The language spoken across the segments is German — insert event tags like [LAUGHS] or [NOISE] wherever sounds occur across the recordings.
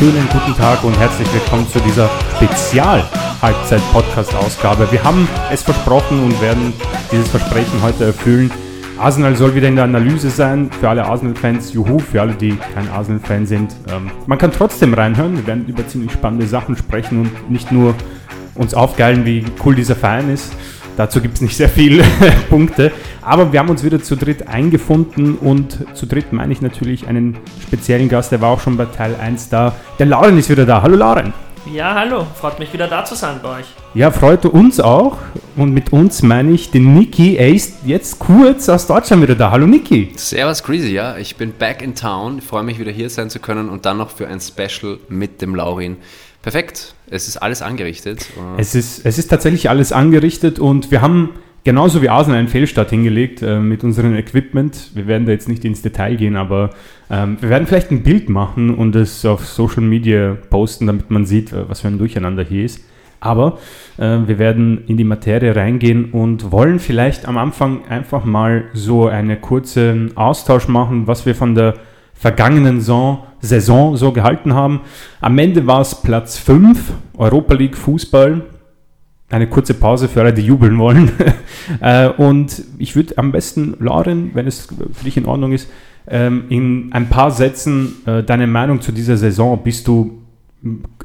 wunderschönen guten Tag und herzlich willkommen zu dieser Spezial-Halbzeit-Podcast-Ausgabe. Wir haben es versprochen und werden dieses Versprechen heute erfüllen. Arsenal soll wieder in der Analyse sein. Für alle Arsenal-Fans, juhu, für alle, die kein Arsenal-Fan sind. Ähm, man kann trotzdem reinhören. Wir werden über ziemlich spannende Sachen sprechen und nicht nur uns aufgeilen, wie cool dieser Verein ist. Dazu gibt es nicht sehr viele [LAUGHS] Punkte. Aber wir haben uns wieder zu dritt eingefunden und zu dritt meine ich natürlich einen speziellen Gast, der war auch schon bei Teil 1 da. Der Lauren ist wieder da. Hallo Lauren. Ja, hallo. Freut mich wieder da zu sein bei euch. Ja, freut uns auch. Und mit uns meine ich den Niki. Er ist jetzt kurz aus Deutschland wieder da. Hallo Niki. Servus Greasy, ja. Ich bin back in town. Ich freue mich wieder hier sein zu können und dann noch für ein Special mit dem Laurin. Perfekt. Es ist alles angerichtet. Es ist, es ist tatsächlich alles angerichtet und wir haben genauso wie Arsenal einen Fehlstart hingelegt äh, mit unserem Equipment. Wir werden da jetzt nicht ins Detail gehen, aber ähm, wir werden vielleicht ein Bild machen und es auf Social Media posten, damit man sieht, äh, was für ein Durcheinander hier ist. Aber äh, wir werden in die Materie reingehen und wollen vielleicht am Anfang einfach mal so einen kurzen Austausch machen, was wir von der vergangenen Saison, Saison so gehalten haben. Am Ende war es Platz 5, Europa League Fußball. Eine kurze Pause für alle, die jubeln wollen. [LAUGHS] Äh, und ich würde am besten, Lauren, wenn es für dich in Ordnung ist, ähm, in ein paar Sätzen äh, deine Meinung zu dieser Saison. Bist du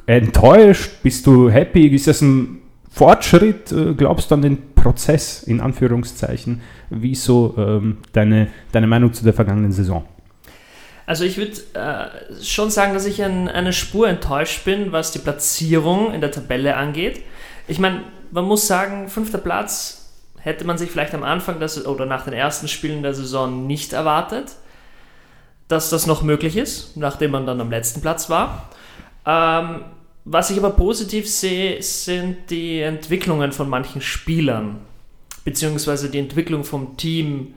enttäuscht? Bist du happy? Ist das ein Fortschritt? Äh, glaubst du an den Prozess, in Anführungszeichen? Wie ist so ähm, deine, deine Meinung zu der vergangenen Saison? Also ich würde äh, schon sagen, dass ich an eine Spur enttäuscht bin, was die Platzierung in der Tabelle angeht. Ich meine, man muss sagen, fünfter Platz hätte man sich vielleicht am Anfang des, oder nach den ersten Spielen der Saison nicht erwartet, dass das noch möglich ist, nachdem man dann am letzten Platz war. Ähm, was ich aber positiv sehe, sind die Entwicklungen von manchen Spielern, beziehungsweise die Entwicklung vom Team,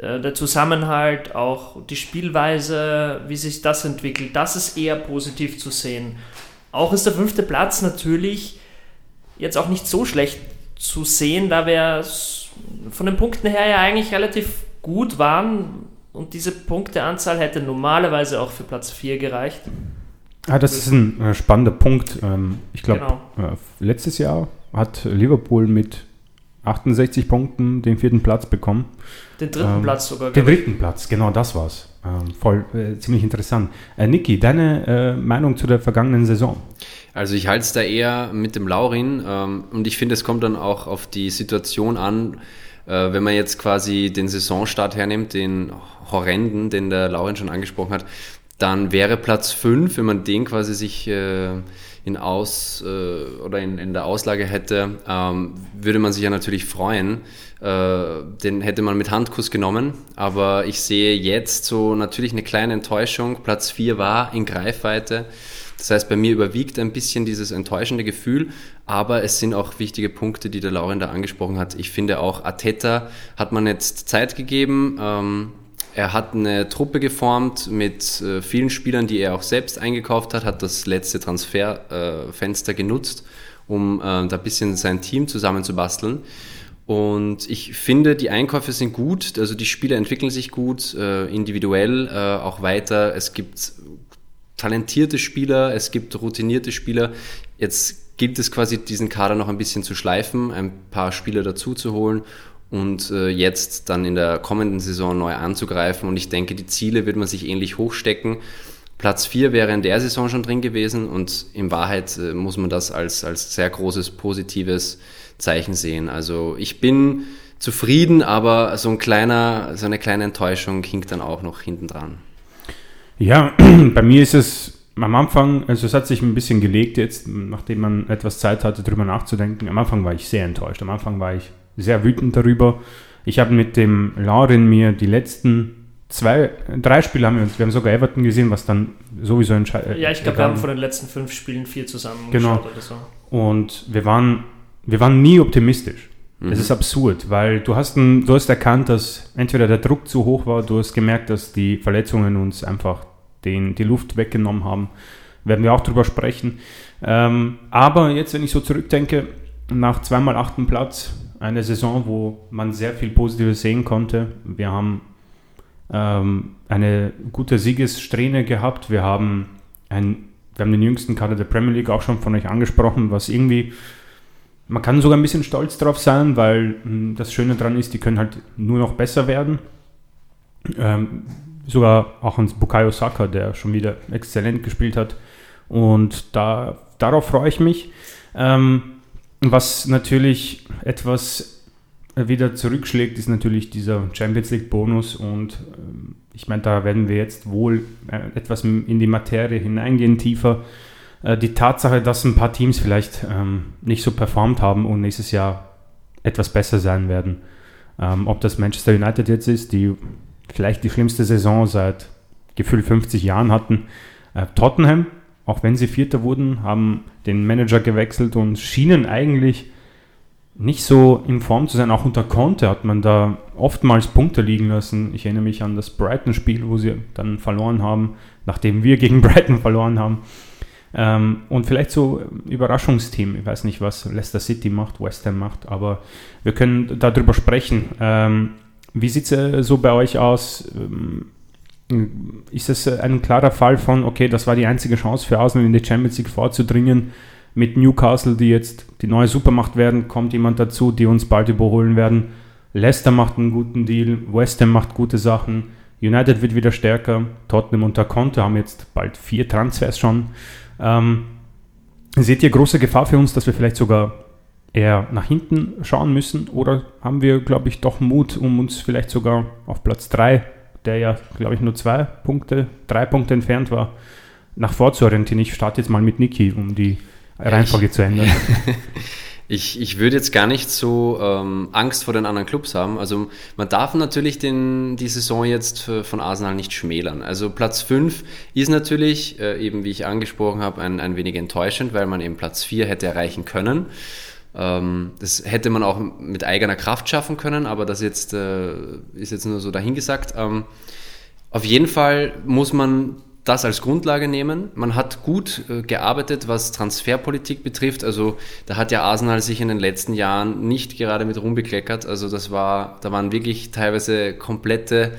der Zusammenhalt, auch die Spielweise, wie sich das entwickelt, das ist eher positiv zu sehen. Auch ist der fünfte Platz natürlich jetzt auch nicht so schlecht zu sehen, da wir von den Punkten her ja eigentlich relativ gut waren und diese Punkteanzahl hätte normalerweise auch für Platz 4 gereicht. Ah, das ist ein äh, spannender Punkt. Ähm, ich glaube, genau. äh, letztes Jahr hat Liverpool mit 68 Punkten den vierten Platz bekommen. Den dritten ähm, Platz sogar. Den dritten Platz, genau das war's. Ähm, voll, äh, ziemlich interessant. Äh, Niki, deine äh, Meinung zu der vergangenen Saison? Also ich halte es da eher mit dem Laurin ähm, und ich finde, es kommt dann auch auf die Situation an, äh, wenn man jetzt quasi den Saisonstart hernimmt, den horrenden, den der Laurin schon angesprochen hat, dann wäre Platz 5, wenn man den quasi sich äh, in Aus äh, oder in, in der Auslage hätte, ähm, würde man sich ja natürlich freuen. Äh, den hätte man mit Handkuss genommen. Aber ich sehe jetzt so natürlich eine kleine Enttäuschung. Platz 4 war in Greifweite. Das heißt, bei mir überwiegt ein bisschen dieses enttäuschende Gefühl, aber es sind auch wichtige Punkte, die der Lauren da angesprochen hat. Ich finde auch, Ateta hat man jetzt Zeit gegeben. Ähm, er hat eine Truppe geformt mit äh, vielen Spielern, die er auch selbst eingekauft hat, hat das letzte Transferfenster äh, genutzt, um äh, da ein bisschen sein Team zusammenzubasteln. Und ich finde, die Einkäufe sind gut, also die Spieler entwickeln sich gut, äh, individuell äh, auch weiter. Es gibt talentierte Spieler, es gibt routinierte Spieler. Jetzt gilt es quasi, diesen Kader noch ein bisschen zu schleifen, ein paar Spieler dazu zu holen und äh, jetzt dann in der kommenden Saison neu anzugreifen. Und ich denke, die Ziele wird man sich ähnlich hochstecken. Platz 4 wäre in der Saison schon drin gewesen und in Wahrheit äh, muss man das als, als sehr großes positives Zeichen sehen. Also ich bin zufrieden, aber so, ein kleiner, so eine kleine Enttäuschung hinkt dann auch noch hinten dran. Ja, [CLEARS THROAT] bei mir ist es am Anfang, also es hat sich ein bisschen gelegt jetzt, nachdem man etwas Zeit hatte, darüber nachzudenken. Am Anfang war ich sehr enttäuscht. Am Anfang war ich sehr wütend darüber. Ich habe mit dem Lauren mir die letzten zwei, drei Spiele haben wir uns, wir haben sogar Everton gesehen, was dann sowieso entscheidet. Ja, ich glaube, wir haben von den letzten fünf Spielen vier zusammen genau. oder so. Und wir waren, wir waren nie optimistisch. Mhm. Das ist absurd, weil du hast, ein, du hast erkannt, dass entweder der Druck zu hoch war, du hast gemerkt, dass die Verletzungen uns einfach den, die Luft weggenommen haben. Werden wir auch drüber sprechen. Ähm, aber jetzt, wenn ich so zurückdenke, nach zweimal achten Platz, eine Saison, wo man sehr viel Positives sehen konnte. Wir haben ähm, eine gute Siegessträhne gehabt. Wir haben ein, wir haben den jüngsten Kader der Premier League auch schon von euch angesprochen, was irgendwie, man kann sogar ein bisschen stolz drauf sein, weil hm, das Schöne daran ist, die können halt nur noch besser werden. Ähm, sogar auch ans Bukayo Saka, der schon wieder exzellent gespielt hat. Und da, darauf freue ich mich. Ähm, was natürlich etwas wieder zurückschlägt, ist natürlich dieser Champions League Bonus. Und ähm, ich meine, da werden wir jetzt wohl äh, etwas in die Materie hineingehen, tiefer. Äh, die Tatsache, dass ein paar Teams vielleicht ähm, nicht so performt haben und nächstes Jahr etwas besser sein werden. Ähm, ob das Manchester United jetzt ist, die vielleicht die schlimmste Saison seit gefühlt 50 Jahren hatten. Äh, Tottenham, auch wenn sie Vierter wurden, haben den Manager gewechselt und schienen eigentlich nicht so in Form zu sein. Auch unter Conte hat man da oftmals Punkte liegen lassen. Ich erinnere mich an das Brighton-Spiel, wo sie dann verloren haben, nachdem wir gegen [LAUGHS] Brighton verloren haben. Ähm, und vielleicht so Überraschungsteam. Ich weiß nicht, was Leicester City macht, West Ham macht, aber wir können darüber sprechen. Ähm, wie sieht es äh, so bei euch aus? Ähm, ist es äh, ein klarer Fall von, okay, das war die einzige Chance für Arsenal in die Champions League vorzudringen? Mit Newcastle, die jetzt die neue Supermacht werden, kommt jemand dazu, die uns bald überholen werden. Leicester macht einen guten Deal, West Ham macht gute Sachen, United wird wieder stärker, Tottenham und der Conte haben jetzt bald vier Transfers schon. Ähm, seht ihr große Gefahr für uns, dass wir vielleicht sogar eher nach hinten schauen müssen? Oder haben wir, glaube ich, doch Mut, um uns vielleicht sogar auf Platz 3, der ja, glaube ich, nur zwei Punkte, drei Punkte entfernt war, nach vorzuorientieren? Ich starte jetzt mal mit Niki, um die Reihenfolge zu ändern. [LAUGHS] Ich, ich würde jetzt gar nicht so ähm, Angst vor den anderen Clubs haben. Also man darf natürlich den, die Saison jetzt von Arsenal nicht schmälern. Also Platz 5 ist natürlich, äh, eben wie ich angesprochen habe, ein, ein wenig enttäuschend, weil man eben Platz 4 hätte erreichen können. Ähm, das hätte man auch mit eigener Kraft schaffen können, aber das jetzt, äh, ist jetzt nur so dahingesagt. Ähm, auf jeden Fall muss man das als Grundlage nehmen. Man hat gut äh, gearbeitet, was Transferpolitik betrifft. Also da hat ja Arsenal sich in den letzten Jahren nicht gerade mit rumbekleckert. Also das war, da waren wirklich teilweise komplette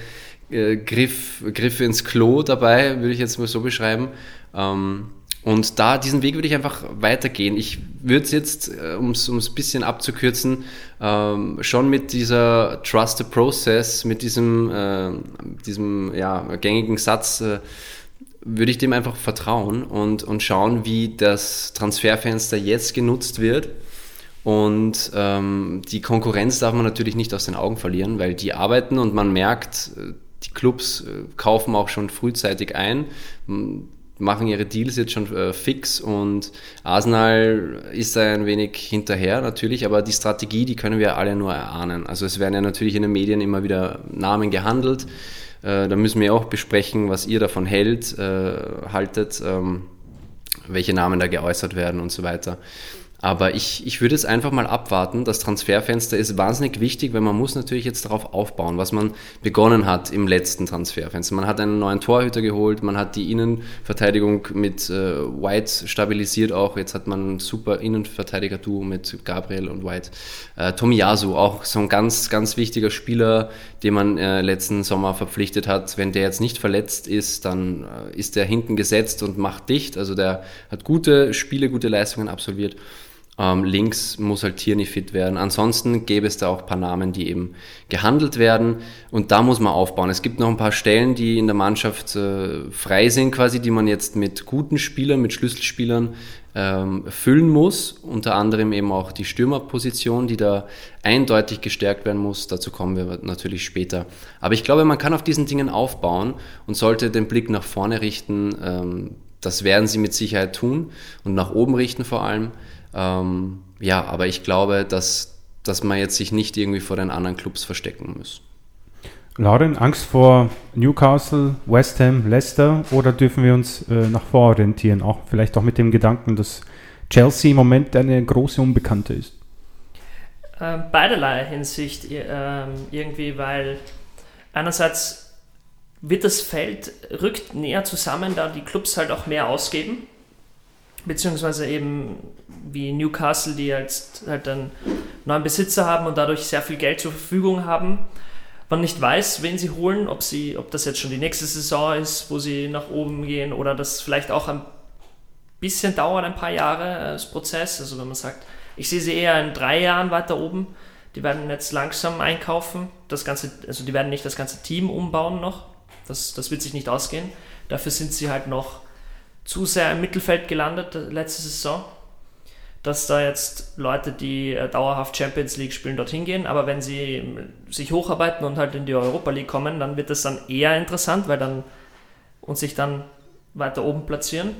äh, Griff, Griffe ins Klo dabei, würde ich jetzt mal so beschreiben. Ähm, und da, diesen Weg würde ich einfach weitergehen. Ich würde es jetzt, um es ein bisschen abzukürzen, ähm, schon mit dieser Trust the Process, mit diesem, äh, diesem ja, gängigen Satz, äh, würde ich dem einfach vertrauen und, und schauen, wie das Transferfenster jetzt genutzt wird. Und ähm, die Konkurrenz darf man natürlich nicht aus den Augen verlieren, weil die arbeiten und man merkt, äh, die Clubs äh, kaufen auch schon frühzeitig ein machen ihre Deals jetzt schon äh, fix und Arsenal ist da ein wenig hinterher natürlich, aber die Strategie, die können wir alle nur erahnen. Also es werden ja natürlich in den Medien immer wieder Namen gehandelt. Äh, da müssen wir auch besprechen, was ihr davon hält, äh, haltet, ähm, welche Namen da geäußert werden und so weiter. Aber ich, ich würde es einfach mal abwarten. Das Transferfenster ist wahnsinnig wichtig, weil man muss natürlich jetzt darauf aufbauen, was man begonnen hat im letzten Transferfenster. Man hat einen neuen Torhüter geholt, man hat die Innenverteidigung mit äh, White stabilisiert auch. Jetzt hat man ein super Innenverteidiger-Duo mit Gabriel und White. Äh, Tomiyasu, auch so ein ganz, ganz wichtiger Spieler, den man äh, letzten Sommer verpflichtet hat. Wenn der jetzt nicht verletzt ist, dann äh, ist der hinten gesetzt und macht dicht. Also der hat gute Spiele, gute Leistungen absolviert. Ähm, links muss halt Tierney fit werden. Ansonsten gäbe es da auch ein paar Namen, die eben gehandelt werden. Und da muss man aufbauen. Es gibt noch ein paar Stellen, die in der Mannschaft äh, frei sind, quasi, die man jetzt mit guten Spielern, mit Schlüsselspielern ähm, füllen muss. Unter anderem eben auch die Stürmerposition, die da eindeutig gestärkt werden muss. Dazu kommen wir natürlich später. Aber ich glaube, man kann auf diesen Dingen aufbauen und sollte den Blick nach vorne richten. Ähm, das werden sie mit Sicherheit tun und nach oben richten vor allem. Ähm, ja, aber ich glaube, dass, dass man jetzt sich nicht irgendwie vor den anderen Clubs verstecken muss. Lauren, Angst vor Newcastle, West Ham, Leicester oder dürfen wir uns äh, nach vor orientieren? Auch vielleicht auch mit dem Gedanken, dass Chelsea im Moment eine große Unbekannte ist. Äh, beiderlei Hinsicht äh, irgendwie, weil einerseits wird das Feld rückt näher zusammen, da die Clubs halt auch mehr ausgeben beziehungsweise eben wie Newcastle, die jetzt halt einen neuen Besitzer haben und dadurch sehr viel Geld zur Verfügung haben. Man nicht weiß, wen sie holen, ob, sie, ob das jetzt schon die nächste Saison ist, wo sie nach oben gehen oder das vielleicht auch ein bisschen dauert, ein paar Jahre, äh, das Prozess. Also wenn man sagt, ich sehe sie eher in drei Jahren weiter oben. Die werden jetzt langsam einkaufen. Das ganze, also die werden nicht das ganze Team umbauen noch. Das, das wird sich nicht ausgehen. Dafür sind sie halt noch zu sehr im Mittelfeld gelandet äh, letzte Saison, dass da jetzt Leute, die äh, dauerhaft Champions League spielen, dorthin gehen. Aber wenn sie sich hocharbeiten und halt in die Europa League kommen, dann wird das dann eher interessant, weil dann und sich dann weiter oben platzieren.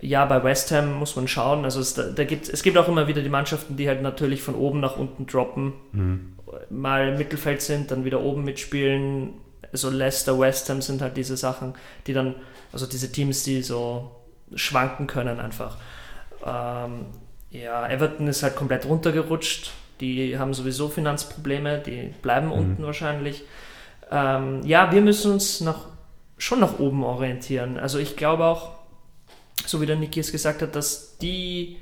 Ja, bei West Ham muss man schauen. Also es, da gibt, es gibt auch immer wieder die Mannschaften, die halt natürlich von oben nach unten droppen, mhm. mal im Mittelfeld sind, dann wieder oben mitspielen. Also Leicester, West Ham sind halt diese Sachen, die dann, also diese Teams, die so schwanken können einfach. Ähm, ja, Everton ist halt komplett runtergerutscht. Die haben sowieso Finanzprobleme, die bleiben mhm. unten wahrscheinlich. Ähm, ja, wir müssen uns nach, schon nach oben orientieren. Also ich glaube auch, so wie der Niki es gesagt hat, dass die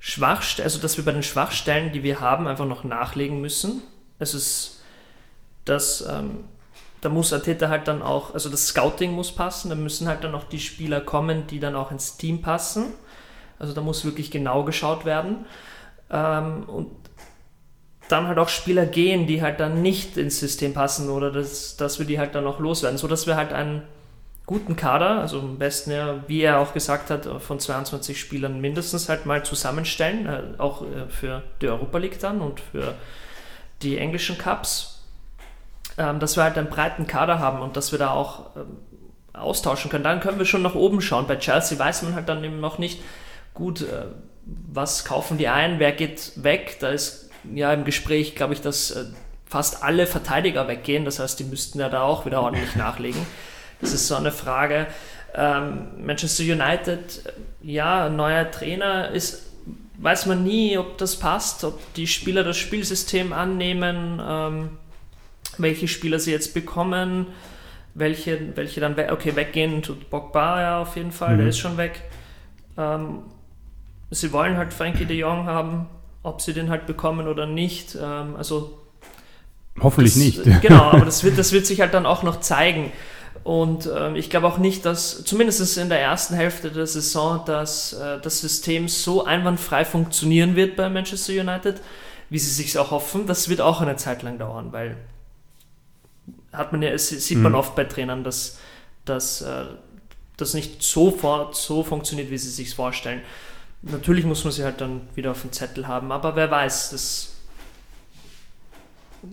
Schwachstellen, also dass wir bei den Schwachstellen, die wir haben, einfach noch nachlegen müssen. Es ist, dass ähm, da muss Ateta halt dann auch, also das Scouting muss passen, da müssen halt dann auch die Spieler kommen, die dann auch ins Team passen. Also da muss wirklich genau geschaut werden. Ähm, und dann halt auch Spieler gehen, die halt dann nicht ins System passen oder dass, dass wir die halt dann auch loswerden, sodass wir halt einen guten Kader, also am besten ja, wie er auch gesagt hat, von 22 Spielern mindestens halt mal zusammenstellen, äh, auch äh, für die Europa League dann und für die englischen Cups, ähm, dass wir halt einen breiten Kader haben und dass wir da auch ähm, austauschen können. Dann können wir schon nach oben schauen. Bei Chelsea weiß man halt dann eben noch nicht, gut, äh, was kaufen die ein, wer geht weg. Da ist ja im Gespräch, glaube ich, dass fast alle Verteidiger weggehen. Das heißt, die müssten ja da auch wieder ordentlich [LAUGHS] nachlegen. Das ist so eine Frage. Ähm, Manchester United, ja, neuer Trainer ist, weiß man nie, ob das passt, ob die Spieler das Spielsystem annehmen, ähm, welche Spieler sie jetzt bekommen, welche, welche dann we okay, weggehen, tut Bogba ja auf jeden Fall, mhm. der ist schon weg. Ähm, sie wollen halt Frankie de Jong haben, ob sie den halt bekommen oder nicht. Ähm, also Hoffentlich das, nicht. [LAUGHS] Genau, aber das wird, das wird sich halt dann auch noch zeigen. Und ähm, ich glaube auch nicht, dass, zumindest in der ersten Hälfte der Saison, dass äh, das System so einwandfrei funktionieren wird bei Manchester United, wie sie sich auch hoffen. Das wird auch eine Zeit lang dauern, weil hat man ja, sieht man mhm. oft bei Trainern, dass, dass äh, das nicht sofort so funktioniert, wie sie sich vorstellen. Natürlich muss man sie halt dann wieder auf dem Zettel haben, aber wer weiß, das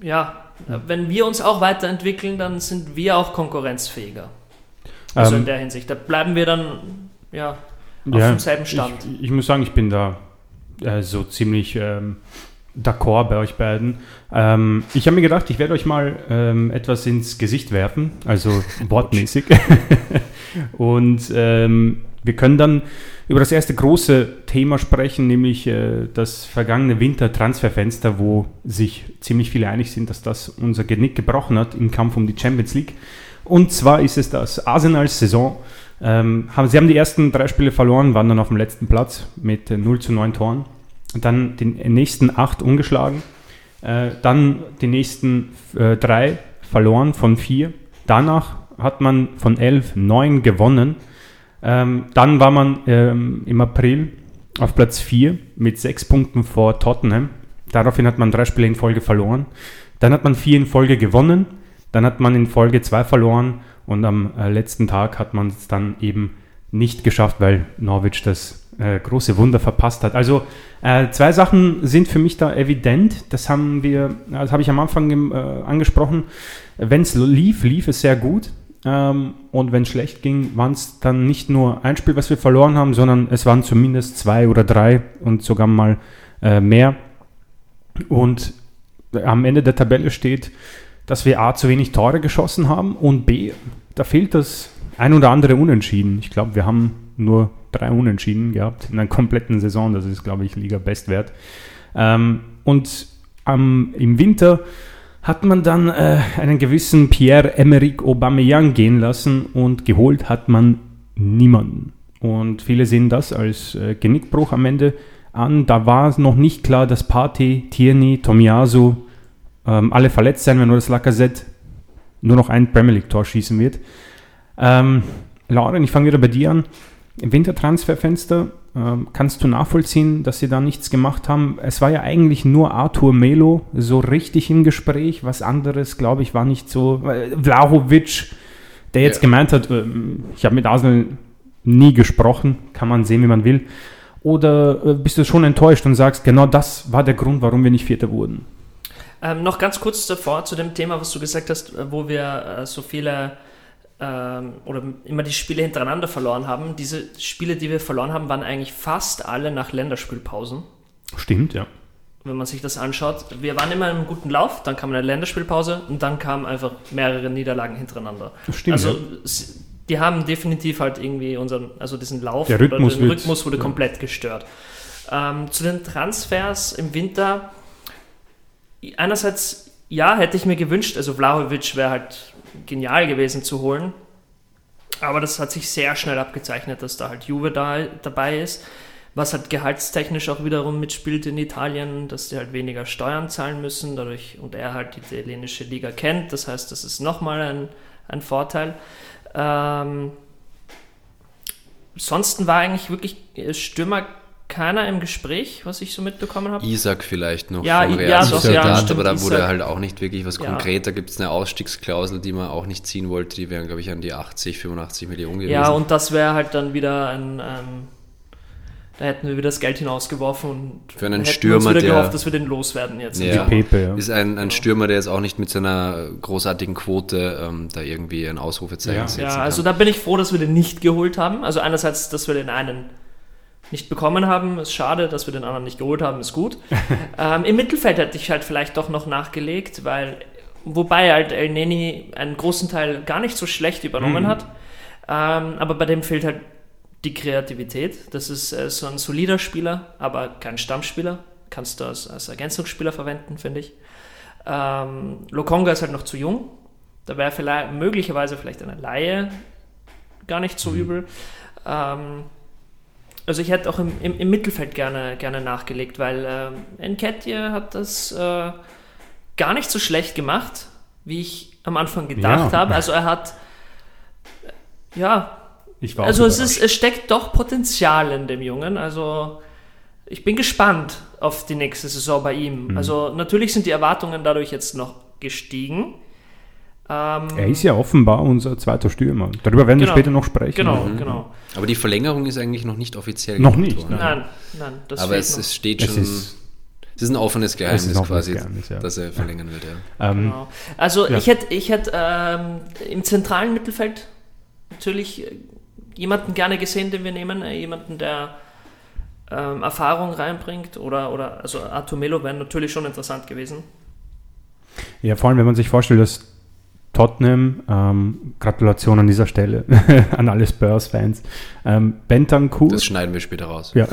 ja, wenn wir uns auch weiterentwickeln, dann sind wir auch konkurrenzfähiger. Also ähm, in der Hinsicht. Da bleiben wir dann ja, auf ja, demselben Stand. Ich, ich, muss sagen, ich bin da äh, so ziemlich ähm, d'accord bei euch beiden. Ähm, ich habe mir gedacht, ich werde euch mal ähm, etwas ins Gesicht werfen, also [LAUGHS] wortmäßig. [LAUGHS] Und ähm, wir können dann über das erste große Thema sprechen, nämlich äh, das vergangene Winter-Transferfenster, wo sich ziemlich viele einig sind, dass das unser Genick gebrochen hat im Kampf um die Champions League. Und zwar ist es das Arsenals Saison. Ähm, haben, sie haben die ersten drei Spiele verloren, waren dann auf dem letzten Platz mit äh, 0 zu 9 Toren. Dann den nächsten acht ungeschlagen. Äh, dann die nächsten äh, drei verloren von vier. Danach hat man von elf neun gewonnen ähm, dann war man ähm, im April auf Platz 4 mit sechs Punkten vor Tottenham. Daraufhin hat man drei Spiele in Folge verloren. Dann hat man vier in Folge gewonnen. Dann hat man in Folge zwei verloren. Und am äh, letzten Tag hat man es dann eben nicht geschafft, weil Norwich das äh, große Wunder verpasst hat. Also äh, zwei Sachen sind für mich da evident. Das haben wir, das habe ich am Anfang äh, angesprochen. Wenn es lief, lief es sehr gut. Ähm, und wenn es schlecht ging, waren es dann nicht nur ein Spiel, was wir verloren haben, sondern es waren zumindest zwei oder drei und sogar mal äh, mehr. Und am Ende der Tabelle steht, dass wir A zu wenig Tore geschossen haben und B, da fehlt das ein oder andere Unentschieden. Ich glaube, wir haben nur drei Unentschieden gehabt in einer kompletten Saison. Das ist, glaube ich, Liga-Bestwert. Ähm, und ähm, im Winter hat man dann äh, einen gewissen Pierre-Emerick Aubameyang gehen lassen und geholt hat man niemanden. Und viele sehen das als äh, Genickbruch am Ende an. Da war noch nicht klar, dass Partey, Tierney, Tomiyasu ähm, alle verletzt sein, wenn nur das Lacazette nur noch ein Premier League-Tor schießen wird. Ähm, Lauren, ich fange wieder bei dir an. im Wintertransferfenster. Ähm, kannst du nachvollziehen, dass sie da nichts gemacht haben? Es war ja eigentlich nur Arthur Melo so richtig im Gespräch. Was anderes, glaube ich, war nicht so. Vlahovic, der jetzt ja. gemeint hat, ähm, ich habe mit Arsenal nie gesprochen, kann man sehen, wie man will. Oder äh, bist du schon enttäuscht und sagst, genau das war der Grund, warum wir nicht Vierter wurden? Ähm, noch ganz kurz davor zu dem Thema, was du gesagt hast, äh, wo wir äh, so viele ähm, oder immer die Spiele hintereinander verloren haben. Diese Spiele, die wir verloren haben, waren eigentlich fast alle nach Länderspielpausen. Stimmt, ja. Wenn man sich das anschaut. Wir waren immer in einem guten Lauf, dann kam eine Länderspielpause und dann kamen einfach mehrere Niederlagen hintereinander. Stimmt. Also ja. die haben definitiv halt irgendwie unseren, also diesen Lauf Der Rhythmus den Rhythmus wurde ja. komplett gestört. Ähm, zu den Transfers im Winter. Einerseits, ja, hätte ich mir gewünscht, also Vlahovic wäre halt genial gewesen zu holen. Aber das hat sich sehr schnell abgezeichnet, dass da halt Juve da, dabei ist, was halt gehaltstechnisch auch wiederum mitspielt in Italien, dass die halt weniger Steuern zahlen müssen, dadurch und er halt die italienische Liga kennt. Das heißt, das ist nochmal ein, ein Vorteil. Ähm, ansonsten war eigentlich wirklich Stürmer keiner im Gespräch, was ich so mitbekommen habe. Isaac vielleicht noch ja, vom Real ja, doch, ja, stimmt, aber da wurde Isaac. halt auch nicht wirklich was konkreter. Ja. Gibt es eine Ausstiegsklausel, die man auch nicht ziehen wollte, die wären, glaube ich, an die 80, 85 Millionen gewesen. Ja, und das wäre halt dann wieder ein, ähm, da hätten wir wieder das Geld hinausgeworfen und für einen Stürmer, der gehofft, dass wir den loswerden jetzt. Ja, Pepe, ja. ist ein, ein Stürmer, der jetzt auch nicht mit seiner großartigen Quote ähm, da irgendwie ein Ausrufezeichen ja. setzen Ja, also da bin ich froh, dass wir den nicht geholt haben. Also einerseits, dass wir den einen nicht bekommen haben, ist schade, dass wir den anderen nicht geholt haben, ist gut. [LAUGHS] ähm, Im Mittelfeld hätte ich halt vielleicht doch noch nachgelegt, weil, wobei halt El Neni einen großen Teil gar nicht so schlecht übernommen mhm. hat, ähm, aber bei dem fehlt halt die Kreativität. Das ist äh, so ein solider Spieler, aber kein Stammspieler. Kannst du als, als Ergänzungsspieler verwenden, finde ich. Ähm, Lokonga ist halt noch zu jung. Da wäre vielleicht möglicherweise vielleicht eine Laie gar nicht so mhm. übel. Ähm, also ich hätte auch im, im, im, Mittelfeld gerne, gerne nachgelegt, weil äh, Nketiah hat das äh, gar nicht so schlecht gemacht, wie ich am Anfang gedacht ja. habe. Also er hat, ja, also es, ist, es steckt doch Potenzial in dem Jungen. Also ich bin gespannt auf die nächste Saison bei ihm. Mhm. Also natürlich sind die Erwartungen dadurch jetzt noch gestiegen. Ähm, er ist ja offenbar unser zweiter Stürmer. Darüber werden genau, wir später noch sprechen. Genau, mhm. genau. Aber die Verlängerung ist eigentlich noch nicht offiziell. Noch nicht. Worden. Nein, nein. Das Aber es, es, steht schon. Es ist, es ist ein offenes Geheimnis ein offenes quasi, Geheimnis, ja. dass er verlängern wird. Ja. Ähm, genau. Also ja. ich hätte ich hätt, ähm, im zentralen Mittelfeld natürlich jemanden gerne gesehen, den wir nehmen, äh, jemanden, der ähm, Erfahrung reinbringt oder, oder also Artur Melo wäre natürlich schon interessant gewesen. Ja, vor allem, wenn man sich vorstellt, dass Tottenham, ähm, Gratulation an dieser Stelle [LAUGHS] an alle Spurs-Fans. Ähm, Bentancur. Das schneiden wir später raus. Ja.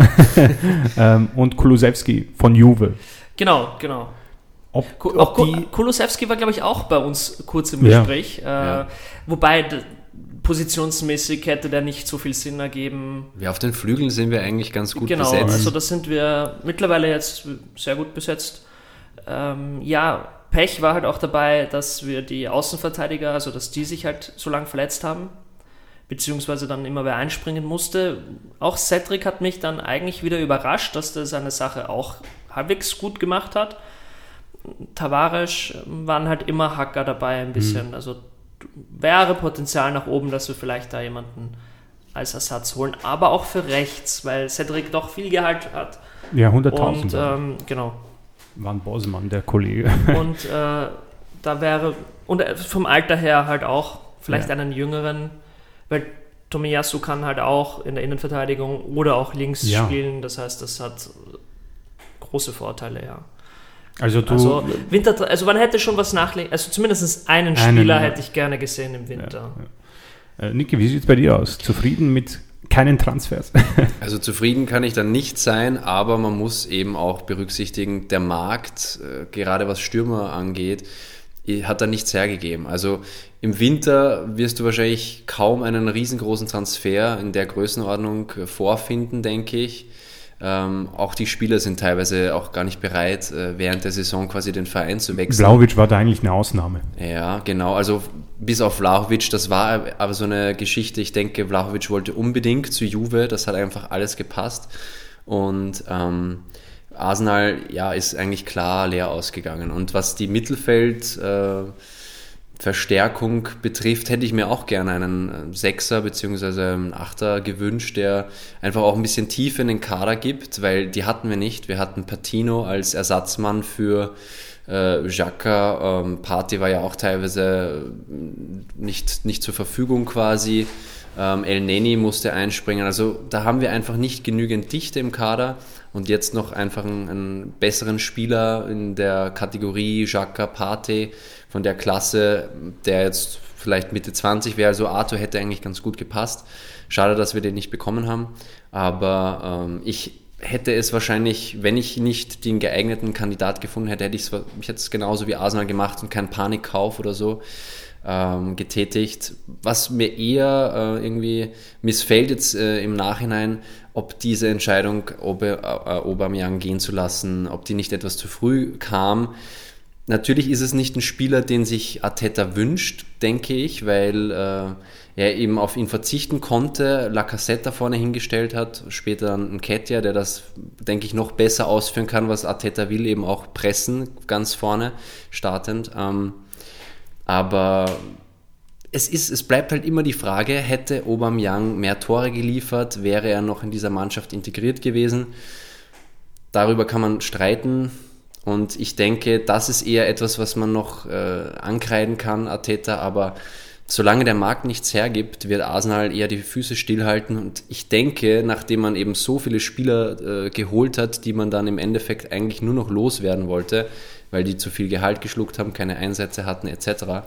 [LAUGHS] ähm, und Kulusewski von Juve. Genau, genau. Ob, ob die Kulusewski war, glaube ich, auch bei uns kurz im Gespräch. Ja. Äh, ja. Wobei positionsmäßig hätte der nicht so viel Sinn ergeben. Ja, auf den Flügeln sind wir eigentlich ganz gut genau, besetzt. Genau, also da sind wir mittlerweile jetzt sehr gut besetzt. Ähm, ja, Pech war halt auch dabei, dass wir die Außenverteidiger, also dass die sich halt so lange verletzt haben, beziehungsweise dann immer wer einspringen musste. Auch Cedric hat mich dann eigentlich wieder überrascht, dass der seine Sache auch halbwegs gut gemacht hat. Tavares waren halt immer Hacker dabei ein bisschen. Mhm. Also wäre Potenzial nach oben, dass wir vielleicht da jemanden als Ersatz holen, aber auch für rechts, weil Cedric doch viel Gehalt hat. Ja, 100.000. Und ähm, genau. Van Bosmann, der Kollege. [LAUGHS] Und äh, da wäre, und äh, vom Alter her halt auch, vielleicht ja. einen jüngeren, weil Tomiyasu kann halt auch in der Innenverteidigung oder auch links ja. spielen, das heißt, das hat große Vorteile, ja. Also du. Also, Winter, also man hätte schon was nachlegen, also zumindest einen Spieler einen, hätte ich gerne gesehen im Winter. Ja. Äh, Niki, wie sieht es bei dir aus? Zufrieden mit keinen Transfers. [LAUGHS] also zufrieden kann ich dann nicht sein, aber man muss eben auch berücksichtigen, der Markt, äh, gerade was Stürmer angeht, hat da nichts hergegeben. Also im Winter wirst du wahrscheinlich kaum einen riesengroßen Transfer in der Größenordnung äh, vorfinden, denke ich. Ähm, auch die Spieler sind teilweise auch gar nicht bereit, äh, während der Saison quasi den Verein zu wechseln. Blauwitsch war da eigentlich eine Ausnahme. Ja, genau. Also bis auf Vlahovic, das war aber so eine Geschichte. Ich denke, Vlahovic wollte unbedingt zu Juve. Das hat einfach alles gepasst. Und ähm, Arsenal, ja, ist eigentlich klar leer ausgegangen. Und was die Mittelfeld... Äh, Verstärkung betrifft, hätte ich mir auch gerne einen äh, Sechser bzw. einen Achter gewünscht, der einfach auch ein bisschen Tiefe in den Kader gibt, weil die hatten wir nicht. Wir hatten Patino als Ersatzmann für äh, Xhaka. Ähm, Party war ja auch teilweise äh, nicht, nicht zur Verfügung quasi. Ähm, El Neni musste einspringen. Also da haben wir einfach nicht genügend Dichte im Kader und jetzt noch einfach einen, einen besseren Spieler in der Kategorie Xhaka, Pate von der Klasse, der jetzt vielleicht Mitte 20 wäre. Also Arthur hätte eigentlich ganz gut gepasst. Schade, dass wir den nicht bekommen haben. Aber ähm, ich hätte es wahrscheinlich, wenn ich nicht den geeigneten Kandidat gefunden hätte, hätte ich es jetzt genauso wie Arsenal gemacht und keinen Panikkauf oder so ähm, getätigt. Was mir eher äh, irgendwie missfällt jetzt äh, im Nachhinein, ob diese Entscheidung, Obe, äh, Aubameyang gehen zu lassen, ob die nicht etwas zu früh kam. Natürlich ist es nicht ein Spieler, den sich Arteta wünscht, denke ich, weil äh, er eben auf ihn verzichten konnte, Lacassette vorne hingestellt hat, später dann ein Ketja, der das, denke ich, noch besser ausführen kann, was Arteta will, eben auch pressen, ganz vorne, startend. Ähm, aber es, ist, es bleibt halt immer die Frage, hätte Aubameyang mehr Tore geliefert, wäre er noch in dieser Mannschaft integriert gewesen? Darüber kann man streiten und ich denke, das ist eher etwas, was man noch äh, ankreiden kann, Ateta, aber solange der Markt nichts hergibt, wird Arsenal eher die Füße stillhalten. Und ich denke, nachdem man eben so viele Spieler äh, geholt hat, die man dann im Endeffekt eigentlich nur noch loswerden wollte, weil die zu viel Gehalt geschluckt haben, keine Einsätze hatten etc.,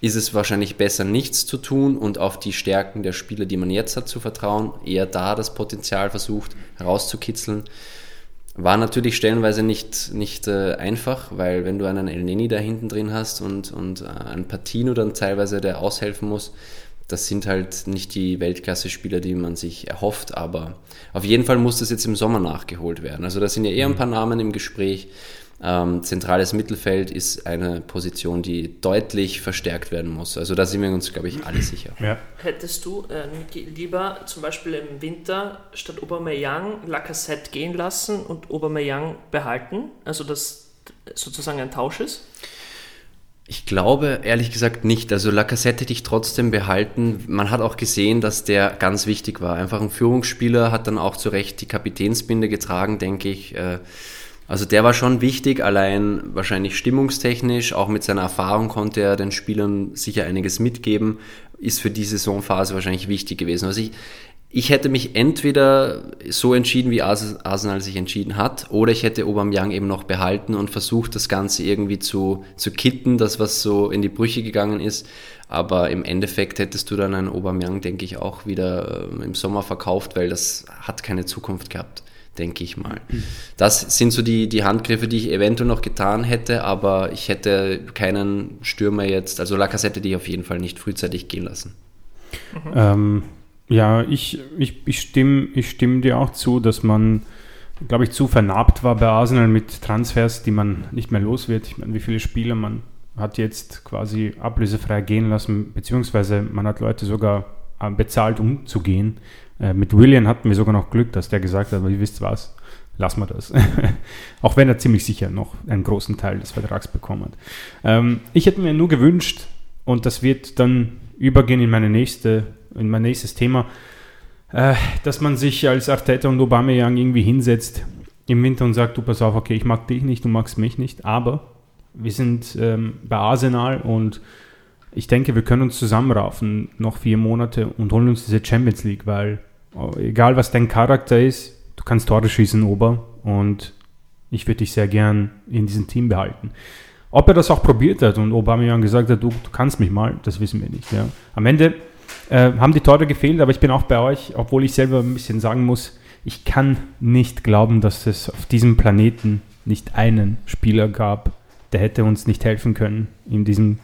ist es wahrscheinlich besser, nichts zu tun und auf die Stärken der Spieler, die man jetzt hat, zu vertrauen, eher da das Potenzial versucht herauszukitzeln. War natürlich stellenweise nicht, nicht äh, einfach, weil wenn du einen El Neni da hinten drin hast und, und äh, einen Patino dann teilweise, der aushelfen muss, das sind halt nicht die Weltklasse-Spieler, die man sich erhofft, aber auf jeden Fall muss das jetzt im Sommer nachgeholt werden. Also da sind ja eher ein paar Namen im Gespräch. Ähm, zentrales Mittelfeld ist eine Position, die deutlich verstärkt werden muss. Also da sind wir uns, glaube ich, alle [CLEARS THROAT] sicher. Ja. Hättest du äh, lieber zum Beispiel im Winter statt Aubameyang Lacassette gehen lassen und Aubameyang behalten? Also dass sozusagen ein Tausch ist? Ich glaube ehrlich gesagt nicht. Also Lacassette hätte ich trotzdem behalten. Man hat auch gesehen, dass der ganz wichtig war. Einfach ein Führungsspieler hat dann auch zu Recht die Kapitänsbinde getragen, denke ich. Äh, also der war schon wichtig, allein wahrscheinlich stimmungstechnisch, auch mit seiner Erfahrung konnte er den Spielern sicher einiges mitgeben, ist für die Saisonphase wahrscheinlich wichtig gewesen. Also ich, ich hätte mich entweder so entschieden, wie Arsenal sich entschieden hat, oder ich hätte Aubameyang eben noch behalten und versucht, das Ganze irgendwie zu, zu kitten, das was so in die Brüche gegangen ist. Aber im Endeffekt hättest du dann einen Aubameyang, denke ich, auch wieder äh, im Sommer verkauft, weil das hat keine Zukunft gehabt denke ich mal. Das sind so die, die Handgriffe, die ich eventuell noch getan hätte, aber ich hätte keinen Stürmer jetzt, also Lacazette die ich auf jeden Fall nicht frühzeitig gehen lassen. Mhm. Ähm, ja, ich, ich, ich, stimme, ich stimme dir auch zu, dass man, glaube ich, zu vernarbt war bei Arsenal mit Transfers, die man nicht mehr los wird. Ich meine, wie viele Spieler man hat jetzt quasi ablösefrei gehen lassen, beziehungsweise man hat Leute sogar äh, bezahlt, um zu gehen. Äh, mit William hatten wir sogar noch Glück, dass der gesagt hat, ihr wisst was, lassen wir das. [LAUGHS] Auch wenn er ziemlich sicher noch einen großen Teil des Vertrags bekommen hat. Ähm, ich hätte mir nur gewünscht, und das wird dann übergehen in, meine nächste, in mein nächstes Thema, äh, dass man sich als Arteta und Aubameyang irgendwie hinsetzt im Winter und sagt, du pass auf, okay, ich mag dich nicht, du magst mich nicht, aber wir sind ähm, bei Arsenal und ich denke, wir können uns zusammenraufen, noch vier Monate und holen uns diese Champions League, weil egal was dein Charakter ist, du kannst Tore schießen, Ober, und ich würde dich sehr gern in diesem Team behalten. Ob er das auch probiert hat und Aubameyang gesagt hat, du, du kannst mich mal, das wissen wir nicht. Ja. Am Ende äh, haben die Tore gefehlt, aber ich bin auch bei euch, obwohl ich selber ein bisschen sagen muss, ich kann nicht glauben, dass es auf diesem Planeten nicht einen Spieler gab, der hätte uns nicht helfen können in diesem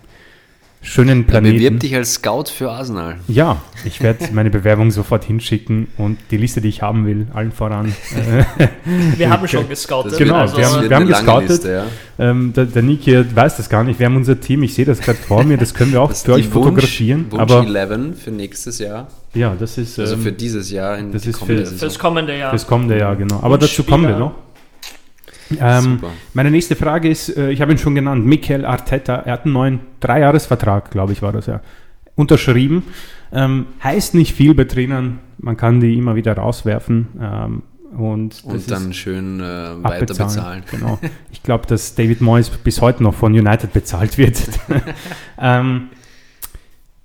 schönen Planeten. Bewirb dich als Scout für Arsenal. Ja, ich werde meine Bewerbung sofort hinschicken und die Liste, die ich haben will, allen voran. äh, Wir haben schon [LAUGHS] gescoutet. Genau, also, wir haben- Das wir lange gescoutet. Liste, ja. ähm, der, der Niki weiß das gar nicht. Wir haben unser Team, ich sehe das gerade vor mir, das können wir auch Das für euch Wunsch, fotografieren. Wunsch aber 11 für nächstes Jahr. ja, das ist Also ähm, für dieses Jahr in das die ist kommende für- Saison. fürs kommende Jahr. das kommende Jahr, genau. Aber dazu Spieler. kommen wir noch. Ähm, meine nächste Frage ist, äh, ich habe ihn schon genannt, Mikel Arteta. Er hat einen neuen Dreijahresvertrag, glaube ich, war das ja, unterschrieben. Ähm, heißt nicht viel bei Trainern, man kann die immer wieder rauswerfen. Ähm, und Und dann schön äh, weiter bezahlen. Genau. Ich glaube, dass David Moyes bis heute noch von United bezahlt wird. [LAUGHS] ähm,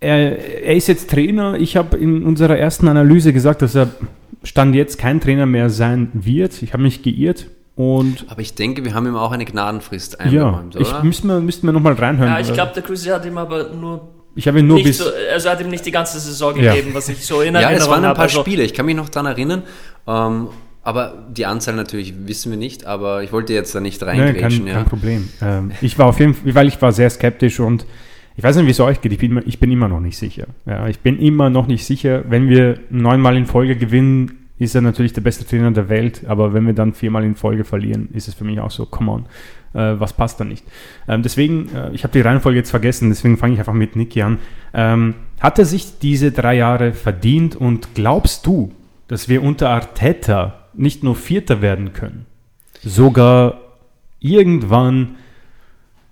er, er ist jetzt Trainer. Ich habe in unserer ersten Analyse gesagt, dass er Stand jetzt kein Trainer mehr sein wird. Ich habe mich geirrt. Und Aber ich denke, wir haben ihm auch eine Gnadenfrist ja, eingeräumt, ich oder? müssten wir, müssten wir nochmal reinhören. ja, ich glaube, der Cruzy hat ihm aber nur ich habe ihn nur nicht bis. so, also er hat ihm nicht die ganze Saison Ja. gegeben, was ich so in ja, es waren ein paar Also, Spiele, ich kann mich noch daran erinnern. Ähm, aber die Anzahl natürlich wissen wir nicht, aber ich wollte jetzt da nicht Nee, reingrätschen. kein, ja. kein Problem. Ähm, ich war auf jeden Fall, weil ich war sehr skeptisch und ich weiß nicht, wie es euch geht. Ich bin, immer- ich bin immer noch nicht sicher. Ja, ich bin immer noch nicht sicher. Wenn wir neunmal in Folge gewinnen, ist er natürlich der beste Trainer der Welt. Aber wenn wir dann viermal in Folge verlieren, ist es für mich auch so, come on, äh, was passt da nicht? Ähm, deswegen, äh, ich habe die Reihenfolge jetzt vergessen, deswegen fange ich einfach mit Niki an. Ähm, hat er sich diese drei Jahre verdient und glaubst du, dass wir unter Arteta nicht nur Vierter werden können, sogar irgendwann,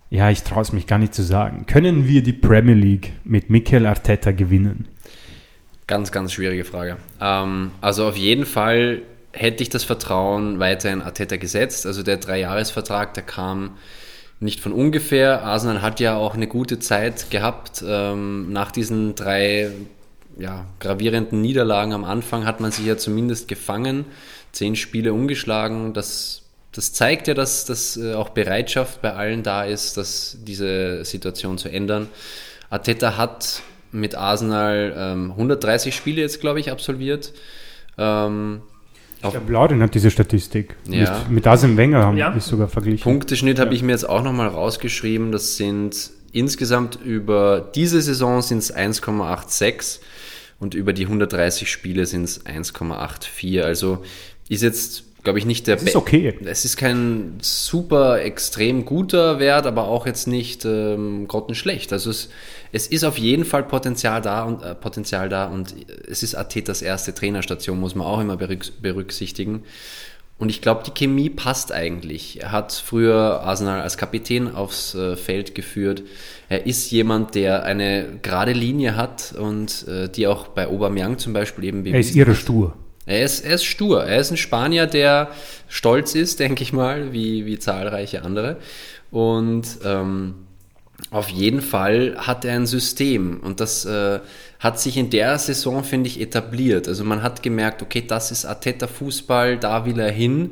ja, ich traue es mich gar nicht zu sagen, können wir die Premier League mit Mikel Arteta gewinnen? Ganz, ganz schwierige Frage. Ähm, also auf jeden Fall hätte ich das Vertrauen weiter in Arteta gesetzt. Also der Dreijahresvertrag, der kam nicht von ungefähr. Arsenal hat ja auch eine gute Zeit gehabt. Ähm, nach diesen drei ja, gravierenden Niederlagen am Anfang hat man sich ja zumindest gefangen. Zehn Spiele ungeschlagen. Das, das zeigt ja, dass, dass äh, auch Bereitschaft bei allen da ist, dass diese Situation zu ändern. Arteta hat mit Arsenal ähm, 130 Spiele jetzt, glaube ich, absolviert. Ähm, Ich glaube, Lauren hat diese Statistik. Ja. Mit, mit Arsene Wenger haben Ja. wir es sogar verglichen. Punkteschnitt habe ich mir jetzt auch nochmal rausgeschrieben. Das sind insgesamt über diese Saison sind es 1,86 und über die 130 Spiele sind es 1,84. Also ist jetzt, glaube ich, nicht der Das ist okay. Es ist kein super extrem guter Wert, aber auch jetzt nicht ähm, grottenschlecht. Also es, es ist auf jeden Fall Potenzial da und äh, Potenzial da und es ist Artetas erste Trainerstation, muss man auch immer berücks- berücksichtigen. Und ich glaube, die Chemie passt eigentlich. Er hat früher Arsenal als Kapitän aufs äh, Feld geführt. Er ist jemand, der eine gerade Linie hat und äh, die auch bei Aubameyang zum Beispiel eben Er ist hat. stur. Er ist, er ist stur. Er ist ein Spanier, der stolz ist, denke ich mal, wie, wie zahlreiche andere. Und ähm, auf jeden Fall hat er ein System und das äh, hat sich in der Saison, finde ich, etabliert. Also man hat gemerkt, okay, das ist Arteta-Fußball, da will er hin.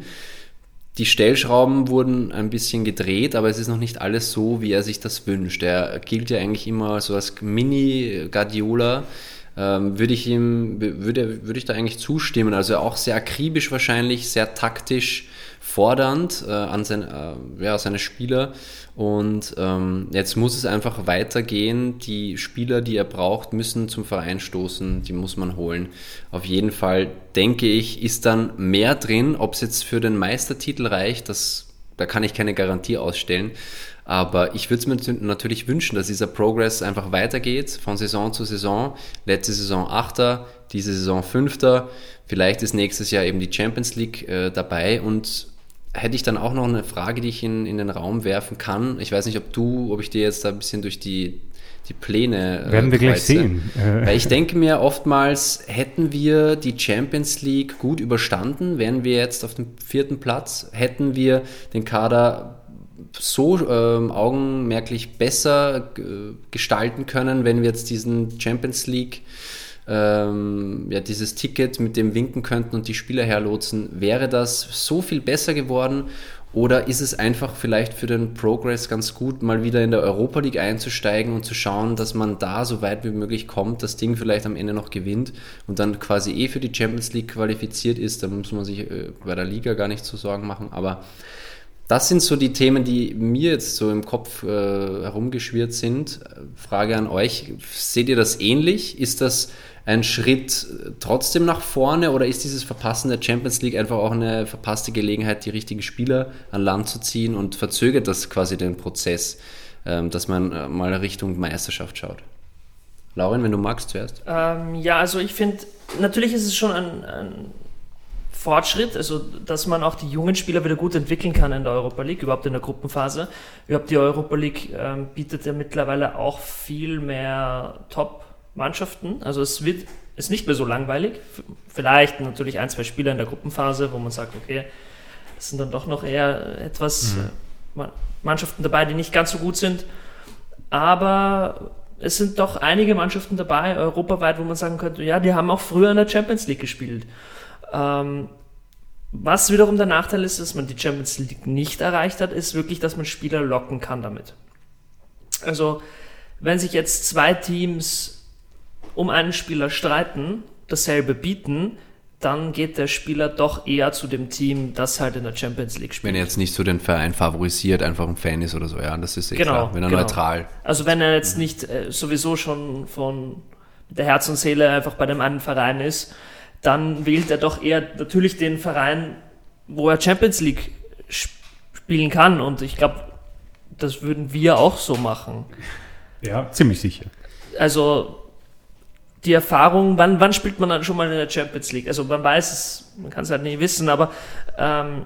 Die Stellschrauben wurden ein bisschen gedreht, aber es ist noch nicht alles so, wie er sich das wünscht. Er gilt ja eigentlich immer so als Mini-Guardiola. Ähm, würde ich ihm, würde, würde ich da eigentlich zustimmen. Also auch sehr akribisch wahrscheinlich, sehr taktisch fordernd äh, an sein, äh, ja, seine Spieler. Und ähm, jetzt muss es einfach weitergehen. Die Spieler, die er braucht, müssen zum Verein stoßen. Die muss man holen. Auf jeden Fall denke ich, ist dann mehr drin. Ob es jetzt für den Meistertitel reicht, das, da kann ich keine Garantie ausstellen. Aber ich würde es mir natürlich wünschen, dass dieser Progress einfach weitergeht von Saison zu Saison. Letzte Saison Achter, diese Saison Fünfter. Vielleicht ist nächstes Jahr eben die Champions League äh, dabei und hätte ich dann auch noch eine Frage, die ich in, in den Raum werfen kann. Ich weiß nicht, ob du, ob ich dir jetzt da ein bisschen durch die, die Pläne. äh, Werden wir gleich sehen. Äh, Weil ich denke mir oftmals, hätten wir die Champions League gut überstanden, wären wir jetzt auf dem vierten Platz, hätten wir den Kader so ähm, augenmerklich besser äh, gestalten können, wenn wir jetzt diesen Champions League ähm, ja, dieses Ticket mit dem winken könnten und die Spieler herlotsen, wäre das so viel besser geworden? Oder ist es einfach vielleicht für den Progress ganz gut, mal wieder in der Europa League einzusteigen und zu schauen, dass man da so weit wie möglich kommt, das Ding vielleicht am Ende noch gewinnt und dann quasi eh für die Champions League qualifiziert ist? Da muss man sich äh, bei der Liga gar nicht so Sorgen machen. Aber das sind so die Themen, die mir jetzt so im Kopf äh, herumgeschwirrt sind. Frage an euch, seht ihr das ähnlich? Ist das ein Schritt trotzdem nach vorne oder ist dieses Verpassen der Champions League einfach auch eine verpasste Gelegenheit, die richtigen Spieler an Land zu ziehen und verzögert das quasi den Prozess, ähm, dass man äh, mal Richtung Meisterschaft schaut? Lauren, wenn du magst zuerst. Ähm, ja, also ich finde, natürlich ist es schon ein, ein Fortschritt, also dass man auch die jungen Spieler wieder gut entwickeln kann in der Europa League, überhaupt in der Gruppenphase. Überhaupt die Europa League ähm, bietet ja mittlerweile auch viel mehr Top-Mannschaften. Also es wird ist nicht mehr so langweilig. Vielleicht natürlich ein, zwei Spieler in der Gruppenphase, wo man sagt, okay, es sind dann doch noch eher etwas mhm. Mannschaften dabei, die nicht ganz so gut sind. Aber es sind doch einige Mannschaften dabei, europaweit, wo man sagen könnte, ja, die haben auch früher in der Champions League gespielt. Ähm, was wiederum der Nachteil ist, dass man die Champions League nicht erreicht hat, ist wirklich, dass man Spieler locken kann damit. Also, wenn sich jetzt zwei Teams um einen Spieler streiten, dasselbe bieten, dann geht der Spieler doch eher zu dem Team, das halt in der Champions League spielt. Wenn er jetzt nicht so den Verein favorisiert, einfach ein Fan ist oder so, ja, das ist eh genau, klar. Wenn er genau. neutral. Also wenn er jetzt nicht äh, sowieso schon von der Herz und Seele einfach bei dem einen Verein ist, dann wählt er doch eher natürlich den Verein, wo er Champions League spielen kann. Und ich glaube, das würden wir auch so machen. Ja, ziemlich sicher. Also die Erfahrung, wann, wann spielt man dann schon mal in der Champions League? Also man weiß es, man kann es halt nicht wissen, aber ähm,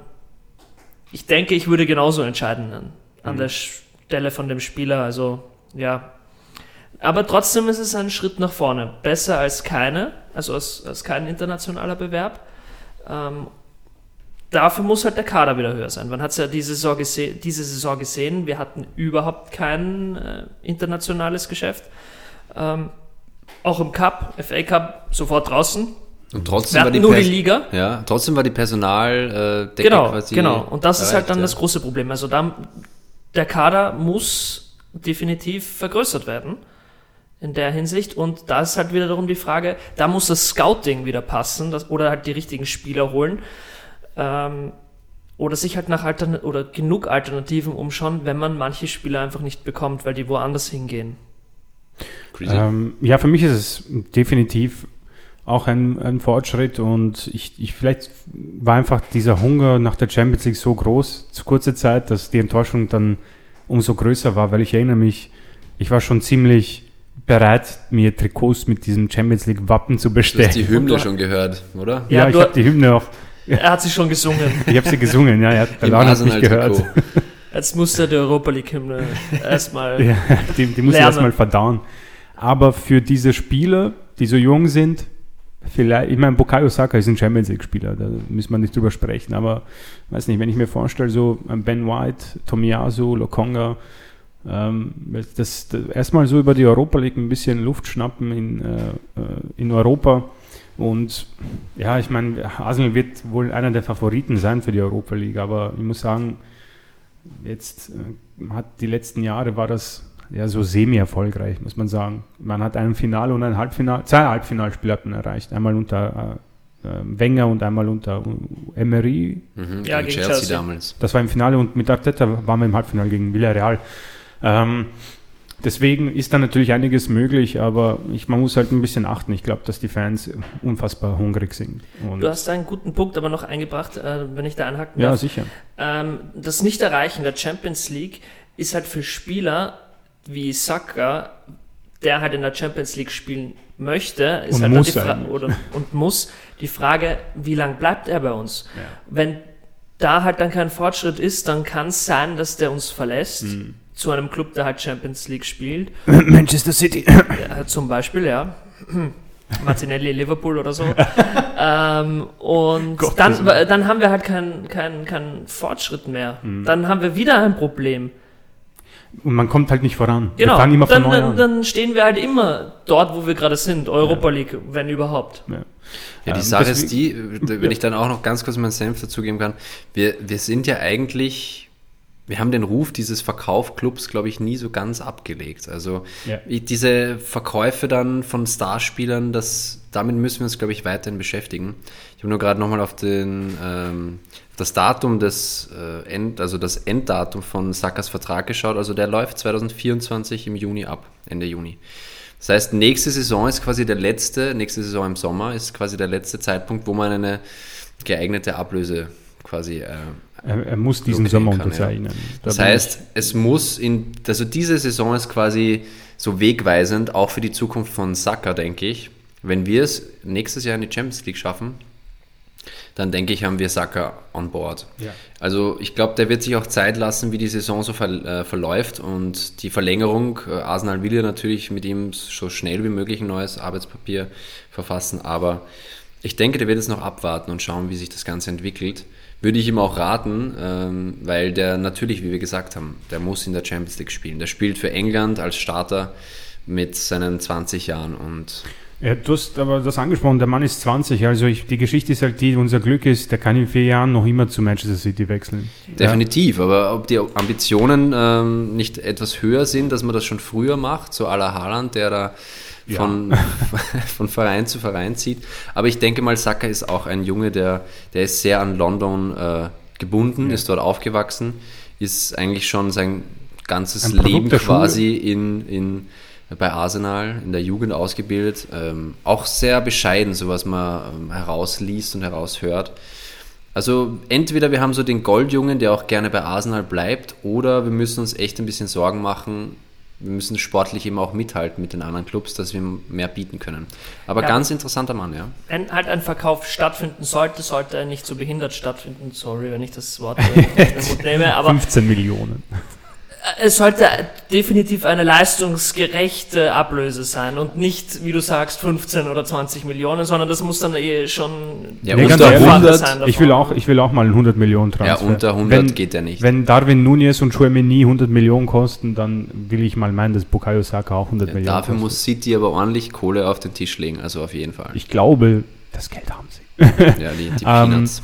ich denke, ich würde genauso entscheiden an, an mhm. der Stelle von dem Spieler. Also ja, aber trotzdem ist es ein Schritt nach vorne. Besser als keine, also als, als kein internationaler Bewerb. Ähm, dafür muss halt der Kader wieder höher sein. Man hat es ja diese Saison, diese Saison, gesehen, wir hatten überhaupt kein äh, internationales Geschäft. Ähm, auch im Cup, FA Cup, sofort draußen. Und trotzdem war die nur die Liga. Ja, trotzdem war die Personaldecke äh, genau, quasi. Genau, und das erreicht, ist halt dann ja. das große Problem. Also da, der Kader muss definitiv vergrößert werden in der Hinsicht. Und da ist halt wieder darum die Frage, da muss das Scouting wieder passen das, oder halt die richtigen Spieler holen. Ähm, oder sich halt nach Altern oder genug Alternativen umschauen, wenn man manche Spieler einfach nicht bekommt, weil die woanders hingehen. Ähm, ja, für mich ist es definitiv auch ein, ein Fortschritt und ich, ich vielleicht war einfach dieser Hunger nach der Champions League so groß zu kurzer Zeit, dass die Enttäuschung dann umso größer war, weil ich erinnere mich, ich war schon ziemlich bereit, mir Trikots mit diesem Champions League Wappen zu bestellen. Du hast die Hymne schon gehört, oder? Ja, ja ich habe die Hymne auch. Er hat sie schon gesungen. [LAUGHS] ich habe sie gesungen, ja. Er hat, der Laden hat mich gehört. Jetzt muss er die Europa League Hymne [LAUGHS] erstmal. ja, die, die muss erstmal verdauen. Aber für diese Spieler, die so jung sind, vielleicht, ich meine, Bukayo Saka ist ein Champions League-Spieler, da müssen wir nicht drüber sprechen, aber weiß nicht, wenn ich mir vorstelle, so Ben White, Tomiyasu, Lokonga, ähm, das, das, erstmal so über die Europa League ein bisschen Luft schnappen in, äh, äh in Europa. Und ja, ich meine, Arsenal wird wohl einer der Favoriten sein für die Europa League, aber ich muss sagen, jetzt äh, hat die letzten Jahre war das ja so semi-erfolgreich, muss man sagen. Man hat ein Finale und ein Halbfinale, zwei Halbfinalspiele hat man erreicht. Einmal unter äh, äh Wenger und einmal unter Emery. Mhm, ja, gegen Chelsea, Chelsea, damals. Das war im Finale und mit Arteta waren wir im Halbfinale gegen Villarreal. Ähm, deswegen ist da natürlich einiges möglich, aber ich, man muss halt ein bisschen achten. Ich glaube, dass die Fans unfassbar hungrig sind. Und du hast einen guten Punkt aber noch eingebracht, äh, wenn ich da anhaken darf. Ja, sicher. Ähm, das Nicht-Erreichen der Champions League ist halt für Spieler wie Saka, der halt in der Champions League spielen möchte, ist und halt muss die Frage, oder, [LAUGHS] und muss die Frage, wie lange bleibt er bei uns? Ja. Wenn da halt dann kein Fortschritt ist, dann kann es sein, dass der uns verlässt. Mhm zu einem Club, der halt Champions League spielt. [CLEARS THROAT] Manchester City. [CLEARS THROAT] Ja, zum Beispiel, ja. [CLEARS THROAT] Martinelli, Liverpool oder so. [LAUGHS] ähm, und Gott, dann, dann haben wir halt keinen kein, kein Fortschritt mehr. Mhm. Dann haben wir wieder ein Problem. Und man kommt halt nicht voran. Genau. Wir immer dann, dann, dann, stehen wir halt immer dort, wo wir gerade sind. Europa ja. League, wenn überhaupt. Ja. Ja, die ähm, Sache ist die, wenn ich dann auch noch ganz kurz meinen Senf dazugeben kann, wir, wir sind ja eigentlich wir haben den Ruf dieses Verkaufclubs, glaube ich, nie so ganz abgelegt. Also Ja. diese Verkäufe dann von Starspielern, das, damit müssen wir uns, glaube ich, weiterhin beschäftigen. Ich habe nur gerade nochmal auf den ähm, das Datum des äh, End, also das Enddatum von Sackers Vertrag geschaut. Also der läuft 2024 im Juni ab, Ende Juni. Das heißt, nächste Saison ist quasi der letzte, nächste Saison im Sommer ist quasi der letzte Zeitpunkt, wo man eine geeignete Ablöse quasi äh, Er, er muss diesen Sommer kann, ja. unterzeichnen. Da Das bin heißt, es muss in, also diese Saison ist quasi so wegweisend, auch für die Zukunft von Saka, denke ich. Wenn wir es nächstes Jahr in die Champions League schaffen, dann denke ich, haben wir Saka on board. Ja. Also ich glaube, der wird sich auch Zeit lassen, wie die Saison so ver äh, verläuft und die Verlängerung. Äh, Arsenal will ja natürlich mit ihm so schnell wie möglich ein neues Arbeitspapier verfassen, aber ich denke, der wird jetzt noch abwarten und schauen, wie sich das Ganze entwickelt. Würde ich ihm auch raten, ähm, weil der natürlich, wie wir gesagt haben, der muss in der Champions League spielen. Der spielt für England als Starter mit seinen 20 Jahren und Ja, du hast aber das angesprochen, der Mann ist 20, also ich, die Geschichte ist halt die, unser Glück ist, der kann in vier Jahren noch immer zu Manchester City wechseln. Definitiv, aber ob die Ambitionen ähm, nicht etwas höher sind, dass man das schon früher macht, so à la Haaland, der da Ja. von, [LAUGHS] von Verein zu Verein zieht. Aber ich denke mal, Saka ist auch ein Junge, der, der ist sehr an London äh, gebunden, ist dort aufgewachsen, ist eigentlich schon sein ganzes Leben quasi in, in, bei Arsenal in der Jugend ausgebildet. Ähm, auch sehr bescheiden, so was man ähm, herausliest und heraushört. Also entweder wir haben so den Goldjungen, der auch gerne bei Arsenal bleibt, oder wir müssen uns echt ein bisschen Sorgen machen. Wir müssen sportlich eben auch mithalten mit den anderen Clubs, dass wir mehr bieten können. Aber Ja. ganz interessanter Mann, ja. Wenn halt ein Verkauf stattfinden sollte, sollte er nicht so behindert stattfinden. Sorry, wenn ich das Wort in den Mund nehme, aber [LAUGHS] 15 Millionen. Es sollte definitiv eine leistungsgerechte Ablöse sein und nicht, wie du sagst, 15 oder 20 Millionen, sondern das muss dann eh schon Ja, Nee, unter ganz ehrlich, 100 sein Ich will, davon. auch, ich will auch mal einen 100 Millionen Ja, Transfer. unter 100 wenn, geht der nicht. Wenn Darwin Nunez und Chouameni 100 Millionen kosten, dann will ich mal meinen, dass Bukayo Saka auch 100 Ja, Millionen dafür kostet. muss City aber ordentlich Kohle auf den Tisch legen, also auf jeden Fall. Ich glaube, das Geld haben sie. ja, die, die [LAUGHS] Ähm, Peanuts.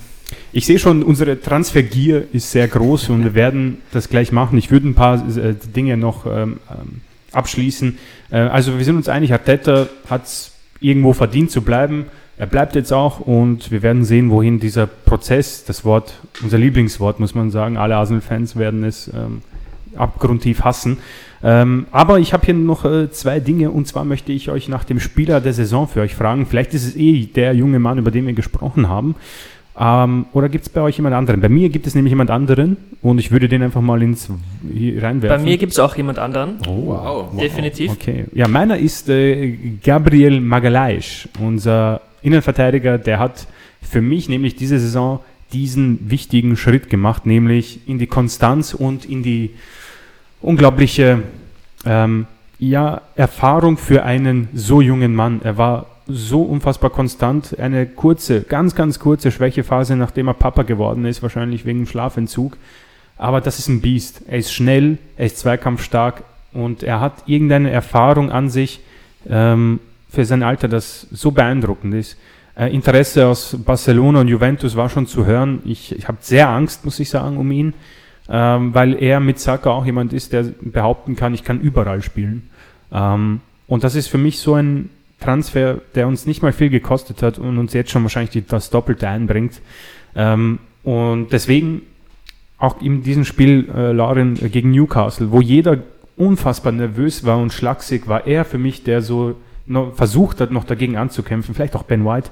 Ich sehe schon, unsere Transfergier ist sehr groß und wir werden das gleich machen. Ich würde ein paar äh, Dinge noch ähm, ähm, abschließen. Äh, also wir sind uns einig, Arteta hat es irgendwo verdient zu bleiben. Er bleibt jetzt auch und wir werden sehen, wohin dieser Prozess, das Wort, unser Lieblingswort, muss man sagen, alle Arsenal-Fans werden es ähm, abgrundtief hassen. Ähm, aber ich habe hier noch äh, zwei Dinge und zwar möchte ich euch nach dem Spieler der Saison für euch fragen. Vielleicht ist es eh der junge Mann, über den wir gesprochen haben. Ähm, oder gibt es bei euch jemand anderen? Bei mir gibt es nämlich jemand anderen und ich würde den einfach mal ins hier Bei reinwerfen. mir gibt es auch jemand anderen. oh, Wow. Definitiv. Okay. Ja, meiner ist äh, Gabriel Magalhaes, unser Innenverteidiger. Der hat für mich nämlich diese Saison diesen wichtigen Schritt gemacht, nämlich in die Konstanz und in die unglaubliche ähm, ja, Erfahrung für einen so jungen Mann. Er war so unfassbar konstant. Eine kurze, ganz, ganz kurze Schwächephase, nachdem er Papa geworden ist, wahrscheinlich wegen Schlafentzug. Aber das ist ein Biest. Er ist schnell, er ist zweikampfstark und er hat irgendeine Erfahrung an sich ähm, für sein Alter, das so beeindruckend ist. Äh, Interesse aus Barcelona und Juventus war schon zu hören. Ich, ich habe sehr Angst, muss ich sagen, um ihn, ähm, weil er mit Saka auch jemand ist, der behaupten kann, ich kann überall spielen. Ähm, und das ist für mich so ein Transfer, der uns nicht mal viel gekostet hat und uns jetzt schon wahrscheinlich das Doppelte einbringt. Ähm, und deswegen auch in diesem Spiel, äh, Lauren, äh, gegen Newcastle, wo jeder unfassbar nervös war und schlaksig, war er für mich, der so versucht hat, noch dagegen anzukämpfen. Vielleicht auch Ben White.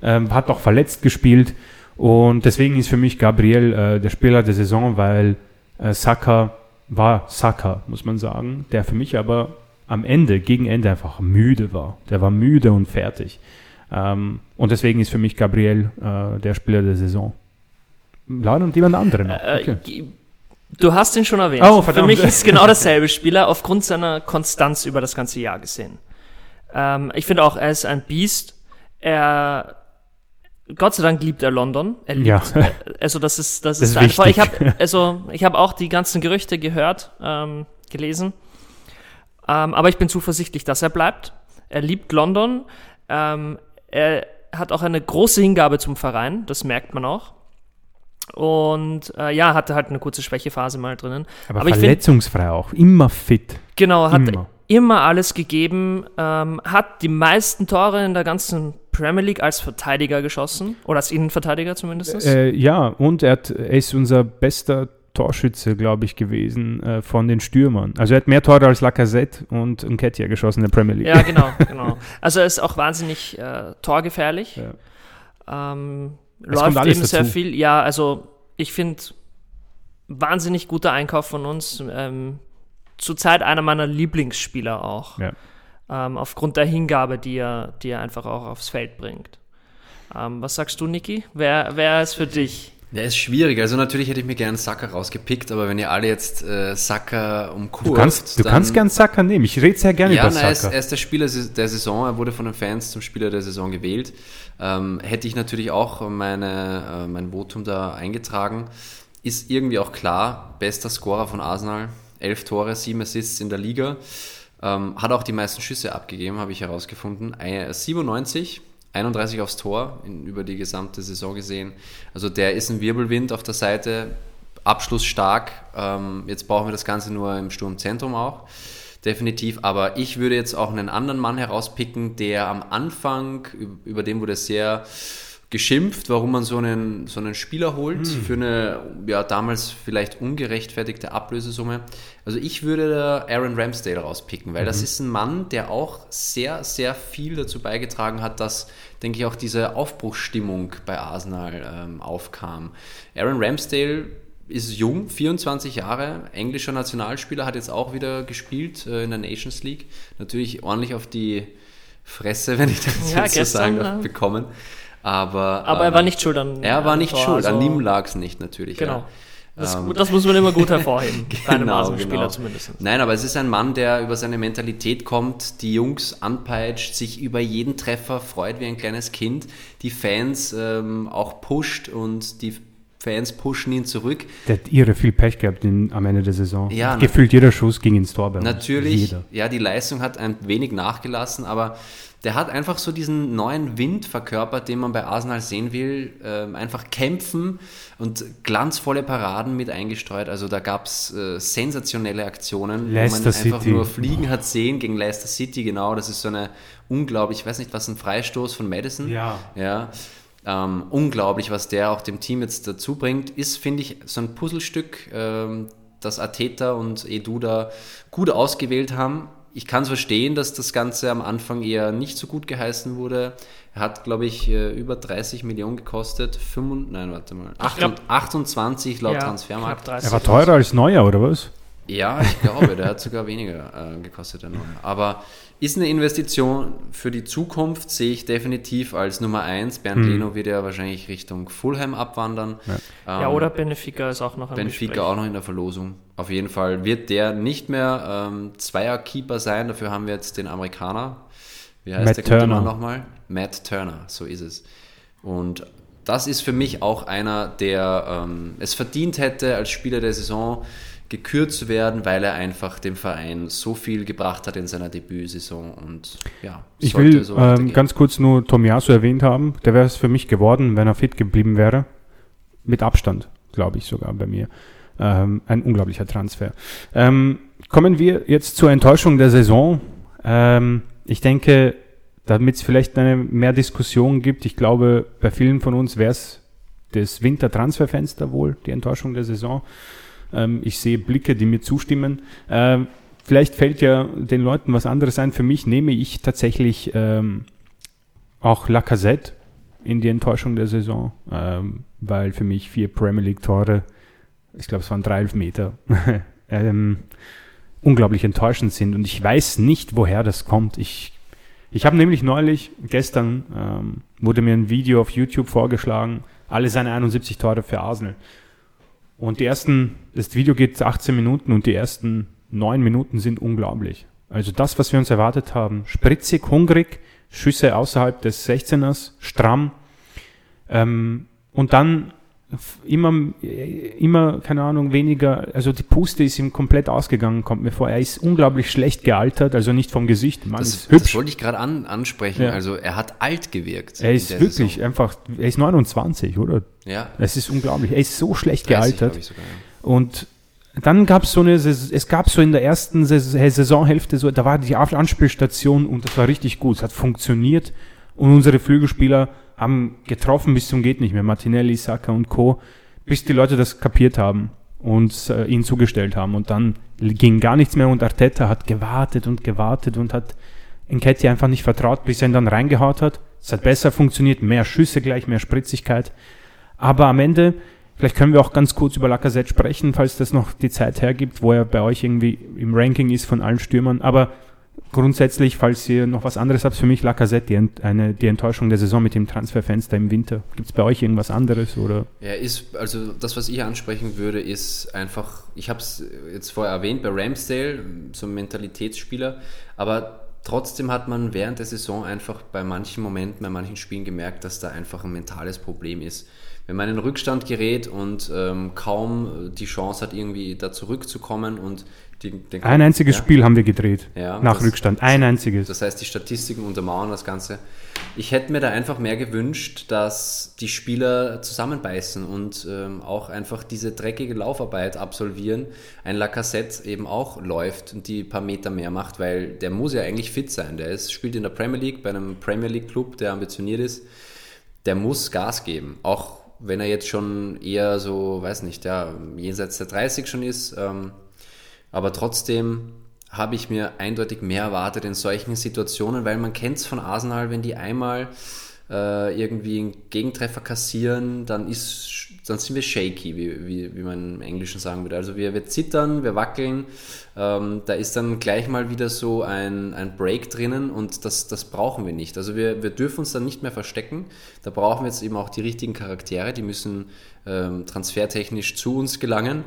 Ähm, hat auch verletzt gespielt. Und deswegen ist für mich Gabriel äh, der Spieler der Saison, weil äh, Saka war Saka, muss man sagen, der für mich aber am Ende, gegen Ende einfach müde war. Der war müde und fertig. Ähm, und deswegen ist für mich Gabriel äh, der Spieler der Saison. Lauren und jemand anderen. noch. Äh, Okay. Du hast ihn schon erwähnt. Oh, Für mich ist genau dasselbe Spieler aufgrund seiner Konstanz über das ganze Jahr gesehen. Ähm, ich finde auch, er ist ein Biest. Er, Gott sei Dank liebt er London. Er liebt, Ja. äh, also das ist, das, Das ist ist einfach. Ich habe, also ich habe auch die ganzen Gerüchte gehört, ähm, gelesen. Ähm, aber ich bin zuversichtlich, dass er bleibt. Er liebt London. Ähm, er hat auch eine große Hingabe zum Verein. Das merkt man auch. Und äh, ja, hatte halt eine kurze Schwächephase mal drinnen. Aber, Aber ich find- verletzungsfrei auch. Immer fit. Genau, hat Immer. immer, alles gegeben, ähm, hat die meisten Tore in der ganzen Premier League als Verteidiger geschossen. Oder als Innenverteidiger zumindest. Äh, ja, und er, hat, er ist unser bester Torschütze, glaube ich, gewesen äh, von den Stürmern. Also er hat mehr Tore als Lacazette und Nketiah geschossen in der Premier League. Ja, genau, [LAUGHS] genau. Also er ist auch wahnsinnig äh, torgefährlich. Ja. Ähm, Es läuft kommt alles eben sehr dazu. viel. Ja, also ich finde, wahnsinnig guter Einkauf von uns. Ähm, zurzeit einer meiner Lieblingsspieler auch. Ja. Ähm, aufgrund der Hingabe, die er, die er einfach auch aufs Feld bringt. Ähm, was sagst du, Niki? Wer, wer ist für dich? Der ist schwierig. Also natürlich hätte ich mir gern Saka rausgepickt, aber wenn ihr alle jetzt äh, Saka umkurvt, Du kannst, du dann- kannst gern Saka nehmen. Ich rede sehr gerne ja, über na, er, ist, Saka. er ist der Spieler der Saison. Er wurde von den Fans zum Spieler der Saison gewählt. Ähm, hätte ich natürlich auch meine, äh, mein Votum da eingetragen. Ist irgendwie auch klar, bester Scorer von Arsenal. Elf Tore, sieben Assists in der Liga. Ähm, hat auch die meisten Schüsse abgegeben, habe ich herausgefunden. Ein- 97, 31 aufs Tor in, über die gesamte Saison gesehen. Also der ist ein Wirbelwind auf der Seite, Abschluss stark. Ähm, jetzt brauchen wir das Ganze nur im Sturmzentrum auch. Definitiv, aber ich würde jetzt auch einen anderen Mann herauspicken, der am Anfang, üb- über den wurde sehr geschimpft, warum man so einen, so einen Spieler holt für eine ja, damals vielleicht ungerechtfertigte Ablösesumme. Also ich würde da Aaron Ramsdale rauspicken, weil das ist ein Mann, der auch sehr, sehr viel dazu beigetragen hat, dass, denke ich, auch diese Aufbruchsstimmung bei Arsenal ähm, aufkam. Aaron Ramsdale ist jung, 24 Jahre, englischer Nationalspieler, hat jetzt auch wieder gespielt äh, in der Nations League. Natürlich ordentlich auf die Fresse, wenn ich das Ja, jetzt so sagen darf, ja. bekommen. Aber, Aber er ähm, war nicht schuld an Er war an nicht Tor, schuld, an also- ihm lag es nicht natürlich. Genau. Ja. Das, Ähm, das muss man immer gut [LAUGHS] hervorheben. bei einem Genau, Arsenal-Spieler genau. zumindest. Nein, aber es ist ein Mann, der über seine Mentalität kommt, die Jungs anpeitscht, sich über jeden Treffer freut wie ein kleines Kind, die Fans ähm, auch pusht und die Fans pushen ihn zurück. Der hat irre viel Pech gehabt in, am Ende der Saison. Ja, Gefühlt jeder Schuss ging ins Tor bei uns. Natürlich, Jeder. ja, die Leistung hat ein wenig nachgelassen, aber der hat einfach so diesen neuen Wind verkörpert, den man bei Arsenal sehen will. Ähm, einfach kämpfen und glanzvolle Paraden mit eingestreut. Also da gab es äh, sensationelle Aktionen, Leicester wo man einfach City. nur fliegen hat sehen gegen Leicester City, genau. Das ist so eine unglaublich, ich weiß nicht, was ein Freistoß von Madison. Ja. Ja. Ähm, unglaublich, was der auch dem Team jetzt dazu bringt, ist, finde ich, so ein Puzzlestück, ähm, das Ateta und Edu da gut ausgewählt haben. Ich kann es verstehen, dass das Ganze am Anfang eher nicht so gut geheißen wurde. Er hat, glaube ich, äh, über 30 Millionen gekostet. 25, nein, warte mal. glaub- 28 laut Ja, Transfermarkt. knapp 30. Er war teurer als Neuer, oder was? Ja, ich glaube, der hat sogar weniger äh, gekostet, der neue. Aber ist eine Investition für die Zukunft, sehe ich definitiv als Nummer eins. Bernd Hm. Leno wird ja wahrscheinlich Richtung Fulham abwandern. ja, Ähm, oder Benfica ist auch noch ein Benfica auch noch in der Verlosung. Auf jeden Fall wird der nicht mehr ähm, Zweierkeeper sein. Dafür haben wir jetzt den Amerikaner. Wie heißt Matt der gute Turner. Mann nochmal? Matt Turner, so ist es. Und das ist für mich auch einer, der ähm, es verdient hätte, als Spieler der Saison gekürt zu werden, weil er einfach dem Verein so viel gebracht hat in seiner Debütsaison und ja, Ich will so ähm, ganz kurz nur Tomiyasu erwähnt haben. Der wäre es für mich geworden, wenn er fit geblieben wäre. Mit Abstand, glaube ich sogar bei mir. Ähm, ein unglaublicher Transfer. Ähm, kommen wir jetzt zur Enttäuschung der Saison. Ähm, ich denke, damit es vielleicht eine mehr Diskussion gibt, ich glaube, bei vielen von uns wäre es das Wintertransferfenster wohl, die Enttäuschung der Saison. Ähm, ich sehe Blicke, die mir zustimmen. Ähm, vielleicht fällt ja den Leuten was anderes ein. Für mich nehme ich tatsächlich ähm, auch Lacazette in die Enttäuschung der Saison, ähm, weil für mich vier Premier League Tore, ich glaube es waren drei Elfmeter, [LAUGHS] ähm, unglaublich enttäuschend sind. Und ich weiß nicht, woher das kommt. Ich, ich habe nämlich neulich, gestern, ähm, wurde mir ein Video auf YouTube vorgeschlagen, alle seine 71 Tore für Arsenal. Und die ersten, das Video geht 18 Minuten und die ersten neun Minuten sind unglaublich. Also das, was wir uns erwartet haben, spritzig, hungrig, Schüsse außerhalb des 16ers, stramm. Ähm, und dann immer, immer, keine Ahnung, weniger, also die Puste ist ihm komplett ausgegangen, kommt mir vor. Er ist unglaublich schlecht gealtert, also nicht vom Gesicht. Mann das, ist hübsch. das wollte ich gerade an, ansprechen. Ja. Also er hat alt gewirkt. Er ist wirklich Saison. einfach, er ist 29, oder? Ja. Es ist unglaublich. Er ist so schlecht 30, gealtert. Sogar, ja. Und dann gab es so eine, es gab so in der ersten Saisonhälfte so, da war die Anspielstation und das war richtig gut. Es hat funktioniert und unsere Flügelspieler haben getroffen bis zum geht nicht mehr. Martinelli, Saka und Co. Bis die Leute das kapiert haben und äh, ihn zugestellt haben. Und dann ging gar nichts mehr und Arteta hat gewartet und gewartet und hat Enketti einfach nicht vertraut, bis er ihn dann reingehaut hat. Es hat besser funktioniert, mehr Schüsse gleich, mehr Spritzigkeit. Aber am Ende Vielleicht können wir auch ganz kurz über Lacazette sprechen, falls das noch die Zeit hergibt, wo er bei euch irgendwie im Ranking ist von allen Stürmern. Aber grundsätzlich, falls ihr noch was anderes habt, für mich Lacazette die, Ent eine, die Enttäuschung der Saison mit dem Transferfenster im Winter. Gibt es bei euch irgendwas anderes? Oder? Ja, ist, also das, was ich ansprechen würde, ist einfach, ich habe es jetzt vorher erwähnt, bei Ramsdale, so ein Mentalitätsspieler, aber trotzdem hat man während der Saison einfach bei manchen Momenten, bei manchen Spielen gemerkt, dass da einfach ein mentales Problem ist wenn man in Rückstand gerät und ähm, kaum die Chance hat, irgendwie da zurückzukommen und die, den Ein einziges ja, Spiel haben wir gedreht ja, nach das, Rückstand. Ein einziges. Das heißt, die Statistiken untermauern das Ganze. Ich hätte mir da einfach mehr gewünscht, dass die Spieler zusammenbeißen und ähm, auch einfach diese dreckige Laufarbeit absolvieren. Ein Lacassette eben auch läuft und die paar Meter mehr macht, weil der muss ja eigentlich fit sein. Der ist, spielt in der Premier League, bei einem Premier League Club, der ambitioniert ist. Der muss Gas geben. Auch wenn er jetzt schon eher so, weiß nicht, ja, jenseits der 30 schon ist. Ähm, aber trotzdem habe ich mir eindeutig mehr erwartet in solchen Situationen, weil man kennt es von Arsenal, wenn die einmal äh, irgendwie einen Gegentreffer kassieren, dann ist dann sind wir shaky, wie, wie, wie man im Englischen sagen würde. Also wir, wir zittern, wir wackeln, ähm, da ist dann gleich mal wieder so ein, ein Break drinnen und das, das brauchen wir nicht. Also wir, wir dürfen uns dann nicht mehr verstecken. Da brauchen wir jetzt eben auch die richtigen Charaktere, die müssen ähm, transfertechnisch zu uns gelangen.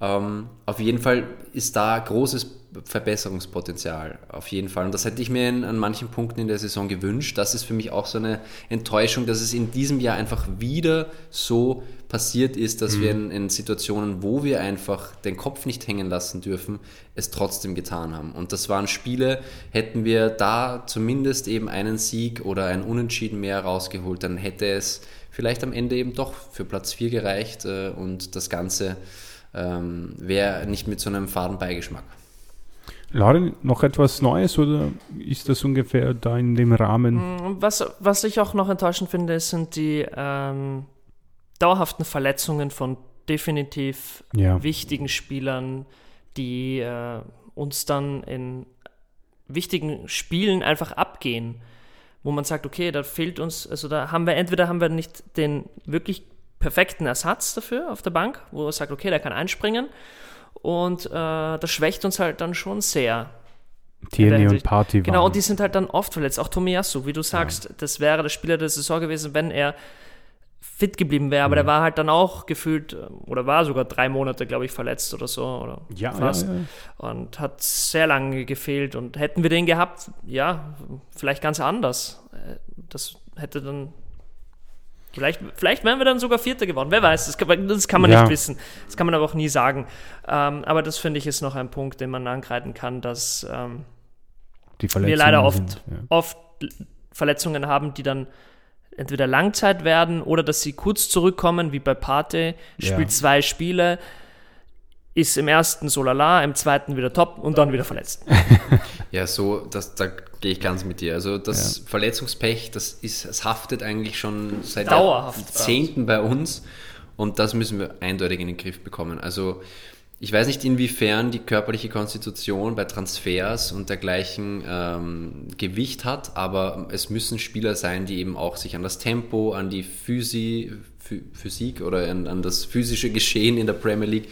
Ähm, auf jeden Fall ist da großes Verbesserungspotenzial, auf jeden Fall. Und das hätte ich mir in, an manchen Punkten in der Saison gewünscht. Das ist für mich auch so eine Enttäuschung, dass es in diesem Jahr einfach wieder so passiert ist, dass mhm. wir in, in, Situationen, wo wir einfach den Kopf nicht hängen lassen dürfen, es trotzdem getan haben. Und das waren Spiele, hätten wir da zumindest eben einen Sieg oder ein Unentschieden mehr rausgeholt, dann hätte es vielleicht am Ende eben doch für Platz 4 gereicht äh, und das Ganze ähm, wäre nicht mit so einem faden Beigeschmack. Lauren, noch etwas Neues oder ist das ungefähr da in dem Rahmen? Mm, was, was ich auch noch enttäuschend finde, sind die ähm, dauerhaften Verletzungen von definitiv ja. wichtigen Spielern, die äh, uns dann in wichtigen Spielen einfach abgehen, wo man sagt, okay, da fehlt uns, also da haben wir entweder haben wir nicht den wirklich perfekten Ersatz dafür auf der Bank, wo er sagt, okay, der kann einspringen. Und äh, das schwächt uns halt dann schon sehr. Tierney und Party Genau, und die sind halt dann oft verletzt. Auch Tomiyasu, wie du sagst, ja. das wäre der Spieler der Saison gewesen, wenn er fit geblieben wäre, aber mhm. der war halt dann auch gefühlt, oder war sogar drei Monate, glaube ich, verletzt oder so, oder ja, fast. Ja, ja. Und hat sehr lange gefehlt. Und hätten wir den gehabt, ja, vielleicht ganz anders. Äh, das hätte dann Vielleicht, vielleicht wären wir dann sogar Vierter geworden. Wer weiß, das kann, das kann man ja. nicht wissen. Das kann man aber auch nie sagen. Ähm, aber das finde ich ist noch ein Punkt, den man angreifen kann, dass ähm, wir leider oft, sind, ja. oft Verletzungen haben, die dann entweder Langzeit werden oder dass sie kurz zurückkommen, wie bei Pate, spielt ja. zwei Spiele, ist im ersten so lala, im zweiten wieder top und dann wieder verletzt. [LAUGHS] [LAUGHS] Ja, so, das, da gehe ich ganz mit dir. Also das ja. Verletzungspech, das ist, es haftet eigentlich schon seit Jahrzehnten bei uns und das müssen wir eindeutig in den Griff bekommen. Also ich weiß nicht, inwiefern die körperliche Konstitution bei Transfers und dergleichen ähm, Gewicht hat, aber es müssen Spieler sein, die eben auch sich an das Tempo, an die Physi, Physik oder an, an das physische Geschehen in der Premier League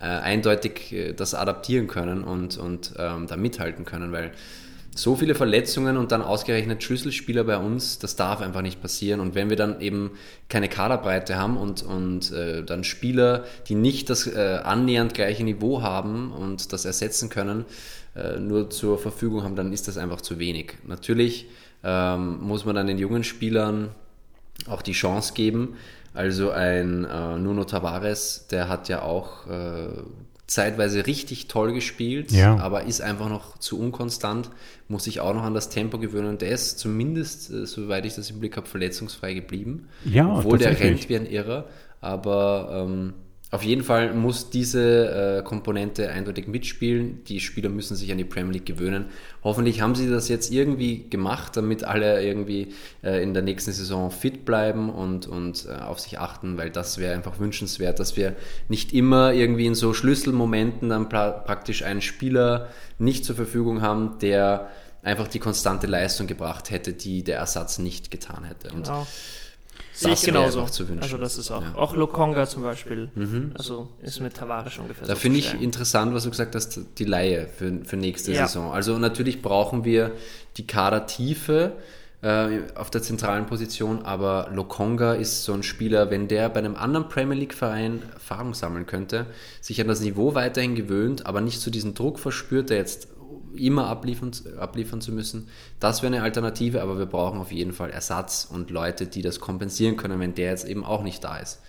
äh, eindeutig äh, das adaptieren können und, und ähm, da mithalten können, weil so viele Verletzungen und dann ausgerechnet Schlüsselspieler bei uns, das darf einfach nicht passieren. Und wenn wir dann eben keine Kaderbreite haben und, und äh, dann Spieler, die nicht das äh, annähernd gleiche Niveau haben und das ersetzen können, äh, nur zur Verfügung haben, dann ist das einfach zu wenig. Natürlich ähm, muss man dann den jungen Spielern auch die Chance geben, Also ein äh, Nuno Tavares, der hat ja auch äh, zeitweise richtig toll gespielt, Ja. aber ist einfach noch zu unkonstant, muss sich auch noch an das Tempo gewöhnen und der ist zumindest, äh, soweit ich das im Blick habe, verletzungsfrei geblieben. Ja, Obwohl der rennt wie ein Irrer, aber ähm, auf jeden Fall muss diese äh, Komponente eindeutig mitspielen. Die Spieler müssen sich an die Premier League gewöhnen. Hoffentlich haben sie das jetzt irgendwie gemacht, damit alle irgendwie äh, in der nächsten Saison fit bleiben und, und äh, auf sich achten, weil das wäre einfach wünschenswert, dass wir nicht immer irgendwie in so Schlüsselmomenten dann pra praktisch einen Spieler nicht zur Verfügung haben, der einfach die konstante Leistung gebracht hätte, die der Ersatz nicht getan hätte. Und Genau. Ich das wäre genauso. einfach zu wünschen. Also das ist auch, Ja. Mhm. auch Lokonga zum Beispiel. Also ist mit Tavares ungefähr Da so finde zu ich interessant, was du gesagt hast, die Laie für, für nächste Ja. Saison. Also natürlich brauchen wir die Kadertiefe äh, auf der zentralen Position, aber Lokonga ist so ein Spieler, wenn der bei einem anderen Premier League Verein Erfahrung sammeln könnte, sich an das Niveau weiterhin gewöhnt, aber nicht so diesen Druck verspürt, der jetzt immer abliefern, abliefern zu müssen. Das wäre eine Alternative, aber wir brauchen auf jeden Fall Ersatz und Leute, die das kompensieren können, wenn der jetzt eben auch nicht da ist.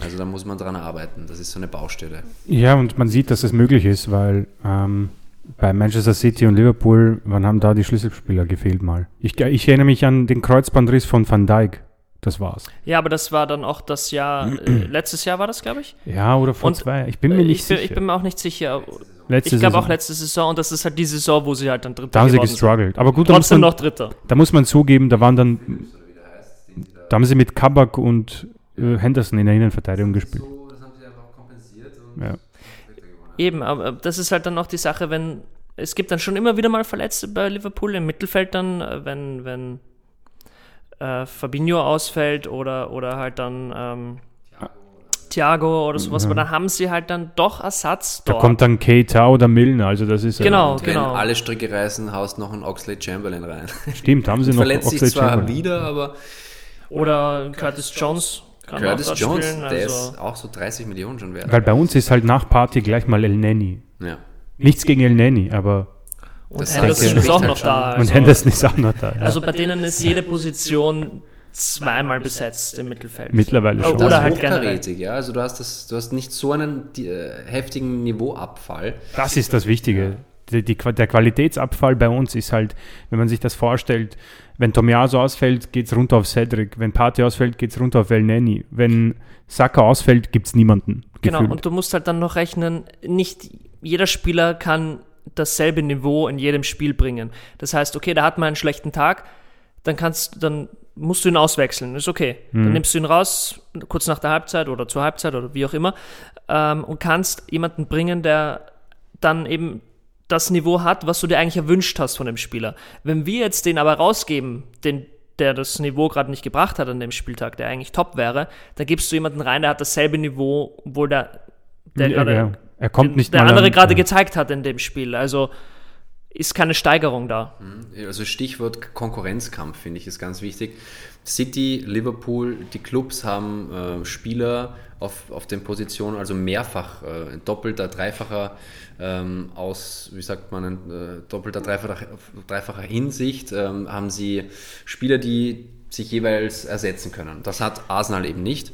Also da muss man dran arbeiten. Das ist so eine Baustelle. Ja, und man sieht, dass es möglich ist, weil ähm, bei Manchester City und Liverpool, wann haben da die Schlüsselspieler gefehlt mal? Ich, ich erinnere mich an den Kreuzbandriss von Van Dijk. Das war's. Ja, aber das war dann auch das Jahr, äh, letztes Jahr war das, glaube ich. Ja, oder vor Und, zwei. Ich bin mir Äh, nicht ich, bin, sicher. ich bin mir auch nicht sicher. Letzte ich glaube auch letzte Saison und das ist halt die Saison, wo sie halt dann Dritter Da haben sie geworden sind. gestruggelt. Aber gut, da muss, Trotzdem man, noch Dritter. da muss man zugeben, da waren dann, da haben sie mit Kabak und äh, Henderson in der Innenverteidigung gespielt. das haben sie einfach kompensiert und Ja. Eben, aber das ist halt dann noch die Sache, wenn es gibt dann schon immer wieder mal Verletzte bei Liverpool im Mittelfeld dann, äh, wenn, wenn äh, Fabinho ausfällt oder, oder halt dann ähm, Thiago oder sowas, aber dann haben sie halt dann doch Ersatz Da dort. kommt dann Keita oder Milner, also das ist Genau. Und wenn genau. alle Stricke reißen, haust noch einen Oxley Chamberlain rein. Stimmt, haben sie [LAUGHS] noch Verletzt sich zwar wieder, aber Oder Curtis Jones kann Curtis Jones, spielen. der Also, ist auch so 30 Millionen schon wert. Weil bei uns ist halt nach Party gleich mal El Neni. Ja. Nichts gegen El Neni, aber und das Henderson ist auch noch da. und Also, Henderson ist auch noch da. Ja. also bei denen ist jede Position zweimal besetzt im Mittelfeld. Mittlerweile schon. Das Oder ist halt generell. hochkarätig, ja. Also du hast das, du hast nicht so einen die, äh, heftigen Niveauabfall. Das ist das Wichtige. Die, die, der Qualitätsabfall bei uns ist halt, wenn man sich das vorstellt, wenn Tomiaso ausfällt, geht es runter auf Cedric. Wenn Pate ausfällt, geht es runter auf El Neni. Wenn Saka ausfällt, gibt es niemanden. Genau, gefühlt. und du musst halt dann noch rechnen, nicht jeder Spieler kann dasselbe Niveau in jedem Spiel bringen. Das heißt, okay, da hat man einen schlechten Tag, dann kannst dann musst du ihn auswechseln, ist okay. Mhm. Dann nimmst du ihn raus, kurz nach der Halbzeit oder zur Halbzeit oder wie auch immer, ähm, und kannst jemanden bringen, der dann eben das Niveau hat, was du dir eigentlich erwünscht hast von dem Spieler. Wenn wir jetzt den aber rausgeben, den, der das Niveau gerade nicht gebracht hat an dem Spieltag, der eigentlich top wäre, dann gibst du jemanden rein, der hat dasselbe Niveau, obwohl der, der, Ja, ja. Er kommt nicht der andere an- gerade ja. gezeigt hat in dem Spiel. Also ist keine Steigerung da. Also Stichwort Konkurrenzkampf finde ich ist ganz wichtig. City, Liverpool, die Clubs haben äh, Spieler auf, auf den Positionen, also mehrfach, äh, doppelter, dreifacher ähm, aus, wie sagt man, äh, doppelter, dreifacher, dreifacher Hinsicht, ähm, haben sie Spieler, die sich jeweils ersetzen können. Das hat Arsenal eben nicht.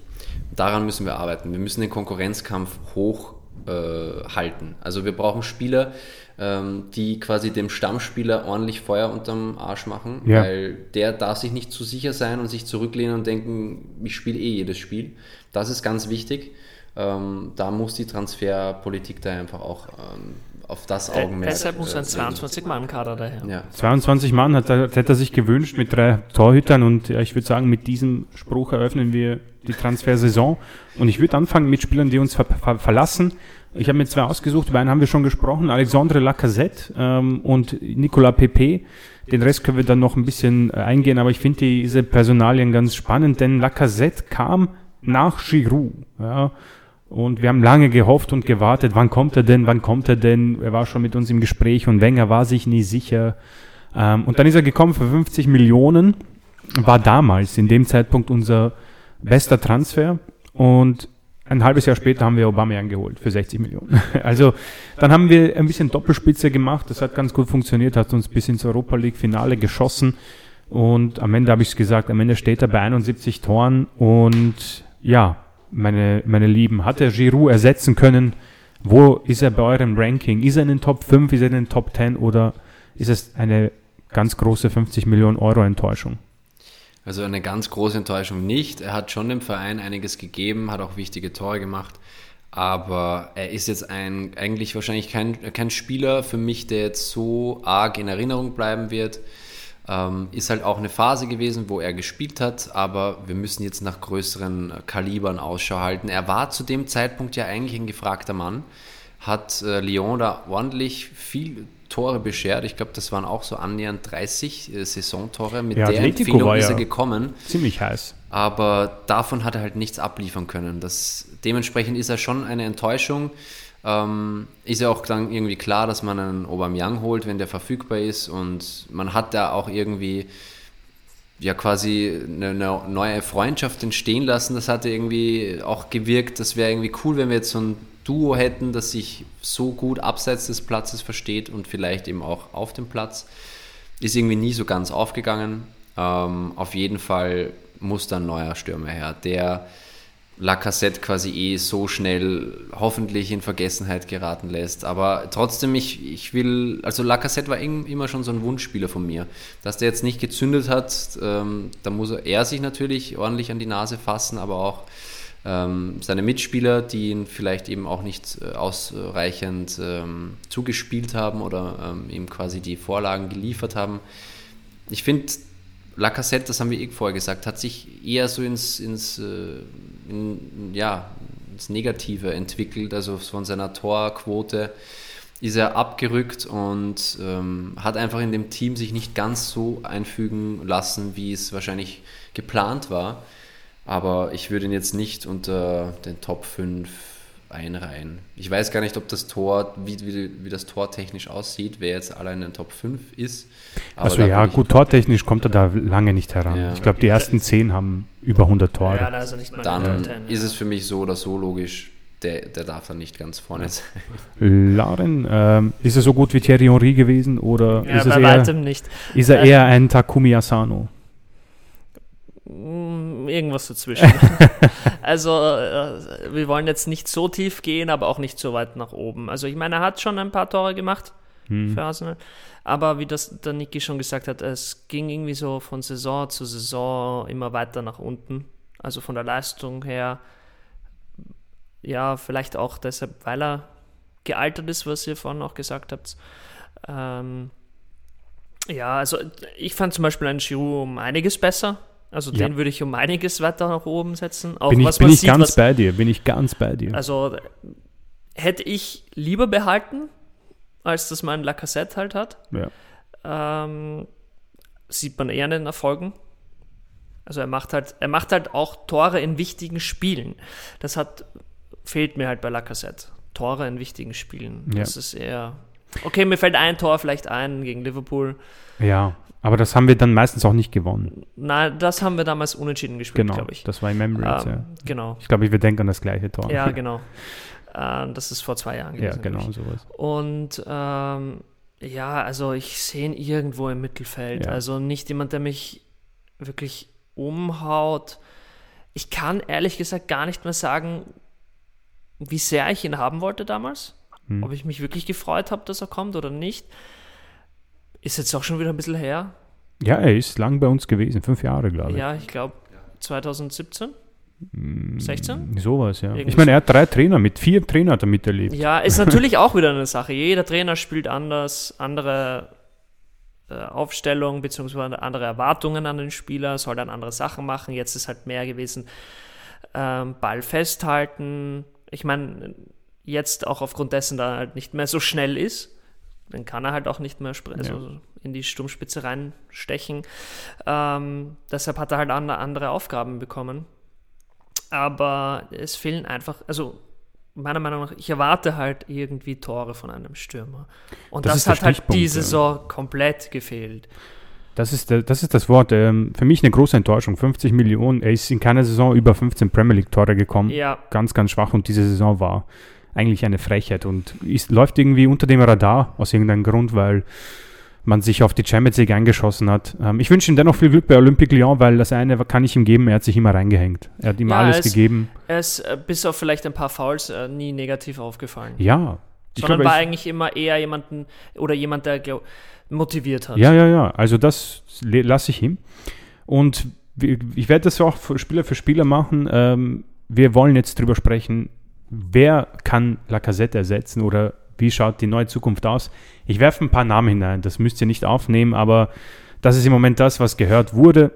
Daran müssen wir arbeiten. Wir müssen den Konkurrenzkampf hoch äh. Also wir brauchen Spieler, ähm, die quasi dem Stammspieler ordentlich Feuer unterm Arsch machen, Ja. weil der darf sich nicht zu sicher sein und sich zurücklehnen und denken, ich spiele eh jedes Spiel. Das ist ganz wichtig. Ähm, da muss die Transferpolitik da einfach auch ähm, auf das Augenmerk. deshalb muss äh, ein legen. 22-Mann-Kader daher. Ja. 22 Mann hat er, hätte er sich gewünscht mit drei Torhütern und ja, ich würde sagen, mit diesem Spruch eröffnen wir die Transfersaison. Und ich würde anfangen mit Spielern, die uns ver ver verlassen. Ich habe mir zwei ausgesucht, über einen haben wir schon gesprochen, Alexandre Lacazette ähm, und Nicolas Pepe. Den Rest können wir dann noch ein bisschen äh, eingehen, aber ich finde diese Personalien ganz spannend, denn Lacazette kam nach Giroud. Ja, und wir haben lange gehofft und gewartet, wann kommt er denn, wann kommt er denn? Er war schon mit uns im Gespräch und Wenger war sich nie sicher. Ähm, und dann ist er gekommen für 50 Millionen, war damals in dem Zeitpunkt unser bester Transfer und ein halbes Jahr später haben wir Aubameyang geholt für 60 Millionen. [LAUGHS] Also dann haben wir ein bisschen Doppelspitze gemacht, das hat ganz gut funktioniert, hat uns bis ins Europa League Finale geschossen und am Ende habe ich es gesagt, am Ende steht er bei 71 Toren und ja, meine, meine Lieben, hat er Giroud ersetzen können? Wo ist er bei eurem Ranking? Ist er in den Top 5, ist er in den Top 10 oder ist es eine ganz große 50 Millionen Euro Enttäuschung? Also eine ganz große Enttäuschung nicht. Er hat schon dem Verein einiges gegeben, hat auch wichtige Tore gemacht. Aber er ist jetzt ein, eigentlich wahrscheinlich kein, kein Spieler für mich, der jetzt so arg in Erinnerung bleiben wird. Ähm, ist halt auch eine Phase gewesen, wo er gespielt hat, aber wir müssen jetzt nach größeren Kalibern Ausschau halten. Er war zu dem Zeitpunkt ja eigentlich ein gefragter Mann, hat äh, Lyon da ordentlich viel Tore beschert. Ich glaube, das waren auch so annähernd 30 äh, Saisontore. Mit Ja, der Atletico Empfehlung war ist ja- er gekommen. Ziemlich heiß. Aber davon hat er halt nichts abliefern können. Das, dementsprechend ist er schon eine Enttäuschung. Ähm, ist ja auch dann irgendwie klar, dass man einen Aubameyang holt, wenn der verfügbar ist. Und man hat da auch irgendwie ja quasi eine, eine neue Freundschaft entstehen lassen. Das hatte irgendwie auch gewirkt, das wäre irgendwie cool, wenn wir jetzt so ein Duo hätten, das sich so gut abseits des Platzes versteht und vielleicht eben auch auf dem Platz. Ist irgendwie nie so ganz aufgegangen. Ähm, auf jeden Fall muss da ein neuer Stürmer her, der Lacassette quasi eh so schnell hoffentlich in Vergessenheit geraten lässt. Aber trotzdem, ich, ich will, also Lacassette war im- immer schon so ein Wunschspieler von mir. Dass der jetzt nicht gezündet hat, ähm, da muss er sich natürlich ordentlich an die Nase fassen, aber auch ähm, seine Mitspieler, die ihn vielleicht eben auch nicht äh, ausreichend ähm, zugespielt haben oder ähm, ihm quasi die Vorlagen geliefert haben. Ich finde, Lacassette, das haben wir eh vorher gesagt, hat sich eher so ins, ins, äh, in, ja, ins Negative entwickelt, also von seiner Torquote ist er abgerückt und ähm, hat einfach in dem Team sich nicht ganz so einfügen lassen, wie es wahrscheinlich geplant war. Aber ich würde ihn jetzt nicht unter den Top 5 einreihen. Ich weiß gar nicht, ob das Tor, wie, wie, wie das Tor technisch aussieht, wer jetzt allein in den Top 5 ist. Aber Also ja, gut, tortechnisch kommt er da lange nicht heran. Ja. Ich glaube, die ersten zehn haben über 100 Tore. Ja, also Dann in den Top 10, ist es für mich so oder so logisch, der, der darf dann nicht ganz vorne sein. Lauren, ähm, ist er so gut wie Thierry Henry gewesen oder Ja, ist, es bei eher, weitem nicht. ist er eher ein Takumi Asano? Mm, Irgendwas dazwischen. [LAUGHS] also, äh, wir wollen jetzt nicht so tief gehen, aber auch nicht so weit nach oben. Also, ich meine, er hat schon ein paar Tore gemacht Hm. für Arsenal. Aber wie das der Niki schon gesagt hat, es ging irgendwie so von Saison zu Saison immer weiter nach unten. Also von der Leistung her, ja, vielleicht auch deshalb, weil er gealtert ist, was ihr vorhin auch gesagt habt. Ähm, ja, also ich fand zum Beispiel einen Giroud um einiges besser. Also Ja. den würde ich um einiges weiter nach oben setzen. Auch Bin ich, was bin ich sieht, ganz was, bei dir, bin ich ganz bei dir. also hätte ich lieber behalten, als dass man Lacassette halt hat. ja. Ähm, sieht man eher in den Erfolgen. Also er macht halt, er macht halt auch Tore in wichtigen Spielen. Das hat, fehlt mir halt bei Lacassette. Tore in wichtigen Spielen. Ja. Das ist eher. Okay, mir fällt ein Tor vielleicht ein gegen Liverpool. Ja, aber das haben wir dann meistens auch nicht gewonnen. Nein, das haben wir damals unentschieden gespielt, Genau, glaube ich. das war im Emirates, ähm, ja. Genau. Ich glaube, wir denken an das gleiche Tor. Ja, [LAUGHS] genau. äh, das ist vor zwei Jahren Ja, gewesen. glaub genau, sowas. Und ähm, ja, also ich sehe ihn irgendwo im Mittelfeld. Ja. Also nicht jemand, der mich wirklich umhaut. Ich kann ehrlich gesagt gar nicht mehr sagen, wie sehr ich ihn haben wollte damals. Hm. Ob ich mich wirklich gefreut habe, dass er kommt oder nicht. Ist jetzt auch schon wieder ein bisschen her. Ja, er ist lang bei uns gewesen, fünf Jahre, glaube ich. Ja, ich glaube 2017, 16. Sowas, ja. Irgendwie Ich meine, er hat drei Trainer, mit vier Trainer hat er miterlebt. Ja, ist natürlich [LAUGHS] auch wieder eine Sache. Jeder Trainer spielt anders, andere äh, Aufstellung beziehungsweise andere Erwartungen an den Spieler, soll dann andere Sachen machen. Jetzt ist halt mehr gewesen, ähm, Ball festhalten. Ich meine, jetzt auch aufgrund dessen, da er halt nicht mehr so schnell ist, dann kann er halt auch nicht mehr also in die Sturmspitze reinstechen. Ähm, deshalb hat er halt andere, Aufgaben bekommen. Aber es fehlen einfach, also meiner Meinung nach, ich erwarte halt irgendwie Tore von einem Stürmer. Und Das das, hat halt Stichpunkt, die ja. Saison komplett gefehlt. Das ist, der, das ist das Wort. Ähm, für mich eine große Enttäuschung. 50 Millionen. Er ist in keiner Saison über 15 Premier League-Tore gekommen. Ja, Ganz, ganz schwach. Und diese Saison war eigentlich eine Frechheit und ist, läuft irgendwie unter dem Radar aus irgendeinem Grund, weil man sich auf die Champions League eingeschossen hat. Ähm, ich wünsche ihm dennoch viel Glück bei Olympique Lyon, weil das eine kann ich ihm geben, er hat sich immer reingehängt. Er hat ihm Ja, alles er ist- gegeben. Er ist äh, bis auf vielleicht ein paar Fouls äh, nie negativ aufgefallen. Ja. Ich Sondern glaube, war ich- eigentlich immer eher jemanden oder jemand, der glaub, motiviert hat. Ja, ja, ja. Also das lasse ich ihm. Und ich werde das auch für Spieler für Spieler machen. Ähm, wir wollen jetzt drüber sprechen, wer kann Lacazette ersetzen oder wie schaut die neue Zukunft aus. Ich werfe ein paar Namen hinein, das müsst ihr nicht aufnehmen, aber das ist im Moment das, was gehört wurde.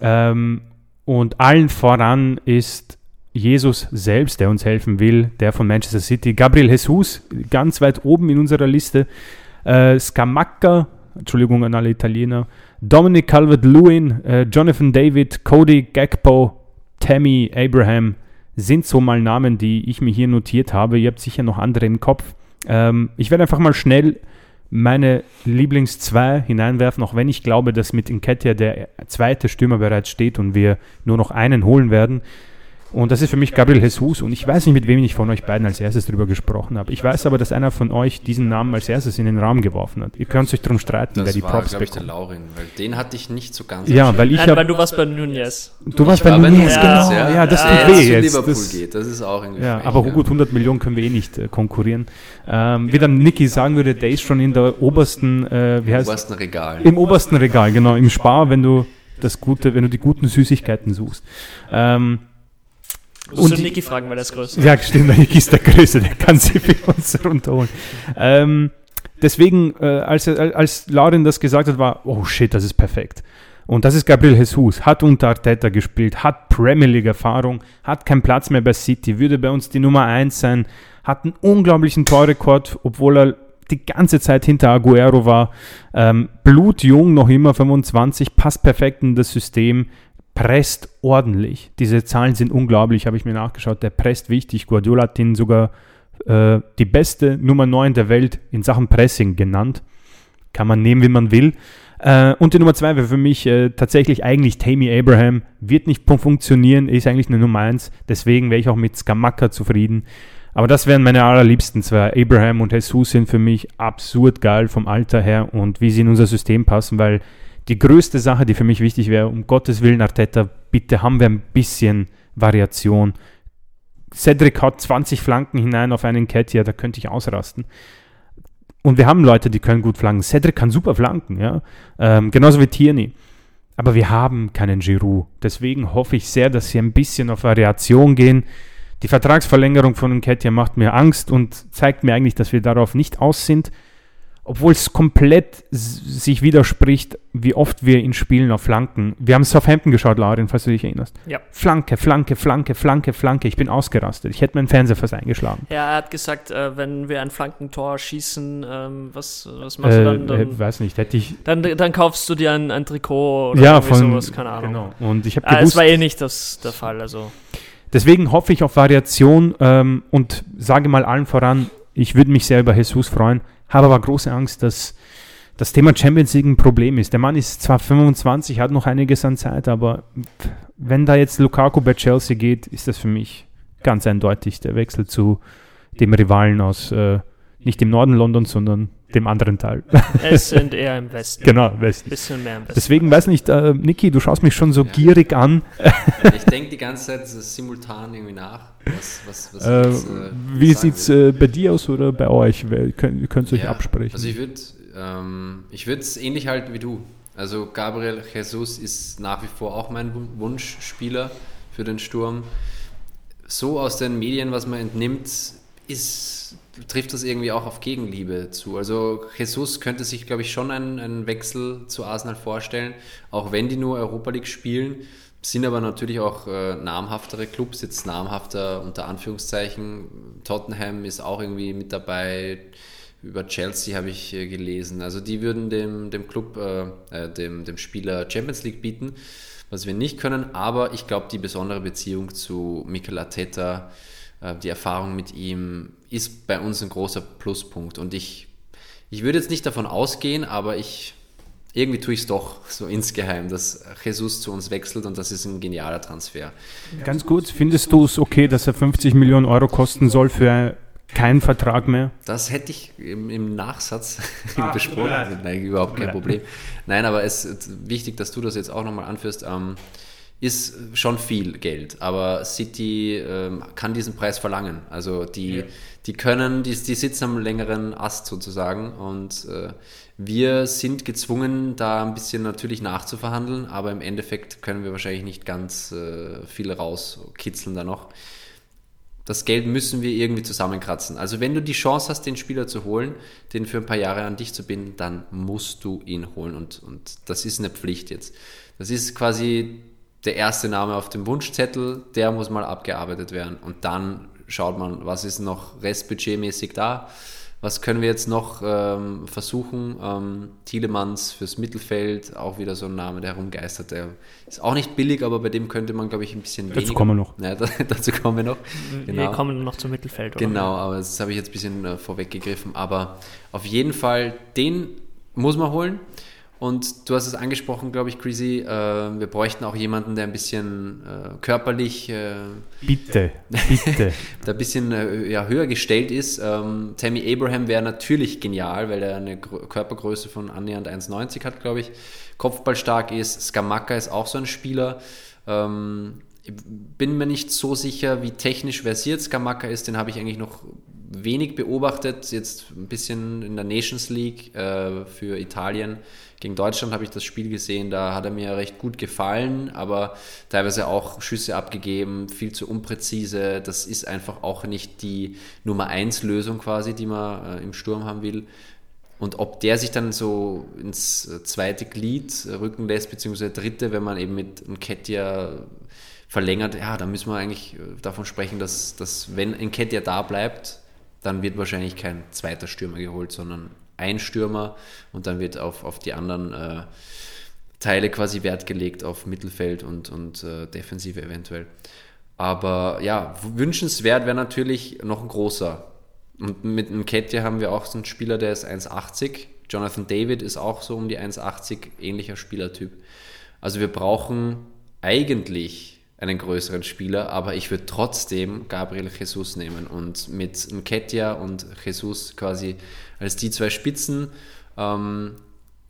Ähm, und allen voran ist Jesus selbst, der uns helfen will, der von Manchester City. Gabriel Jesus, ganz weit oben in unserer Liste. Äh, Scamacca, Entschuldigung an alle Italiener. Dominic Calvert-Lewin, äh, Jonathan David, Cody Gakpo, Tammy Abraham sind so mal Namen, die ich mir hier notiert habe. Ihr habt sicher noch andere im Kopf. Ähm, ich werde einfach mal schnell meine Lieblings zwei hineinwerfen, auch wenn ich glaube, dass mit Nketiah der zweite Stürmer bereits steht und wir nur noch einen holen werden. Und das ist für mich Gabriel Jesus. Und ich weiß nicht, mit wem ich von euch beiden als erstes drüber gesprochen habe. Ich weiß aber, dass einer von euch diesen Namen als erstes in den Raum geworfen hat. Ihr könnt euch darum streiten, wer Das die war, Props glaube ich, der bekommt. Laurin, weil den hatte ich nicht so ganz. Ja, weil ich Nein, weil habe. du warst bei Nunez. Du warst bei war bei Nunez, genau. ja. Ja, das Ja, tut Der weh jetzt. Liverpool Das, geht, das ist auch irgendwie ja, aber gut, 100 Millionen können wir eh nicht äh, konkurrieren. Ähm, wie dann Niki sagen würde, der ist schon in der obersten, äh, wie Im heißt obersten Regal. Im obersten Regal, genau, im Spar, wenn du das gute, wenn du die guten Süßigkeiten suchst. Ähm, Musst Und- Niki fragen, weil er ist größer. ja, stimmt, der Niki ist der Größte, der kann sie für uns runterholen. Ähm, deswegen, äh, als, als Lauren das gesagt hat, war, oh shit, das ist perfekt. Und das ist Gabriel Jesus, hat unter Arteta gespielt, hat Premier League Erfahrung, hat keinen Platz mehr bei City, würde bei uns die Nummer 1 sein, hat einen unglaublichen Torrekord, obwohl er die ganze Zeit hinter Aguero war. Ähm, blutjung, noch immer 25, passt perfekt in das System, presst ordentlich. Diese Zahlen sind unglaublich, habe ich mir nachgeschaut. Der presst wichtig. Guardiola hat ihn sogar äh, die beste Nummer 9 der Welt in Sachen Pressing genannt. Kann man nehmen, wie man will. Äh, und die Nummer 2 wäre für mich äh, tatsächlich eigentlich Tammy Abraham. Wird nicht fu- funktionieren, ist eigentlich eine Nummer 1. Deswegen wäre ich auch mit Skamaka zufrieden. Aber das wären meine allerliebsten zwei. Abraham und Jesus sind für mich absurd geil vom Alter her und wie sie in unser System passen, weil die größte Sache, die für mich wichtig wäre, um Gottes Willen, Arteta, bitte haben wir ein bisschen Variation. Cedric hat 20 Flanken hinein auf einen Ketia, da könnte ich ausrasten. Und wir haben Leute, die können gut flanken. Cedric kann super flanken, ja. Ähm, genauso wie Tierney. Aber wir haben keinen Giroud. Deswegen hoffe ich sehr, dass sie ein bisschen auf Variation gehen. Die Vertragsverlängerung von Nketiah macht mir Angst und zeigt mir eigentlich, dass wir darauf nicht aus sind. Obwohl es komplett sich widerspricht, wie oft wir ihn spielen auf Flanken. Wir haben Southampton geschaut, Laurin, falls du dich erinnerst. Ja. Flanke, Flanke, Flanke, Flanke, Flanke. Ich bin ausgerastet. Ich hätte meinen Fernseher fast eingeschlagen. Ja, er hat gesagt, äh, wenn wir ein Flankentor schießen, ähm, was, was machst Äh, du dann? Dann, äh, weiß nicht, hätte ich. dann, dann kaufst du dir ein, ein Trikot oder Ja, von. sowas, keine Ahnung. Genau. Und ich habe Ah, es gewusst, war eh nicht das, der Fall, also. Deswegen hoffe ich auf Variation ähm, und sage mal allen voran, ich würde mich sehr über Jesus freuen, habe aber große Angst, dass das Thema Champions League ein Problem ist. Der Mann ist zwar 25, hat noch einiges an Zeit, aber wenn da jetzt Lukaku bei Chelsea geht, ist das für mich ganz eindeutig der Wechsel zu dem Rivalen aus äh, nicht dem Norden Londons, sondern dem anderen Teil. [LAUGHS] Es sind eher im Westen. genau, Westen. Bisschen mehr im Westen. Deswegen weiß nicht, äh, Niki, du schaust mich schon so gierig an. Ich denke die ganze Zeit simultan irgendwie nach. Was, was, was Äh, jetzt, äh, wie sieht es äh, bei dir aus oder bei euch? Wer, könnt, ihr euch Ja, absprechen. Also ich würde ähm, ich würde es ähnlich halten wie du. Also Gabriel Jesus ist nach wie vor auch mein Wun- Wunschspieler für den Sturm. So aus den Medien, was man entnimmt, ist, trifft das irgendwie auch auf Gegenliebe zu. Also Jesus könnte sich, glaube ich, schon einen, einen Wechsel zu Arsenal vorstellen, auch wenn die nur Europa League spielen. Sind aber natürlich auch äh, namhaftere Clubs, jetzt namhafter unter Anführungszeichen. Tottenham ist auch irgendwie mit dabei. Über Chelsea habe ich äh, gelesen. Also die würden dem, dem Club, äh, äh, dem, dem Spieler Champions League bieten, was wir nicht können. Aber ich glaube, die besondere Beziehung zu Mikel Arteta, die Erfahrung mit ihm, ist bei uns ein großer Pluspunkt. Und ich, ich würde jetzt nicht davon ausgehen, aber ich irgendwie tue ich es doch [LAUGHS] so insgeheim, dass Jesus zu uns wechselt und das ist ein genialer Transfer. Ganz kurz, findest du es okay, dass er 50 Millionen Euro kosten soll für kein Vertrag mehr. Das hätte ich im, im Nachsatz [LAUGHS] ah, besprochen. Nein, überhaupt kein Problem. Nein, aber es ist wichtig, dass du das jetzt auch nochmal anführst. Ähm, ist schon viel Geld, aber City ähm, kann diesen Preis verlangen. Also die, ja. die können, die, die sitzen am längeren Ast sozusagen und äh, wir sind gezwungen, da ein bisschen natürlich nachzuverhandeln, aber im Endeffekt können wir wahrscheinlich nicht ganz äh, viel rauskitzeln da noch. Das Geld müssen wir irgendwie zusammenkratzen. Also wenn du die Chance hast, den Spieler zu holen, den für ein paar Jahre an dich zu binden, dann musst du ihn holen und, und das ist eine Pflicht jetzt. Das ist quasi der erste Name auf dem Wunschzettel, der muss mal abgearbeitet werden. Und dann schaut man, was ist noch restbudgetmäßig da. Was können wir jetzt noch ähm, versuchen? Ähm, Thielemanns fürs Mittelfeld, auch wieder so ein Name, der herumgeistert. Der ist auch nicht billig, aber bei dem könnte man, glaube ich, ein bisschen dazu weniger... Kommen wir noch. Ja, da, [LAUGHS] dazu kommen wir noch. Genau. Wir kommen noch zum Mittelfeld. Oder? Genau, aber das habe ich jetzt ein bisschen äh, vorweggegriffen. Aber auf jeden Fall, den muss man holen. Und du hast es angesprochen, glaube ich, Chrissy, äh, wir bräuchten auch jemanden, der ein bisschen äh, körperlich. Äh, bitte, bitte. [LAUGHS] der ein bisschen äh, ja, höher gestellt ist. Ähm, Tammy Abraham wäre natürlich genial, weil er eine Gr Körpergröße von annähernd 1,90 hat, glaube ich. Kopfballstark ist. Skamaka ist auch so ein Spieler. Ähm, bin mir nicht so sicher, wie technisch versiert Skamaka ist. Den habe ich eigentlich noch wenig beobachtet. Jetzt ein bisschen in der Nations League äh, für Italien gegen Deutschland habe ich das Spiel gesehen, da hat er mir recht gut gefallen, aber teilweise auch Schüsse abgegeben, viel zu unpräzise. Das ist einfach auch nicht die Nummer 1 Lösung quasi, die man äh, im Sturm haben will. Und ob der sich dann so ins zweite Glied rücken lässt, beziehungsweise dritte, wenn man eben mit Nketiah verlängert, ja, da müssen wir eigentlich äh, davon sprechen, dass, dass wenn Nketiah da bleibt, dann wird wahrscheinlich kein zweiter Stürmer geholt, sondern ein Stürmer und dann wird auf, auf die anderen äh, Teile quasi Wert gelegt, auf Mittelfeld und, und äh, Defensive eventuell. Aber ja, wünschenswert wäre natürlich noch ein großer. Und mit einem Ketja haben wir auch so einen Spieler, der ist 1,80. Jonathan David ist auch so um die 1,80, ähnlicher Spielertyp. Also wir brauchen eigentlich einen größeren Spieler, aber ich würde trotzdem Gabriel Jesus nehmen und mit Nketiah und Jesus quasi als die zwei Spitzen ähm,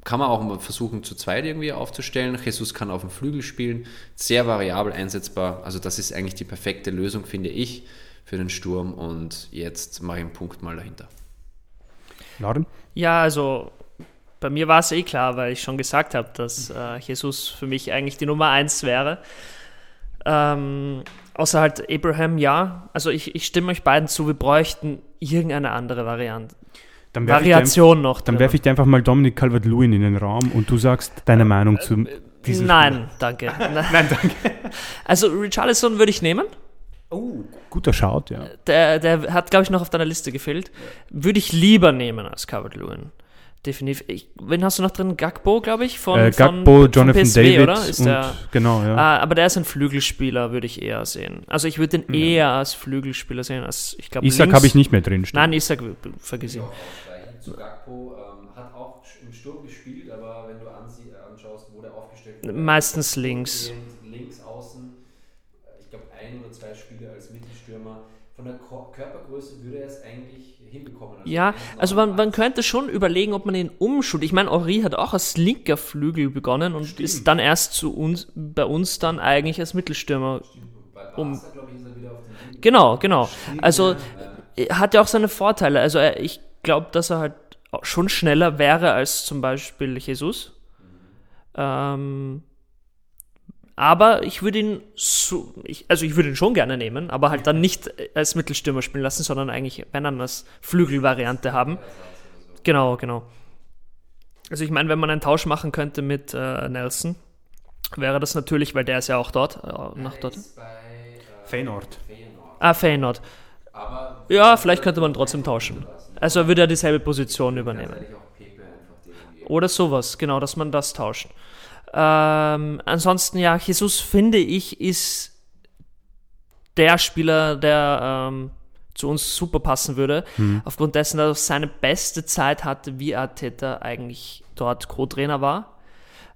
kann man auch mal versuchen, zu zweit irgendwie aufzustellen. Jesus kann auf dem Flügel spielen, sehr variabel einsetzbar. Also das ist eigentlich die perfekte Lösung, finde ich, für den Sturm. Und jetzt mache ich einen Punkt mal dahinter. Lauren? Ja, also bei mir war es eh klar, weil ich schon gesagt habe, dass äh, Jesus für mich eigentlich die Nummer eins wäre. Ähm, außer halt Abraham, ja. Also ich, ich stimme euch beiden zu, wir bräuchten irgendeine andere Variante. Dann Variation ein, noch. Dann werfe ich dir einfach mal Dominic Calvert-Lewin in den Raum und du sagst deine Meinung zu diesem Nein, Spieler. danke. [LAUGHS] Nein, danke. Also Richarlison würde ich nehmen. Oh, guter Shout, ja. Der, der hat, glaube ich, noch auf deiner Liste gefehlt. Würde ich lieber nehmen als Calvert-Lewin definitiv. Ich, wen hast du noch drin? Gagbo, glaube ich, von, äh, Gagbo, von, Jonathan PSV, David oder? Ist der, genau, ja. Ah, aber der ist ein Flügelspieler, würde ich eher sehen. Also ich würde den ja. eher als Flügelspieler sehen, als ich glaube. Isak habe ich nicht mehr drin. Stehen. Nein, Isak vergiss ihn. Zu Gagbo ähm, hat auch im Sturm gespielt, aber wenn du anschaust, wo der aufgestellt wird, meistens links. Links außen, ich glaube ein oder zwei Spiele als Mittelstürmer. Von der Körpergröße würde er es eigentlich hinbekommen. Also ja, also man, man könnte schon überlegen, ob man ihn umschult. Ich meine, Henri hat auch als linker Flügel begonnen und Stimmt. ist dann erst zu uns, bei uns dann eigentlich als Mittelstürmer. Um, genau, genau. Also äh, hat ja auch seine Vorteile. Also er, ich glaube, dass er halt schon schneller wäre als zum Beispiel Jesus. Mhm. Ähm, aber ich würde ihn so, ich, also ich würde ihn schon gerne nehmen, aber halt dann nicht als Mittelstürmer spielen lassen, sondern eigentlich, wenn dann als Flügelvariante haben. Genau, genau. Also ich meine, wenn man einen Tausch machen könnte mit äh, Nelson, wäre das natürlich, weil der ist ja auch dort, äh, nach dort. Feyenoord. Ah, Feyenoord. ja, vielleicht könnte man trotzdem tauschen. Also würde er dieselbe Position übernehmen. Oder sowas, genau, dass man das tauscht. Ähm, ansonsten, ja, Jesus, finde ich, ist der Spieler, der ähm, zu uns super passen würde. Mhm. Aufgrund dessen, dass er seine beste Zeit hatte, wie Arteta eigentlich dort Co-Trainer war.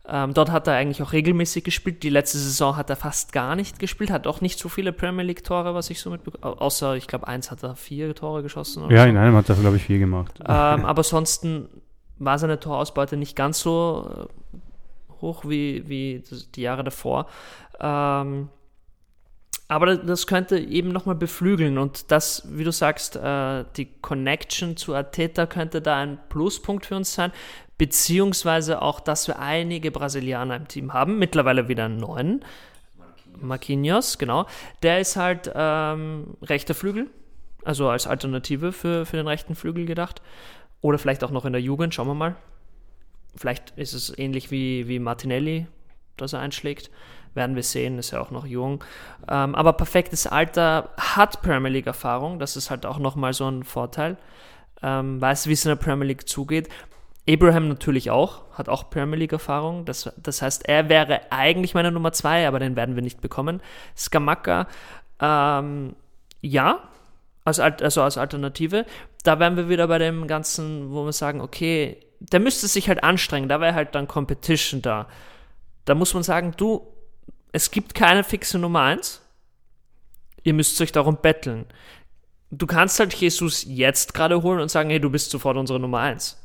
Ähm, dort hat er eigentlich auch regelmäßig gespielt. Die letzte Saison hat er fast gar nicht gespielt, hat auch nicht so viele Premier League-Tore, was ich so mitbekomme. Außer, ich glaube, eins hat er vier Tore geschossen. ja, so. in einem hat er, glaube ich, vier gemacht. Ähm, aber ansonsten war seine Torausbeute nicht ganz so äh, hoch wie, wie die Jahre davor. Ähm, aber das könnte eben nochmal beflügeln und das, wie du sagst, äh, die Connection zu Ateta könnte da ein Pluspunkt für uns sein, beziehungsweise auch, dass wir einige Brasilianer im Team haben, mittlerweile wieder einen neuen, Marquinhos, genau. Der ist halt ähm, rechter Flügel, also als Alternative für, für den rechten Flügel gedacht. Oder vielleicht auch noch in der Jugend, schauen wir mal. Vielleicht ist es ähnlich wie, wie Martinelli, dass er einschlägt. Werden wir sehen, ist ja auch noch jung. Ähm, aber perfektes Alter, hat Premier League-Erfahrung, das ist halt auch nochmal so ein Vorteil. Ähm, weiß, wie es in der Premier League zugeht. Abraham natürlich auch, hat auch Premier League-Erfahrung. Das, das heißt, er wäre eigentlich meine Nummer zwei, aber den werden wir nicht bekommen. Skamaka, ähm, ja, als, also als Alternative. Da wären wir wieder bei dem Ganzen, wo wir sagen, okay, der müsste sich halt anstrengen, da wäre halt dann Competition da. Da muss man sagen, du, es gibt keine fixe Nummer 1. Ihr müsst euch darum betteln. Du kannst halt Jesus jetzt gerade holen und sagen, hey, du bist sofort unsere Nummer 1.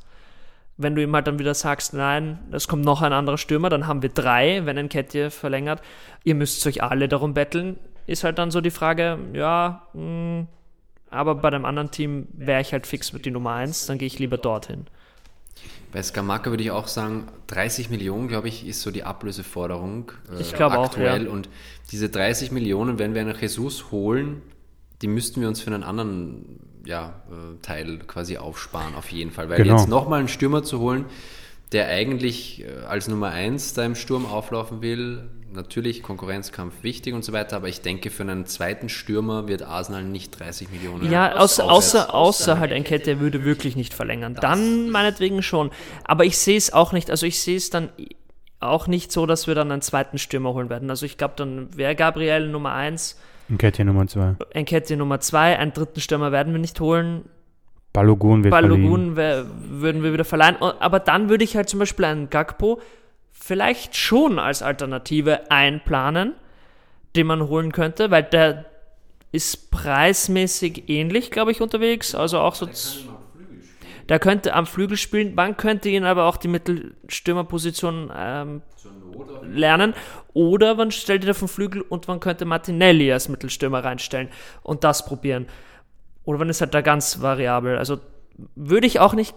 Wenn du ihm halt dann wieder sagst, nein, es kommt noch ein anderer Stürmer, dann haben wir drei, wenn ein Kette verlängert. Ihr müsst euch alle darum betteln. Ist halt dann so die Frage, ja, mh, hm, aber bei dem anderen Team wäre ich halt fix mit die Nummer 1, dann gehe ich lieber dorthin. Bei Skamaka würde ich auch sagen, 30 Millionen, glaube ich, ist so die Ablöseforderung äh, ich glaube aktuell. Auch, ja. Und diese 30 Millionen, wenn wir einen Jesus holen, die müssten wir uns für einen anderen ja, äh, Teil quasi aufsparen, auf jeden Fall. Weil genau. jetzt nochmal einen Stürmer zu holen, der eigentlich äh, als Nummer 1 da im Sturm auflaufen will, natürlich Konkurrenzkampf wichtig und so weiter, aber ich denke, für einen zweiten Stürmer wird Arsenal nicht 30 Millionen. Ja, außer, außer, außer halt Enkette würde wirklich nicht verlängern. Dann meinetwegen schon. Aber ich sehe es auch nicht, also ich sehe es dann auch nicht so, dass wir dann einen zweiten Stürmer holen werden. Also ich glaube, dann wäre Gabriel Nummer 1. Enkette Nummer 2. Enkette Nummer 2. Einen dritten Stürmer werden wir nicht holen. Balogun wird Balogun würden wir wieder verleihen. Aber dann würde ich halt zum Beispiel einen Gagpo vielleicht schon als Alternative einplanen, den man holen könnte, weil der ist preismäßig ähnlich, glaube ich, unterwegs. Also auch so. Der könnte am Flügel spielen, man könnte ihn aber auch die Mittelstürmerposition ähm, lernen. Oder man stellt ihn auf den Flügel und man könnte Martinelli als Mittelstürmer reinstellen und das probieren. Oder man ist halt da ganz variabel. Also würde ich auch nicht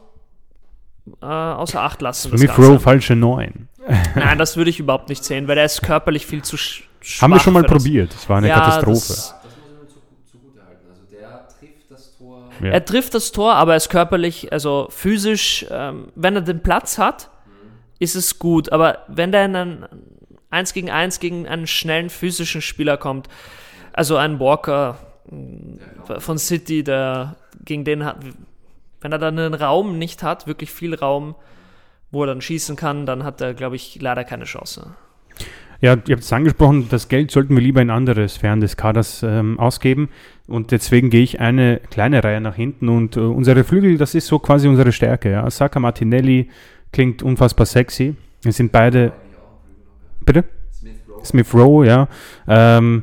äh, außer Acht lassen. Smith Rowe falsche 9. Nein, das würde ich überhaupt nicht sehen, weil er ist körperlich viel zu sch schwach. Haben wir schon mal probiert. Das war eine ja, Katastrophe. Das, Ja. Er trifft das Tor, aber er ist körperlich, also physisch, ähm, wenn er den Platz hat, ist es gut. Aber wenn der in ein 1 gegen 1 gegen einen schnellen physischen Spieler kommt, also einen Walker äh, von City, der gegen den hat, wenn er dann einen Raum nicht hat, wirklich viel Raum, wo er dann schießen kann, dann hat er, glaube ich, leider keine Chance. Ja, ihr habt es angesprochen, das Geld sollten wir lieber in andere Sphären des Kaders ähm, ausgeben. Und deswegen gehe ich eine kleine Reihe nach hinten. Und äh, unsere Flügel, das ist so quasi unsere Stärke. Ja. Saka Martinelli klingt unfassbar sexy. Wir sind beide. Bitte? Smith Rowe, Smith Rowe ja. Ähm,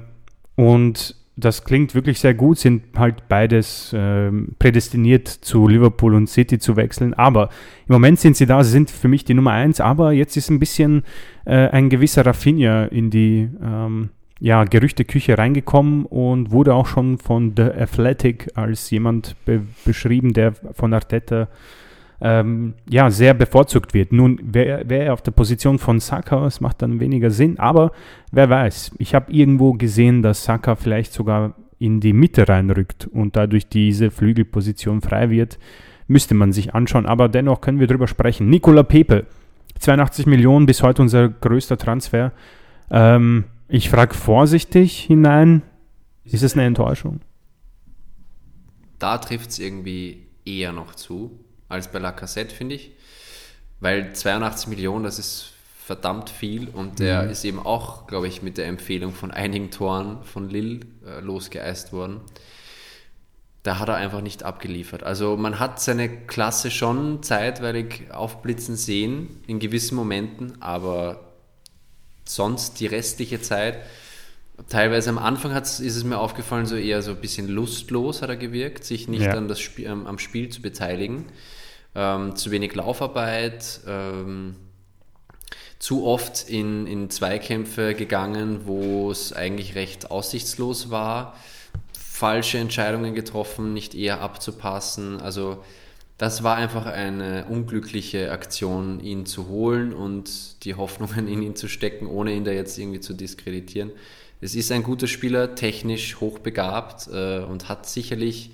und das klingt wirklich sehr gut, sind halt beides äh, prädestiniert zu Liverpool und City zu wechseln. Aber im Moment sind sie da, sie sind für mich die Nummer eins, aber jetzt ist ein bisschen äh, ein gewisser Rafinha in die ähm, ja, Gerüchteküche reingekommen und wurde auch schon von The Athletic als jemand be beschrieben, der von Arteta ähm, ja, sehr bevorzugt wird. Nun wäre wär auf der Position von Saka, es macht dann weniger Sinn, aber wer weiß. Ich habe irgendwo gesehen, dass Saka vielleicht sogar in die Mitte reinrückt und dadurch diese Flügelposition frei wird. Müsste man sich anschauen, aber dennoch können wir drüber sprechen. Nicola Pepe, 82 Millionen, bis heute unser größter Transfer. Ähm, ich frage vorsichtig hinein, ist es eine Enttäuschung? Da trifft es irgendwie eher noch zu als bei La Cassette, finde ich. Weil 82 Millionen, das ist verdammt viel und der mhm. ist eben auch, glaube ich, mit der Empfehlung von einigen Toren von Lille äh, losgeeist worden. da hat er einfach nicht abgeliefert. Also man hat seine Klasse schon zeitweilig aufblitzen sehen in gewissen Momenten, aber sonst die restliche Zeit, teilweise am Anfang ist es mir aufgefallen, so eher so ein bisschen lustlos hat er gewirkt, sich nicht Ja. an das Spiel, am Spiel zu beteiligen. Ähm, zu wenig Laufarbeit, ähm, zu oft in, in Zweikämpfe gegangen, wo es eigentlich recht aussichtslos war, falsche Entscheidungen getroffen, nicht eher abzupassen. Also das war einfach eine unglückliche Aktion, ihn zu holen und die Hoffnungen in ihn zu stecken, ohne ihn da jetzt irgendwie zu diskreditieren. Es ist ein guter Spieler, technisch hochbegabt äh, und hat sicherlich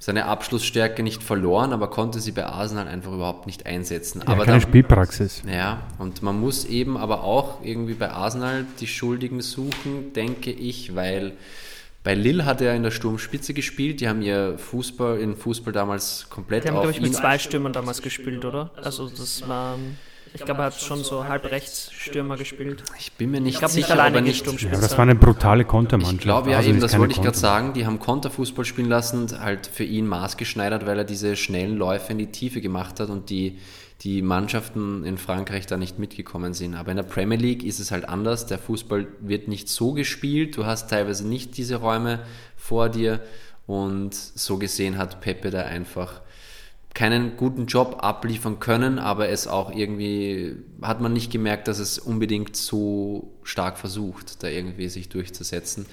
seine Abschlussstärke nicht verloren, aber konnte sie bei Arsenal einfach überhaupt nicht einsetzen. Ja, aber keine da- Spielpraxis. ja, und man muss eben aber auch irgendwie bei Arsenal die Schuldigen suchen, denke ich, weil bei Lille hat er in der Sturmspitze gespielt. Die haben ihr Fußball, in Fußball damals komplett Die haben, auf glaube ich, mit zwei Stürmern damals gespielt, oder? Also das war, ich glaube, er hat schon so halb rechts Stürmer gespielt. Ich bin mir nicht Ich glaube nicht sicher, alleine nicht. Sturmspitze. Ja, aber das war eine brutale Kontermannschaft. Ich glaube ja Also eben, das wollte ich gerade sagen. Die haben Konterfußball spielen lassen, halt für ihn maßgeschneidert, weil er diese schnellen Läufe in die Tiefe gemacht hat und die, die Mannschaften in Frankreich da nicht mitgekommen sind. Aber in der Premier League ist es halt anders. Der Fußball wird nicht so gespielt. Du hast teilweise nicht diese Räume vor dir. Und so gesehen hat Pepe da einfach keinen guten Job abliefern können, aber es auch irgendwie hat man nicht gemerkt, dass es unbedingt so stark versucht, da irgendwie sich durchzusetzen.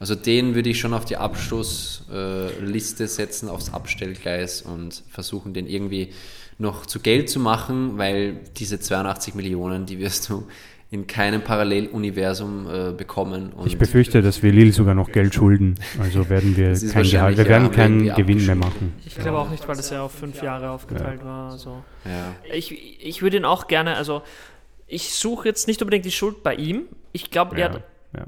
Also den würde ich schon auf die Abstoßliste setzen, aufs Abstellgleis und versuchen, den irgendwie noch zu Geld zu machen, weil diese 82 Millionen, die wirst du in keinem Paralleluniversum äh, bekommen. Und Ich befürchte, dass wir Lille sogar noch Geld schulden. Also werden wir [LAUGHS] kein Gehalt, wir ja, werden wir keinen Gewinn mehr machen. Ich glaube auch nicht, weil das ja auf fünf Jahre aufgeteilt war. Also. ja. Ich, ich würde ihn auch gerne, also ich suche jetzt nicht unbedingt die Schuld bei ihm. Ich glaube, er Ja, hat ja.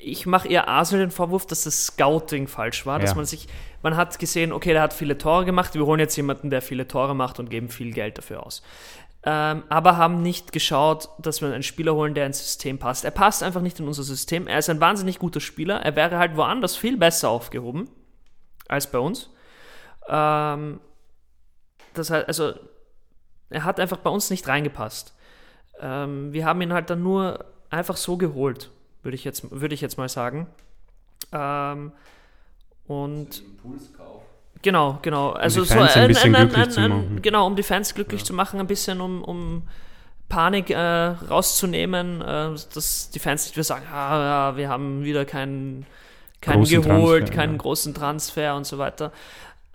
ich mache eher Arsenal den Vorwurf, dass das Scouting falsch war, dass Ja. man sich, man hat gesehen, okay, der hat viele Tore gemacht, wir holen jetzt jemanden, der viele Tore macht und geben viel Geld dafür aus. Ähm, aber haben nicht geschaut, dass wir einen Spieler holen, der ins System passt. Er passt einfach nicht in unser System. Er ist ein wahnsinnig guter Spieler. Er wäre halt woanders viel besser aufgehoben als bei uns. Ähm, das heißt, also, er hat einfach bei uns nicht reingepasst. Ähm, wir haben ihn halt dann nur einfach so geholt, würde ich jetzt, würde ich jetzt mal sagen. Ähm, und genau, genau. Also die Fans ein bisschen glücklich zu machen. Genau, um die Fans glücklich zu machen, ein bisschen um, um Panik äh, rauszunehmen, äh, dass die Fans nicht wieder sagen, ah, ja, wir haben wieder keinen, keinen Großen geholt, Transfer, keinen ja. großen Transfer und so weiter.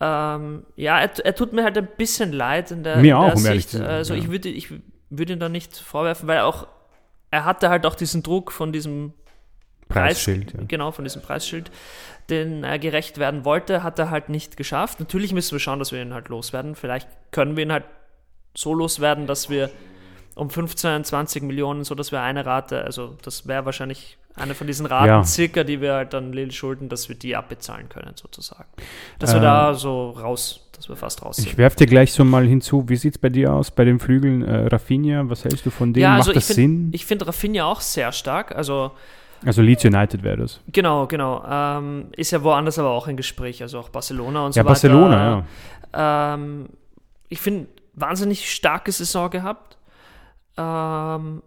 Ähm, ja, er, er tut mir halt ein bisschen leid in der, Mir in auch, der um ehrlich Sicht. zu sein, Also ja. ich würde ich würde ihn da nicht vorwerfen, weil er auch er hatte halt auch diesen Druck von diesem Preisschild. Ja. genau, von diesem Preisschild, den er gerecht werden wollte, hat er halt nicht geschafft. Natürlich müssen wir schauen, dass wir ihn halt loswerden. Vielleicht können wir ihn halt so loswerden, dass wir um 15, 20 Millionen, so dass wir eine Rate, also das wäre wahrscheinlich eine von diesen Raten Ja. circa, die wir halt dann Lille schulden, dass wir die abbezahlen können, sozusagen. Dass wir Ähm, da so raus, dass wir fast raus Ich sind. werfe dir gleich so mal hinzu, wie sieht es bei dir aus bei den Flügeln? Äh, Rafinha, was hältst du von dem? Ja, Macht also ich das finde Sinn? ich find Rafinha auch sehr stark. Also Also Leeds United wäre das. Genau, genau. Ähm, ist ja woanders aber auch ein Gespräch, also auch Barcelona und so Ja, weiter. Barcelona, ja. Ähm, ich finde, wahnsinnig starke Saison gehabt. Ähm,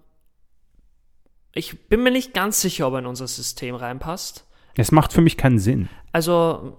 ich bin mir nicht ganz sicher, ob er in unser System reinpasst. Es macht für mich keinen Sinn. Also,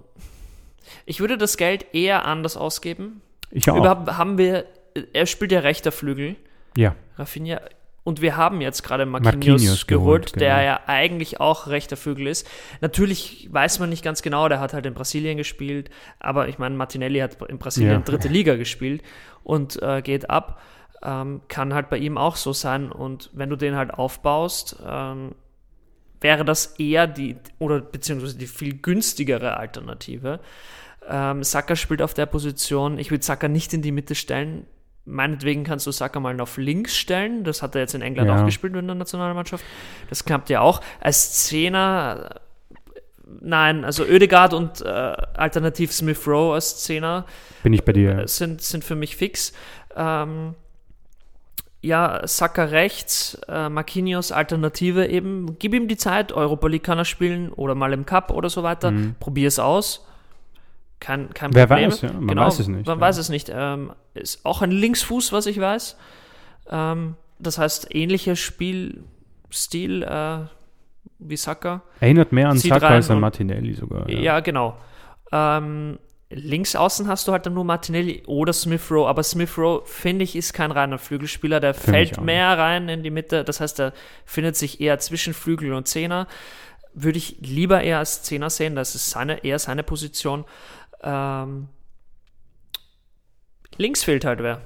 ich würde das Geld eher anders ausgeben. Ich auch. Überhaupt haben wir, er spielt ja rechter Flügel, ja, Rafinha. Und wir haben jetzt gerade Marquinhos, Marquinhos geholt, der genau. ja eigentlich auch rechter Flügel ist. Natürlich weiß man nicht ganz genau, der hat halt in Brasilien gespielt, aber ich meine, Martinelli hat in Brasilien Ja. dritte Liga gespielt und äh, geht ab. Ähm, kann halt bei ihm auch so sein. Und wenn du den halt aufbaust, ähm, wäre das eher die, oder beziehungsweise die viel günstigere Alternative. Ähm, Saka spielt auf der Position. Ich würde Saka nicht in die Mitte stellen. Meinetwegen kannst du Saka mal auf links stellen. Das hat er jetzt in England Ja. auch gespielt in der Nationalmannschaft. Das klappt ja auch. Als Zehner, nein, also Oedegaard und äh, alternativ Smith Rowe als Zehner bin ich bei dir. äh, sind, sind für mich fix. Ähm, ja, Saka rechts, äh, Marquinhos Alternative eben. Gib ihm die Zeit, Europa League kann er spielen oder mal im Cup oder so weiter. Mhm. Probier es aus. Kein, kein Wer Problem. weiß, ja, man genau, weiß es nicht, Man ja. weiß es nicht. Ähm, ist auch ein Linksfuß, was ich weiß. Ähm, das heißt, ähnlicher Spielstil äh, wie Saka. Erinnert mehr an Saka als an Martinelli sogar. Ja, genau. Ähm, links außen hast du halt dann nur Martinelli oder Smith Rowe, aber Smith Rowe, finde ich, ist kein reiner Flügelspieler, der mich fällt mehr rein in die Mitte, das heißt, er findet sich eher zwischen Flügel und Zehner. Würde ich lieber eher als Zehner sehen, das ist seine, eher seine Position. Ähm, links fehlt halt wer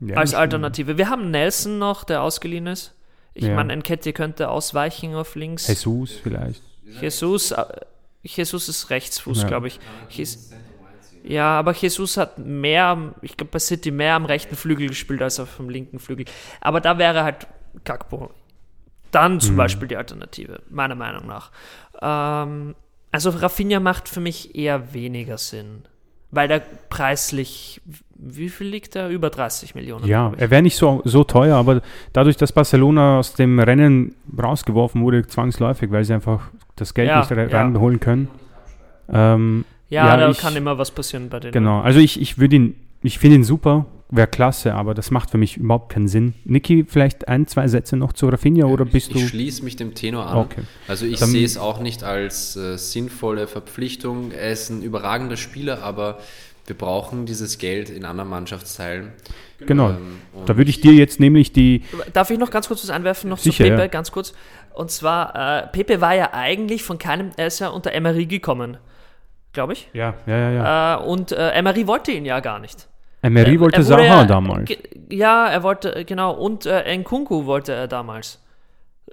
Ja, als Alternative. Wir haben Nelson noch, der ausgeliehen ist. Ich Ja. meine, Enketti könnte ausweichen auf links. Jesus vielleicht. Jesus, äh, Jesus ist Rechtsfuß, Ja. glaube ich. Jes ja, aber Jesus hat mehr, ich glaube bei City mehr am rechten Flügel gespielt als auf dem linken Flügel. Aber da wäre halt Gakpo dann zum Mhm. Beispiel die Alternative, meiner Meinung nach. Ähm, also Rafinha macht für mich eher weniger Sinn, weil der preislich, wie viel liegt er? Über 30 Millionen. Ja, er wäre nicht so, so teuer, aber dadurch, dass Barcelona aus dem Rennen rausgeworfen wurde, zwangsläufig, weil sie einfach das Geld Ja, nicht re- ja. reinholen können. Ähm, ja, ja, da ich- kann immer was passieren bei denen. genau, also ich, ich würde ihn, ich finde ihn super, wäre klasse, aber das macht für mich überhaupt keinen Sinn. Niki, vielleicht ein, zwei Sätze noch zu Rafinha oder bist ich du... schließe mich dem Tenor an. Okay. Also ich sehe es auch nicht als äh, sinnvolle Verpflichtung. Er ist ein überragender Spieler, aber wir brauchen dieses Geld in anderen Mannschaftsteilen. Genau, Ähm, da würde ich dir jetzt nämlich die... Darf ich noch ganz kurz was einwerfen, noch Sicher, zu Pepe, ja. ganz kurz? Und zwar, äh, Pepe war ja eigentlich von keinem, er ist ja unter Emery gekommen, glaube ich. Ja, ja, ja. ja. Äh, und äh, Emery wollte ihn ja gar nicht. Emery Er- wollte er Saha ja- damals. Ja, er wollte, genau, und äh, Nkunku wollte er damals.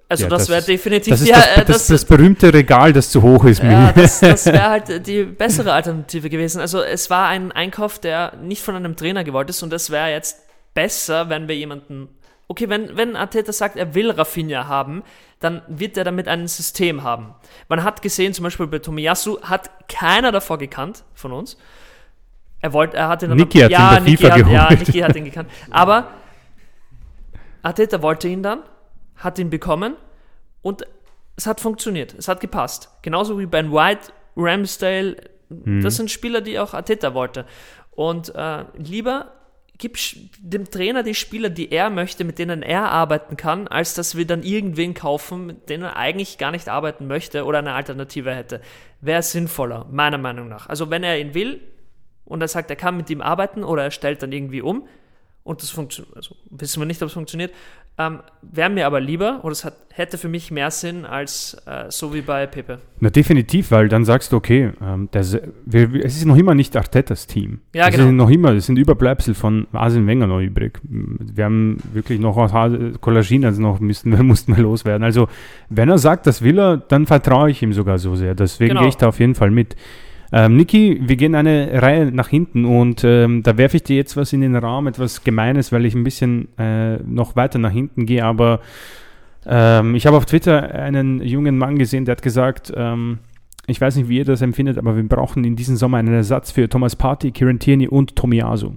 Also Ja, das, das wäre definitiv, Das ist ja, das, äh, das, das, berühmte Regal, das zu hoch ist. ja, das, das wäre [LAUGHS] halt die bessere Alternative gewesen. Also es war ein Einkauf, der nicht von einem Trainer gewollt ist und das wäre jetzt besser, wenn wir jemanden. Okay, wenn, wenn Arteta sagt, er will Rafinha haben, dann wird er damit ein System haben. Man hat gesehen, zum Beispiel bei Tomiyasu, hat keiner davor gekannt von uns. Er wollte, er hat ihn dann- Niki hat ihn bei Niki FIFA hat, Ja, geholt. Niki hat ihn gekannt. [LAUGHS] Aber Arteta wollte ihn dann, hat ihn bekommen und es hat funktioniert. Es hat gepasst. Genauso wie Ben White, Ramsdale, Mhm. das sind Spieler, die auch Arteta wollte. Und äh, lieber gib dem Trainer die Spieler, die er möchte, mit denen er arbeiten kann, als dass wir dann irgendwen kaufen, mit denen er eigentlich gar nicht arbeiten möchte oder eine Alternative hätte. Wäre sinnvoller, meiner Meinung nach. Also wenn er ihn will und er sagt, er kann mit ihm arbeiten oder er stellt dann irgendwie um und das funktioniert, also wissen wir nicht, ob es funktioniert, ähm, wäre mir aber lieber oder es hat, hätte für mich mehr Sinn als äh, so wie bei Pepe. Na, definitiv, weil dann sagst du, okay, ähm, das, wir, wir- es ist noch immer nicht Artetas Team. Ja, es genau. Ist noch immer, es sind Überbleibsel von Arsene Wenger noch übrig. Wir haben wirklich noch Hase- Collaginas noch müssten wir, [LAUGHS] mussten wir loswerden. Also, wenn er sagt, das will er, dann vertraue ich ihm sogar so sehr. Deswegen Genau. gehe ich da auf jeden Fall mit. Ähm, Niki, wir gehen eine Reihe nach hinten und ähm, da werfe ich dir jetzt was in den Raum, etwas Gemeines, weil ich ein bisschen äh, noch weiter nach hinten gehe, aber ähm, ich habe auf Twitter einen jungen Mann gesehen, der hat gesagt, ähm, ich weiß nicht, wie ihr das empfindet, aber wir brauchen in diesem Sommer einen Ersatz für Thomas Partey, Kieran Tierney und Tomiyasu.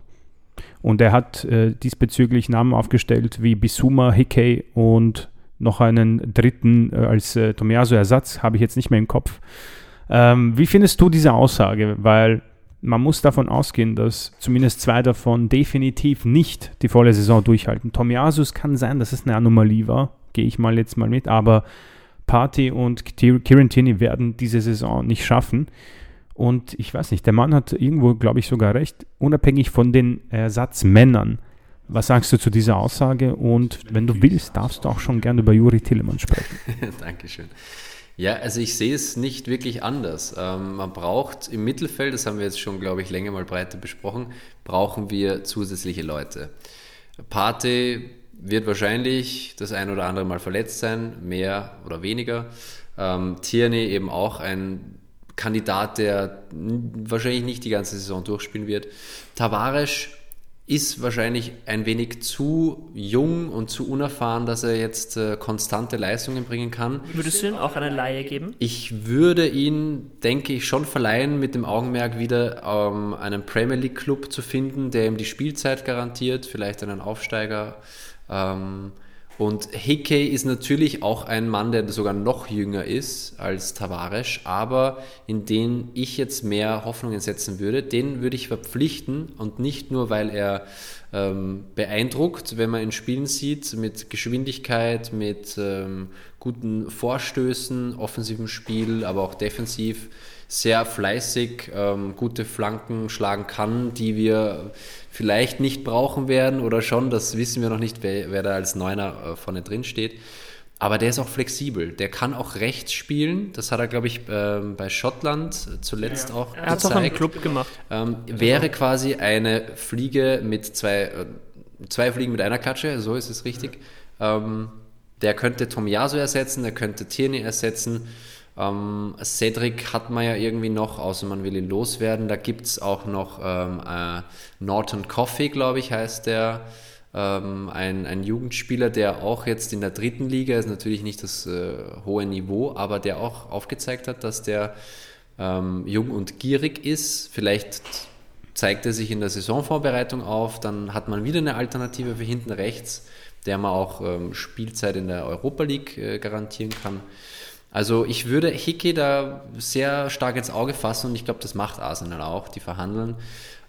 Und er hat äh, diesbezüglich Namen aufgestellt wie Bisuma, Hickey und noch einen dritten äh, als äh, Tomiyasu-Ersatz, habe ich jetzt nicht mehr im Kopf. Ähm, wie findest du diese Aussage? Weil man muss davon ausgehen, dass zumindest zwei davon definitiv nicht die volle Saison durchhalten. Tomiyasu, es kann sein, dass es eine Anomalie war, gehe ich mal jetzt mal mit, aber Party und Kieran Tierney werden diese Saison nicht schaffen. Und ich weiß nicht, der Mann hat irgendwo, glaube ich, sogar recht, unabhängig von den Ersatzmännern. Was sagst du zu dieser Aussage? Und wenn du willst, darfst du auch schon gerne über Juri Tillemann sprechen. [LAUGHS] Dankeschön. Ja, also ich sehe es nicht wirklich anders. Ähm, man braucht im Mittelfeld, das haben wir jetzt schon, glaube ich, länger mal breiter besprochen, brauchen wir zusätzliche Leute. Pate wird wahrscheinlich das ein oder andere Mal verletzt sein, mehr oder weniger. Ähm, Tierney eben auch ein Kandidat, der wahrscheinlich nicht die ganze Saison durchspielen wird. Tavares ist wahrscheinlich ein wenig zu jung und zu unerfahren, dass er jetzt äh, konstante Leistungen bringen kann. Würdest du ihm auch eine Laie geben? Ich würde ihn, denke ich, schon verleihen, mit dem Augenmerk wieder ähm, einen Premier League Club zu finden, der ihm die Spielzeit garantiert, vielleicht einen Aufsteiger. Ähm, Und Hickey ist natürlich auch ein Mann, der sogar noch jünger ist als Tavares, aber in den ich jetzt mehr Hoffnungen setzen würde, den würde ich verpflichten und nicht nur, weil er ähm, beeindruckt, wenn man ihn spielen sieht, mit Geschwindigkeit, mit ähm, guten Vorstößen, offensivem Spiel, aber auch defensiv sehr fleißig, ähm, gute Flanken schlagen kann, die wir vielleicht nicht brauchen werden oder schon, das wissen wir noch nicht, wer, wer da als Neuner äh, vorne drin steht. Aber der ist auch flexibel. Der kann auch rechts spielen. Das hat er, glaube ich, äh, bei Schottland zuletzt ja. auch Er hat es auch im Club gemacht. Ähm, wäre quasi eine Fliege mit zwei, äh, zwei Fliegen mit einer Klatsche, so ist es richtig. Ähm, der könnte Tomiyasu ersetzen, der könnte Tierney ersetzen. Ähm, Cedric hat man ja irgendwie noch, außer man will ihn loswerden. Da gibt es auch noch ähm, äh, Norton Coffey, glaube ich, heißt der. Ähm, ein, ein Jugendspieler, der auch jetzt in der dritten Liga ist, natürlich nicht das äh, hohe Niveau, aber der auch aufgezeigt hat, dass der ähm, jung und gierig ist. Vielleicht zeigt er sich in der Saisonvorbereitung auf, dann hat man wieder eine Alternative für hinten rechts, der man auch ähm, Spielzeit in der Europa League äh, garantieren kann. Also ich würde Hickey da sehr stark ins Auge fassen und ich glaube, das macht Arsenal auch. Die verhandeln.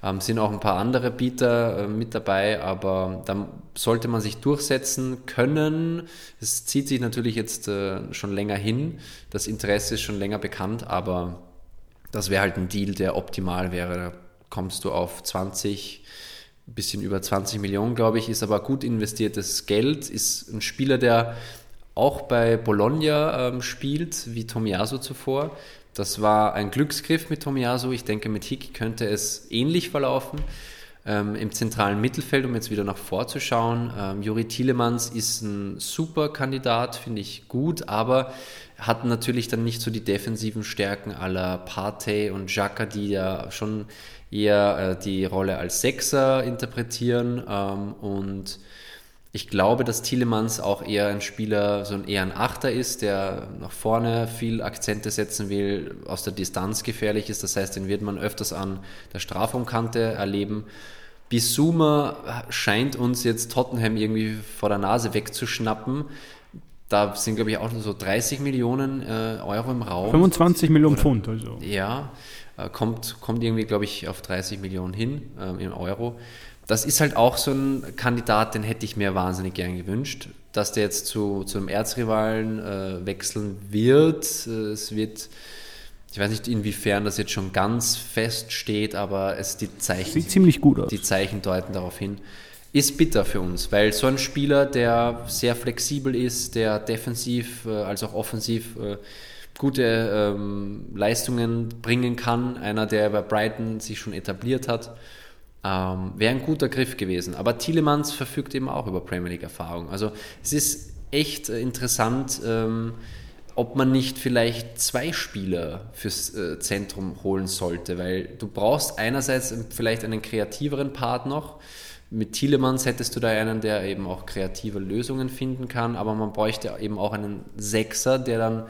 Ähm, sind auch ein paar andere Bieter äh, mit dabei, aber da sollte man sich durchsetzen können. Es zieht sich natürlich jetzt äh, schon länger hin. Das Interesse ist schon länger bekannt, aber das wäre halt ein Deal, der optimal wäre. Da kommst du auf 20, ein bisschen über 20 Millionen, glaube ich, ist aber gut investiertes Geld, ist ein Spieler, der auch bei Bologna ähm, spielt, wie Tomiaso zuvor. Das war ein Glücksgriff mit Tomiaso. Ich denke, mit Hick könnte es ähnlich verlaufen. Ähm, Im zentralen Mittelfeld, um jetzt wieder nach vorzuschauen, ähm, Juri Tielemans ist ein super Kandidat, finde ich gut, aber hat natürlich dann nicht so die defensiven Stärken aller Partey und Xhaka, die ja schon eher äh, die Rolle als Sechser interpretieren ähm, und ich glaube, dass Thielemanns auch eher ein Spieler, so ein eher ein Achter ist, der nach vorne viel Akzente setzen will, aus der Distanz gefährlich ist. Das heißt, den wird man öfters an der Strafraumkante erleben. Bisuma scheint uns jetzt Tottenham irgendwie vor der Nase wegzuschnappen. Da sind, glaube ich, auch nur so 30 Millionen äh, Euro im Raum. 25 Millionen Oder, Pfund, also. Ja, äh, kommt, kommt irgendwie, glaube ich, auf 30 Millionen hin äh, im Euro das ist halt auch so ein Kandidat, den hätte ich mir wahnsinnig gern gewünscht, dass der jetzt zu, zu einem Erzrivalen äh, wechseln wird. Äh, es wird, ich weiß nicht, inwiefern das jetzt schon ganz fest steht, aber es die Zeichen. Sieht ziemlich gut aus. Die Zeichen deuten darauf hin. Ist bitter für uns, weil so ein Spieler, der sehr flexibel ist, der defensiv äh, als auch offensiv äh, gute ähm, Leistungen bringen kann, einer, der bei Brighton sich schon etabliert hat, ähm, Wäre ein guter Griff gewesen. Aber Thielemanns verfügt eben auch über Premier League-Erfahrung. Also es ist echt äh, interessant, ähm, ob man nicht vielleicht zwei Spieler fürs äh, Zentrum holen sollte, weil du brauchst einerseits vielleicht einen kreativeren Part noch. Mit Thielemanns hättest du da einen, der eben auch kreative Lösungen finden kann, aber man bräuchte eben auch einen Sechser, der dann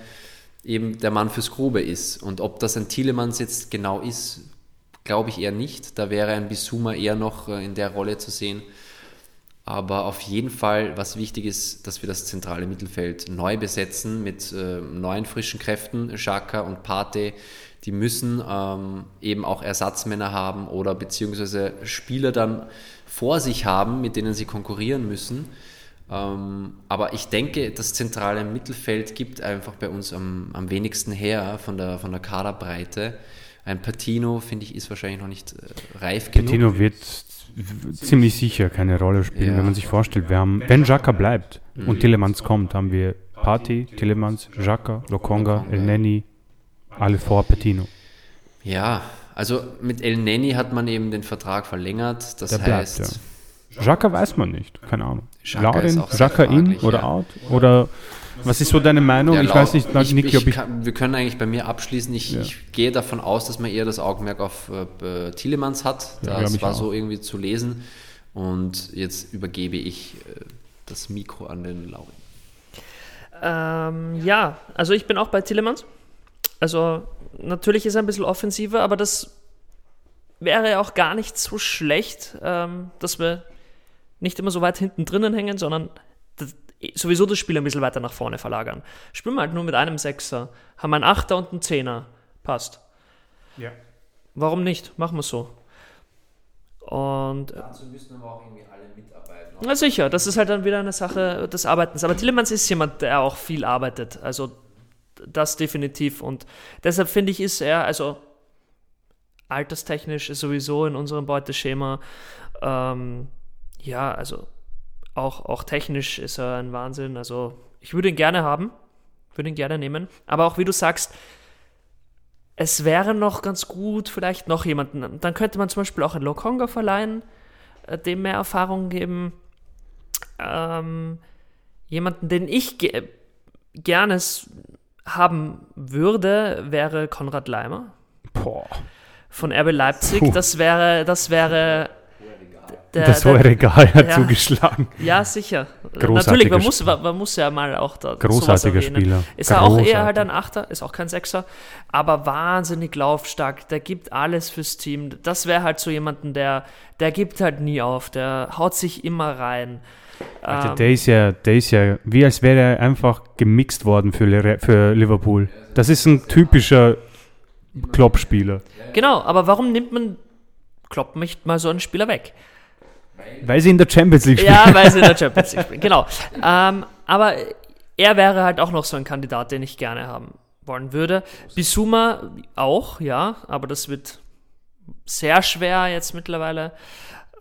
eben der Mann fürs Grobe ist. Und ob das ein Thielemanns jetzt genau ist, glaube ich eher nicht. Da wäre ein Bisuma eher noch äh, in der Rolle zu sehen. Aber auf jeden Fall, was wichtig ist, dass wir das zentrale Mittelfeld neu besetzen mit äh, neuen frischen Kräften. Xhaka und Pate, die müssen ähm, eben auch Ersatzmänner haben oder beziehungsweise Spieler dann vor sich haben, mit denen sie konkurrieren müssen. Ähm, aber ich denke, das zentrale Mittelfeld gibt einfach bei uns am, am wenigsten her von der, von der Kaderbreite. Ein Patino, finde ich, ist wahrscheinlich noch nicht äh, reif genug. Patino wird ziemlich sicher keine Rolle spielen, ja. wenn man sich vorstellt, wir haben, wenn Jaka bleibt mhm. und Tillemans kommt, haben wir Party, Tillemans, Jaka, Lokonga, El Neni, alle vor Patino. Ja, also mit El Neni hat man eben den Vertrag verlängert, das Der heißt... Bleibt, ja. Jaka weiß man nicht, keine Ahnung. Lauren, Jaka in oder ja. out oder was ist so deine Meinung? ich weiß nicht, ich, Niki, ich, ich kann, wir können eigentlich bei mir abschließen. Ich, ja. ich, gehe davon aus, dass man eher das Augenmerk auf äh, Thielemanns hat. Ja, das war auch. so irgendwie zu lesen. Und jetzt übergebe ich äh, das Mikro an den Laurin. Ähm, ja, also ich bin auch bei Thielemanns. Also natürlich ist er ein bisschen offensiver, aber das wäre auch gar nicht so schlecht, ähm, dass wir nicht immer so weit hinten drinnen hängen, sondern sowieso das Spiel ein bisschen weiter nach vorne verlagern. Spielen wir halt nur mit einem Sechser, haben einen Achter und einen Zehner. Passt. Ja. Warum nicht? Machen wir so. Und Dazu müssen aber auch irgendwie alle mitarbeiten. na sicher, das ist halt dann wieder eine Sache des Arbeitens. Aber Tillemans ist jemand, der auch viel arbeitet. Also das definitiv. Und deshalb finde ich, ist er, also alterstechnisch ist sowieso in unserem Beuteschema, ähm, ja, also auch, auch technisch ist er ein Wahnsinn. Also ich würde ihn gerne haben, würde ihn gerne nehmen. Aber auch wie du sagst, es wäre noch ganz gut, vielleicht noch jemanden. Dann könnte man zum Beispiel auch einen Lokonga verleihen, äh, dem mehr Erfahrung geben. Ähm, jemanden, den ich ge gerne haben würde, wäre Konrad Leimer Boah, von RB Leipzig. Puh. Das wäre, das wäre der, das hohe Regal hat ja. zugeschlagen. ja, sicher. Großartiger Natürlich, man muss, Spieler. man muss ja mal auch da Großartiger. Spieler. Ist er auch eher halt ein Achter, ist auch kein Sechser, aber wahnsinnig laufstark. Der gibt alles fürs Team. Das wäre halt so jemanden, der, der gibt halt nie auf. Der haut sich immer rein. Alter, Ähm, der ist ja, der ist ja, wie als wäre er einfach gemixt worden für, für Liverpool. Das ist ein typischer Klopp-Spieler. genau, aber warum nimmt man Klopp nicht mal so einen Spieler weg? Weil sie in der Champions League spielen. Ja, weil sie in der [LAUGHS] Champions League spielen. Genau. Ähm, aber er wäre halt auch noch so ein Kandidat, den ich gerne haben wollen würde. Bisuma auch, ja, aber das wird sehr schwer jetzt mittlerweile.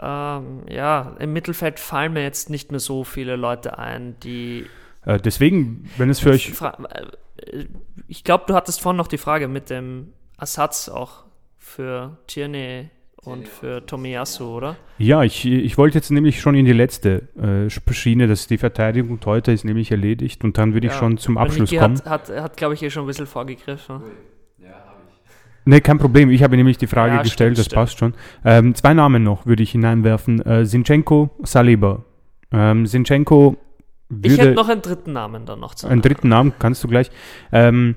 Ähm, ja, im Mittelfeld fallen mir jetzt nicht mehr so viele Leute ein, die. Äh, deswegen, wenn es für euch äh, ich glaube, du hattest vorhin noch die Frage mit dem Ersatz auch für Tierney und für Tomiyasu, oder? Ja, ich, ich wollte jetzt nämlich schon in die letzte äh, Schiene, dass die Verteidigung heute ist nämlich erledigt und dann würde ich Ja, schon zum Abschluss Niki kommen. hat, hat, hat glaube ich, hier schon ein bisschen vorgegriffen. Nee, kein Problem. Ich habe nämlich die Frage Ja, gestellt, stimmt, das stimmt. passt schon. Ähm, zwei Namen noch würde ich hineinwerfen. Äh, Sinchenko, Saliba. Ähm, Sinchenko Ich hätte würde noch einen dritten Namen dann noch zu einen dritten Namen, kannst du gleich. Ähm,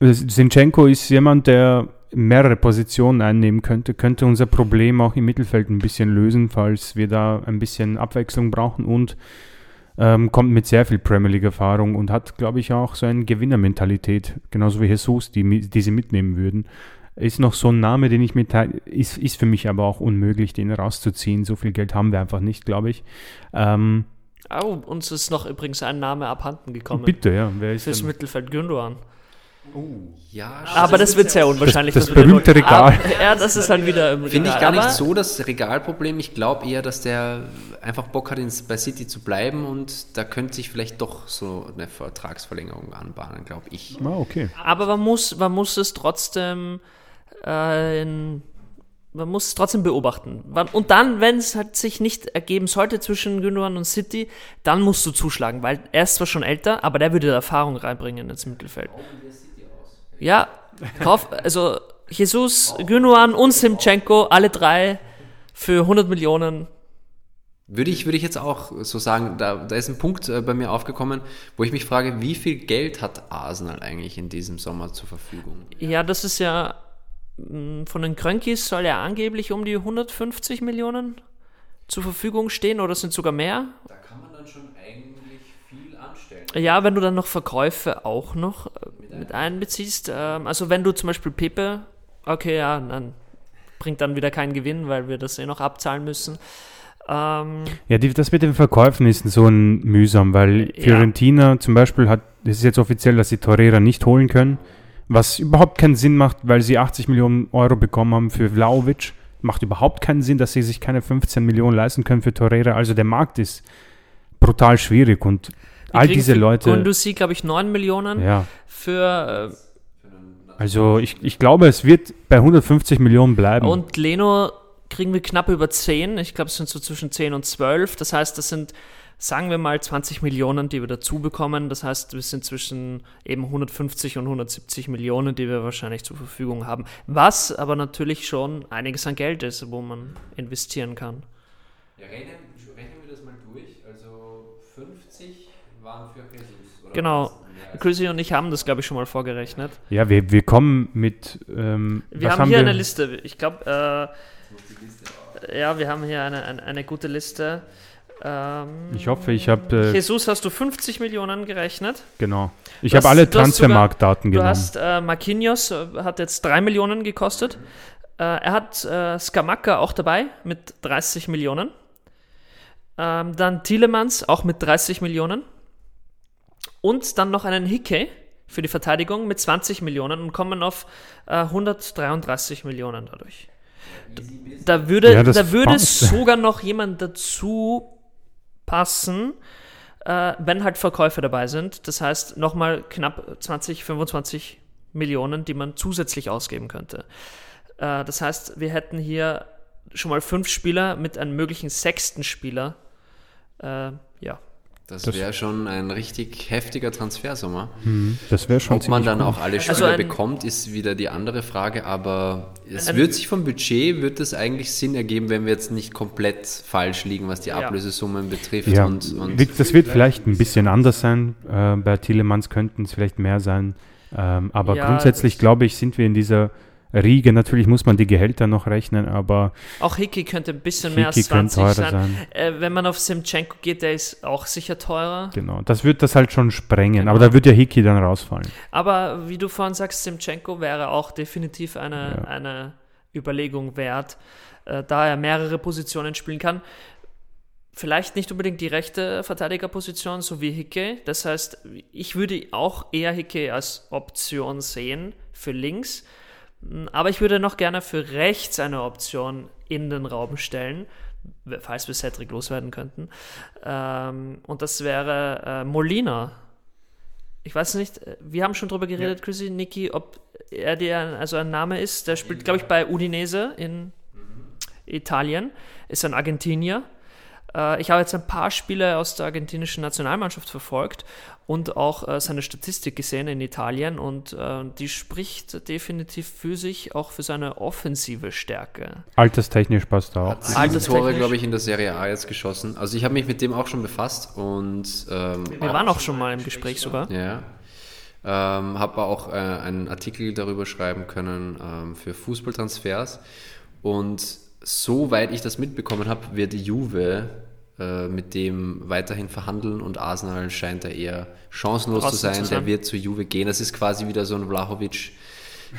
Sinchenko ist jemand, der mehrere Positionen einnehmen könnte, könnte unser Problem auch im Mittelfeld ein bisschen lösen, falls wir da ein bisschen Abwechslung brauchen und ähm, kommt mit sehr viel Premier League-Erfahrung und hat, glaube ich, auch so eine Gewinnermentalität, genauso wie Jesus, die, die sie mitnehmen würden. Ist noch so ein Name, den ich mitteile, ist, ist für mich aber auch unmöglich, den rauszuziehen. So viel Geld haben wir einfach nicht, glaube ich. Ähm, Oh, uns ist noch übrigens ein Name abhanden gekommen. bitte, ja. Wer ist Fürs denn? Mittelfeld Gündogan. Ja, Aber das wird sehr unwahrscheinlich. das dass wir den berühmte. Regal. Ja, das ist halt wieder im Regal. Finde ich gar nicht so das Regalproblem. Ich glaube eher, dass der einfach Bock hat, ins, bei City zu bleiben und da könnte sich vielleicht doch so eine Vertragsverlängerung anbahnen, glaube ich. Ah, okay. Aber man muss, man muss es trotzdem äh, in, man muss es trotzdem beobachten. Und dann, wenn es halt sich nicht ergeben sollte zwischen Gündogan und City, dann musst du zuschlagen, weil er ist zwar schon älter, aber der würde Erfahrung reinbringen ins Mittelfeld. Ja, kauf, also Jesus, Gündogan und Simchenko, alle drei für 100 Millionen. Würde ich, würde ich jetzt auch so sagen, da, da ist ein Punkt äh, bei mir aufgekommen, wo ich mich frage, wie viel Geld hat Arsenal eigentlich in diesem Sommer zur Verfügung? Ja, das ist ja mh, von den Krönkis soll ja angeblich um die 150 Millionen zur Verfügung stehen oder sind sogar mehr. Da kann man dann schon eigentlich viel anstellen. Ja, wenn du dann noch Verkäufe auch noch äh, mit einbeziehst. Ähm, also wenn du zum Beispiel Pepe, okay, ja, dann bringt dann wieder keinen Gewinn, weil wir das eh noch abzahlen müssen. Ähm, Ja, die, das mit den Verkäufen ist so ein mühsam, weil Ja. Fiorentina zum Beispiel hat, es ist jetzt offiziell, dass sie Torreira nicht holen können, was überhaupt keinen Sinn macht, weil sie 80 Millionen Euro bekommen haben für Vlaovic. Macht überhaupt keinen Sinn, dass sie sich keine 15 Millionen leisten können für Torreira. Also der Markt ist brutal schwierig und all diese Leute. Gunduzi, glaube ich, 9 Millionen Ja, für also ich, ich glaube, es wird bei 150 Millionen äh, bleiben. und Leno kriegen wir knapp über 10. Ich glaube, es sind so zwischen 10 und 12. Das heißt, das sind, sagen wir mal, 20 Millionen, die wir dazu bekommen. Das heißt, wir sind zwischen eben 150 und 170 Millionen, die wir wahrscheinlich zur Verfügung haben. Was aber natürlich schon einiges an Geld ist, wo man investieren kann. Ja, rechnen, rechnen wir das mal durch. Also 50 waren für Jesus. Oder Genau. Chrissy und ich haben das, glaube ich, schon mal vorgerechnet. ja, wir, wir kommen mit. Ähm, Wir was haben hier wir? eine Liste. Ich glaube, äh, ja, wir haben hier eine, eine, eine gute Liste. Ähm, Ich hoffe, ich habe. Äh, Jesus hast du 50 Millionen gerechnet. genau. Ich Du habe alle du Transfermarktdaten Du genommen. hast äh, Marquinhos, äh, hat jetzt 3 Millionen gekostet. Äh, er hat äh, Skamaka auch dabei mit 30 Millionen. Ähm, dann Tielemans auch mit 30 Millionen. Und dann noch einen Hickey für die Verteidigung mit 20 Millionen und kommen auf äh, 133 Millionen dadurch. Da würde, Ja, da würde passt. sogar noch jemand dazu passen, äh, wenn halt Verkäufe dabei sind. Das heißt, nochmal knapp 20, 25 Millionen, die man zusätzlich ausgeben könnte. Äh, das heißt, wir hätten hier schon mal fünf Spieler mit einem möglichen sechsten Spieler. Äh, ja. Das, Das- wäre schon ein richtig heftiger Transfersommer. Hm, das wäre schon Ob man dann cool. auch alle Spieler Also ein- bekommt, ist wieder die andere Frage, aber es Ein- wird sich vom Budget, wird es eigentlich Sinn ergeben, wenn wir jetzt nicht komplett falsch liegen, was die Ja. Ablösesummen betrifft. Ja, und, und das wird vielleicht ein bisschen anders sein. Äh, bei Tielemans könnten es vielleicht mehr sein. Ähm, aber Ja, grundsätzlich, glaube ich, sind wir in dieser Riege. Natürlich muss man die Gehälter noch rechnen, aber Auch Hickey könnte ein bisschen mehr Hickey als könnte 20 teurer sein. sein. Äh, wenn man auf Simchenko geht, der ist auch sicher teurer. Genau, das wird das halt schon sprengen. Genau. Aber da wird ja Hickey dann rausfallen. Aber wie du vorhin sagst, Simchenko wäre auch definitiv eine, Ja. eine Überlegung wert, äh, da er mehrere Positionen spielen kann. Vielleicht nicht unbedingt die rechte Verteidigerposition, so wie Hicke. Das heißt, ich würde auch eher Hicke als Option sehen für links. Aber ich würde noch gerne für rechts eine Option in den Raum stellen, falls wir Cedric loswerden könnten. Ähm, und das wäre äh, Molina. Ich weiß nicht, äh, wir haben schon drüber geredet, Chrissy, Niki, ob er dir ein, also ein Name ist. Der spielt, glaube ich, bei Udinese in Italien, ist ein Argentinier. Äh, ich habe jetzt ein paar Spiele aus der argentinischen Nationalmannschaft verfolgt und auch äh, seine Statistik gesehen in Italien und äh, die spricht definitiv für sich, auch für seine offensive Stärke. Alterstechnisch passt er auch. Alterstechnisch. Tore, glaube ich, in der Serie A jetzt geschossen. Also ich habe mich mit dem auch schon befasst und ähm, Wir waren auch schon mal im Gespräch sogar. Ja. Ähm, habe auch äh, einen Artikel darüber schreiben können ähm, für Fußballtransfers. Und soweit ich das mitbekommen habe, wird die Juve äh, mit dem weiterhin verhandeln und Arsenal scheint da eher chancenlos zu sein. zu Der sein. wird zur Juve gehen. Das ist quasi wieder so ein Vlahovic,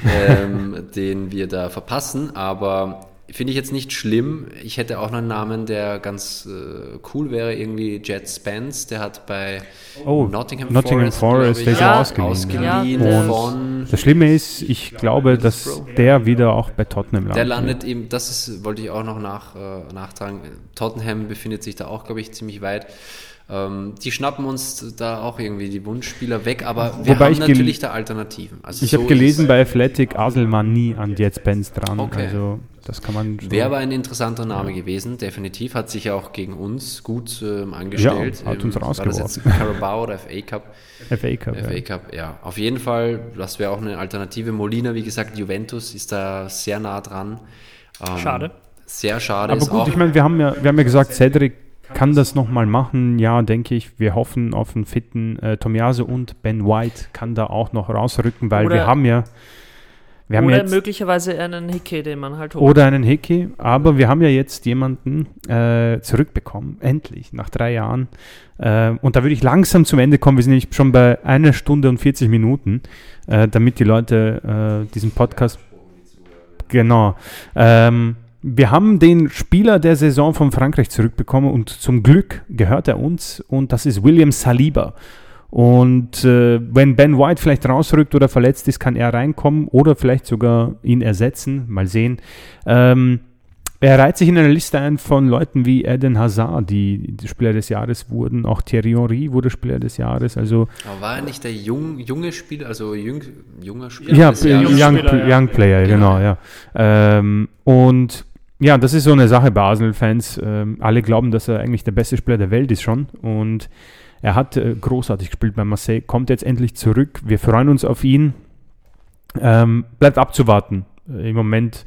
[LAUGHS] ähm, den wir da verpassen. Aber finde ich jetzt nicht schlimm. Ich hätte auch noch einen Namen, der ganz äh, cool wäre, irgendwie Jet Spence. Der hat bei Oh, Nottingham, Nottingham Forest, Forest, der ist ja ausgeliehen. ausgeliehen Ja, von. Das Schlimme ist, ich glaube, dass der wieder auch bei Tottenham landet. Der landet eben, das ist, wollte ich auch noch nach, äh, nachtragen. Tottenham befindet sich da auch, glaube ich, ziemlich weit. Ähm, die schnappen uns da auch irgendwie die Wunschspieler weg, aber wir Wobei haben natürlich da Alternativen. Also Ich so habe gelesen, es. bei Athletic Aselmann nie an Jet Spence dran. Okay. Also das kann man schon. Wäre aber ein interessanter Name gewesen, definitiv. Hat sich ja auch gegen uns gut ähm, angestellt. Ja, hat uns Ähm, rausgeworfen. Carabao oder FA Cup? FA Cup. FA ja. Cup, ja. Auf jeden Fall, das wäre auch eine Alternative. Molina, wie gesagt, Juventus ist da sehr nah dran. Ähm, Schade. Sehr schade. Aber ist gut, auch, ich meine, wir haben ja, wir haben ja gesagt, Cedric kann das nochmal machen. Ja, denke ich. Wir hoffen auf einen fitten äh, Tomiase und Ben White kann da auch noch rausrücken, weil Oder- wir haben ja, wir haben Oder jetzt möglicherweise einen Hickey, den man halt holt. oder einen Hickey, aber wir haben ja jetzt jemanden äh, zurückbekommen, endlich, nach drei Jahren. Äh, und da würde ich langsam zum Ende kommen. Wir sind nämlich schon bei einer Stunde und 40 Minuten, äh, damit die Leute äh, diesen Podcast. Genau. Ähm, wir haben den Spieler der Saison von Frankreich zurückbekommen und zum Glück gehört er uns und das ist William Saliba. Und äh, wenn Ben White vielleicht rausrückt oder verletzt ist, kann er reinkommen oder vielleicht sogar ihn ersetzen. Mal sehen. Ähm, er reiht sich in einer Liste ein von Leuten wie Eden Hazard, die, die Spieler des Jahres wurden. Auch Thierry Henry wurde Spieler des Jahres. Also aber war er nicht der jung, junge Spieler, also jüng, junger Spieler? ja, des Young, Jahres? young, Spieler, ja. Player, genau, ja. Ähm, und ja, das ist so eine Sache bei Arsenal-Fans. Ähm, alle glauben, dass er eigentlich der beste Spieler der Welt ist schon. Und er hat äh, großartig gespielt bei Marseille, kommt jetzt endlich zurück. Wir freuen uns auf ihn. Ähm, bleibt abzuwarten. Äh, Im Moment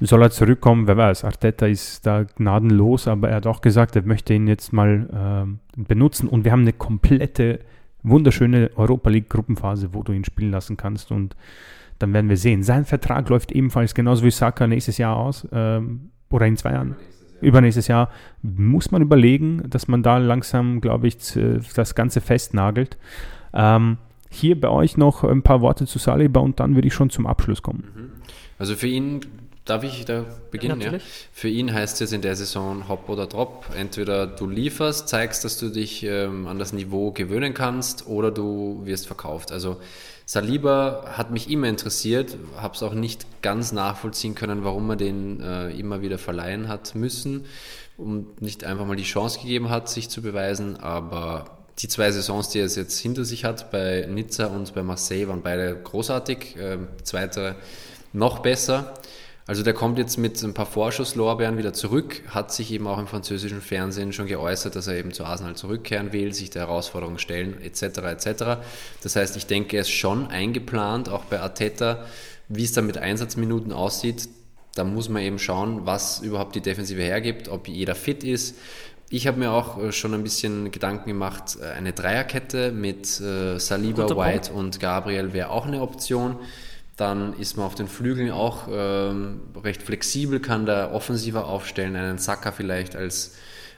soll er zurückkommen, wer weiß. Arteta ist da gnadenlos, aber er hat auch gesagt, er möchte ihn jetzt mal ähm, benutzen. Und wir haben eine komplette, wunderschöne Europa League-Gruppenphase, wo du ihn spielen lassen kannst. Und dann werden wir sehen. Sein Vertrag läuft ebenfalls genauso wie Saka nächstes Jahr aus. Ähm, oder in zwei Jahren. Übernächstes Jahr muss man überlegen, dass man da langsam, glaube ich, das Ganze festnagelt. Ähm, hier bei euch noch ein paar Worte zu Saliba und dann würde ich schon zum Abschluss kommen. Mhm. Also für ihn, darf ich da beginnen? Ja, ja? Für ihn heißt es jetzt in der Saison Hop oder Drop. Entweder du lieferst, zeigst, dass du dich ähm, an das Niveau gewöhnen kannst oder du wirst verkauft. Also Saliba hat mich immer interessiert, habe es auch nicht ganz nachvollziehen können, warum man den äh, immer wieder verleihen hat müssen und nicht einfach mal die Chance gegeben hat, sich zu beweisen. Aber die zwei Saisons, die er jetzt hinter sich hat, bei Nizza und bei Marseille, waren beide großartig. Äh, zweite noch besser. Also der kommt jetzt mit ein paar Vorschusslorbeeren wieder zurück, hat sich eben auch im französischen Fernsehen schon geäußert, dass er eben zu Arsenal zurückkehren will, sich der Herausforderung stellen, etc. etc. Das heißt, ich denke, er ist schon eingeplant, auch bei Arteta, wie es dann mit Einsatzminuten aussieht. Da muss man eben schauen, was überhaupt die Defensive hergibt, ob jeder fit ist. Ich habe mir auch äh, schon ein bisschen Gedanken gemacht, äh, eine Dreierkette mit äh, Saliba, White und Gabriel wäre auch eine Option. Dann ist man auf den Flügeln auch ähm, recht flexibel, kann da offensiver aufstellen, einen Sacker vielleicht als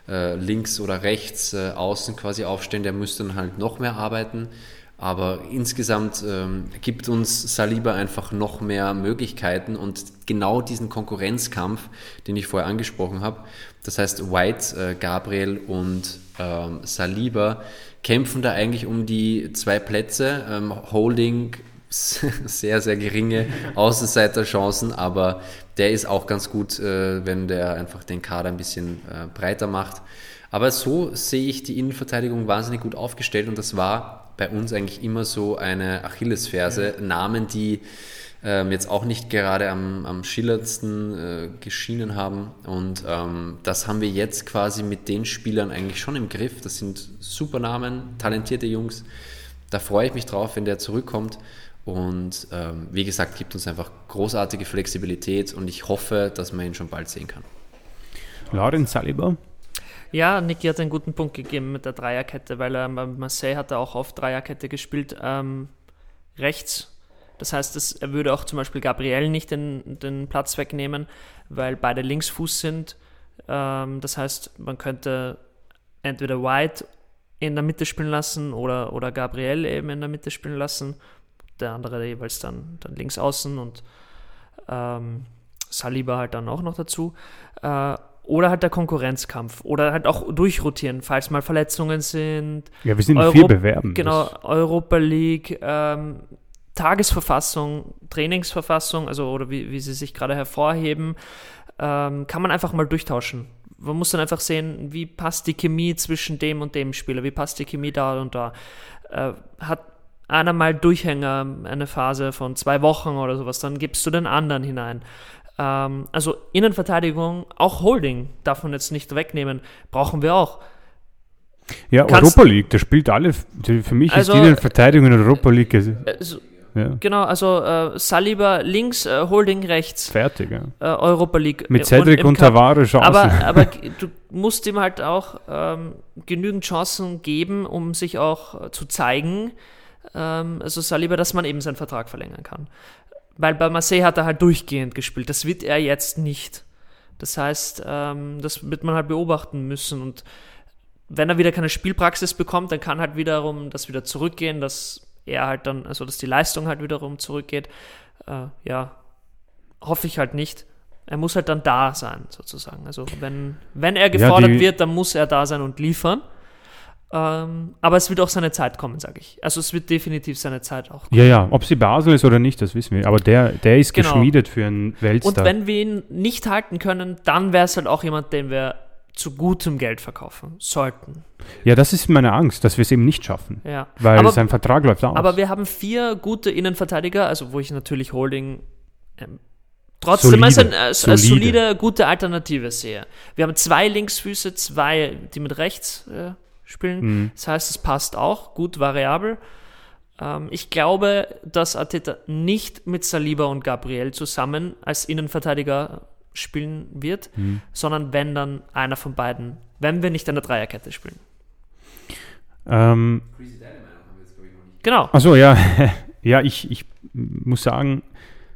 äh, links oder rechts äh, außen quasi aufstellen, der müsste dann halt noch mehr arbeiten. Aber insgesamt ähm, gibt uns Saliba einfach noch mehr Möglichkeiten und genau diesen Konkurrenzkampf, den ich vorher angesprochen habe. Das heißt, White, äh, Gabriel und ähm, Saliba kämpfen da eigentlich um die zwei Plätze. Ähm, Holding [LAUGHS] sehr, sehr geringe Außenseiterchancen, aber der ist auch ganz gut, äh, wenn der einfach den Kader ein bisschen äh, breiter macht. Aber so sehe ich die Innenverteidigung wahnsinnig gut aufgestellt und das war bei uns eigentlich immer so eine Achillesferse. Ja. Namen, die ähm, jetzt auch nicht gerade am, am schillerndsten äh, geschienen haben. Und ähm, das haben wir jetzt quasi mit den Spielern eigentlich schon im Griff. Das sind super Namen, talentierte Jungs. Da freue ich mich drauf, wenn der zurückkommt. Und ähm, wie gesagt, gibt uns einfach großartige Flexibilität und ich hoffe, dass man ihn schon bald sehen kann. Lauren Saliba? Ja, Niki hat einen guten Punkt gegeben mit der Dreierkette, weil er bei Marseille hat er auch oft Dreierkette gespielt, ähm, rechts. Das heißt, dass er würde auch zum Beispiel Gabriel nicht den, den Platz wegnehmen, weil beide Linksfuß sind. Ähm, das heißt, man könnte entweder White in der Mitte spielen lassen oder, oder Gabriel eben in der Mitte spielen lassen der andere jeweils dann, dann links außen und ähm, Saliba halt dann auch noch dazu. Äh, oder halt der Konkurrenzkampf oder halt auch durchrotieren, falls mal Verletzungen sind. Ja, wir sind Euro viel bewerben. Genau, Europa League, ähm, Tagesverfassung, Trainingsverfassung, also oder wie, wie sie sich gerade hervorheben, ähm, kann man einfach mal durchtauschen. Man muss dann einfach sehen, wie passt die Chemie zwischen dem und dem Spieler, wie passt die Chemie da und da. Äh, hat einer mal Durchhänger, eine Phase von zwei Wochen oder sowas, dann gibst du den anderen hinein. Ähm, also Innenverteidigung, auch Holding, darf man jetzt nicht wegnehmen, brauchen wir auch. Ja, Kannst, Europa League, der spielt alle, für mich also, ist die Innenverteidigung in Europa League. Also, ja. Genau, also äh, Saliba links, äh, Holding rechts. Fertig, ja. Äh, Europa League. Mit Cedric und, und Tavares Chancen. Aber, [LAUGHS] aber du musst ihm halt auch ähm, genügend Chancen geben, um sich auch äh, zu zeigen ähm, also Saliba, dass man eben seinen Vertrag verlängern kann. Weil bei Marseille hat er halt durchgehend gespielt. Das wird er jetzt nicht. Das heißt, ähm, das wird man halt beobachten müssen. Und wenn er wieder keine Spielpraxis bekommt, dann kann halt wiederum das wieder zurückgehen, dass er halt dann, also dass die Leistung halt wiederum zurückgeht. Äh, ja, hoffe ich halt nicht. Er muss halt dann da sein, sozusagen. Also wenn, wenn er gefordert ja, wird, dann muss er da sein und liefern. Ähm, aber es wird auch seine Zeit kommen, sage ich. Also es wird definitiv seine Zeit auch kommen. Ja, ja, ob sie Basel ist oder nicht, das wissen wir. Aber der, der ist genau. geschmiedet für einen Weltstar. Und wenn wir ihn nicht halten können, dann wäre es halt auch jemand, den wir zu gutem Geld verkaufen sollten. Ja, das ist meine Angst, dass wir es eben nicht schaffen. Ja. Weil aber, sein Vertrag läuft aus. Aber wir haben vier gute Innenverteidiger, also wo ich natürlich Holding ähm, trotzdem solide, als, ein, als, solide. als solide, gute Alternative sehe. Wir haben zwei Linksfüße, zwei, die mit rechts äh, spielen. Mhm. Das heißt, es passt auch gut variabel. Ähm, ich glaube, dass Arteta nicht mit Saliba und Gabriel zusammen als Innenverteidiger spielen wird, mhm. sondern wenn dann einer von beiden, wenn wir nicht an der Dreierkette spielen. Ähm, genau. Achso, ja. [LAUGHS] ja, ich, ich muss sagen,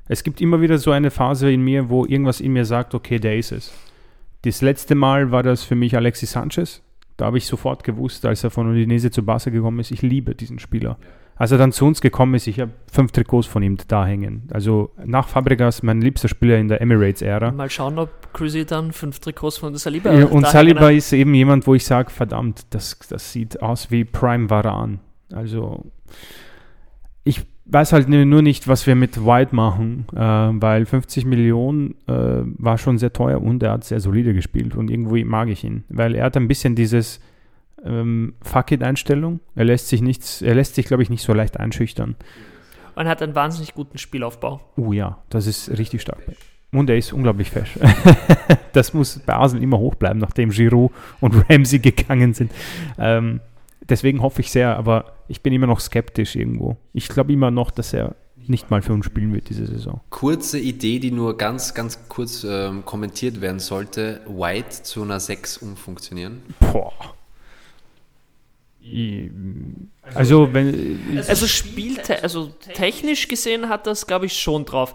es gibt immer wieder so eine Phase in mir, wo irgendwas in mir sagt, okay, der ist es Das letzte Mal war das für mich Alexis Sanchez. Da habe ich sofort gewusst, als er von Udinese zu Barca gekommen ist, ich liebe diesen Spieler. Als er dann zu uns gekommen ist, ich habe fünf Trikots von ihm da hängen. Also nach Fabregas mein liebster Spieler in der Emirates-Ära. Mal schauen, ob Cruzy dann fünf Trikots von Saliba ja, Und Saliba ist eben jemand, wo ich sage, verdammt, das, das sieht aus wie Prime Varan. Also weiß halt nur nicht, was wir mit White machen, äh, weil 50 Millionen äh, war schon sehr teuer und er hat sehr solide gespielt und irgendwie mag ich ihn, weil er hat ein bisschen dieses ähm, Fuck it-Einstellung. Er lässt sich nichts, er lässt sich, glaube ich, nicht so leicht einschüchtern. Und hat einen wahnsinnig guten Spielaufbau. Oh ja, das ist richtig stark. Und er ist unglaublich fesch. [LAUGHS] das muss bei Arsenal immer hoch bleiben, nachdem Giroud und Ramsey gegangen sind. Ähm, deswegen hoffe ich sehr, aber ich bin immer noch skeptisch irgendwo. Ich glaube immer noch, dass er nicht mal für uns spielen wird diese Saison. Kurze Idee, die nur ganz, ganz kurz ähm, kommentiert werden sollte. White zu einer 6 umfunktionieren. Boah. Also, wenn. Also, spielte, also technisch gesehen hat das, glaube ich, schon drauf.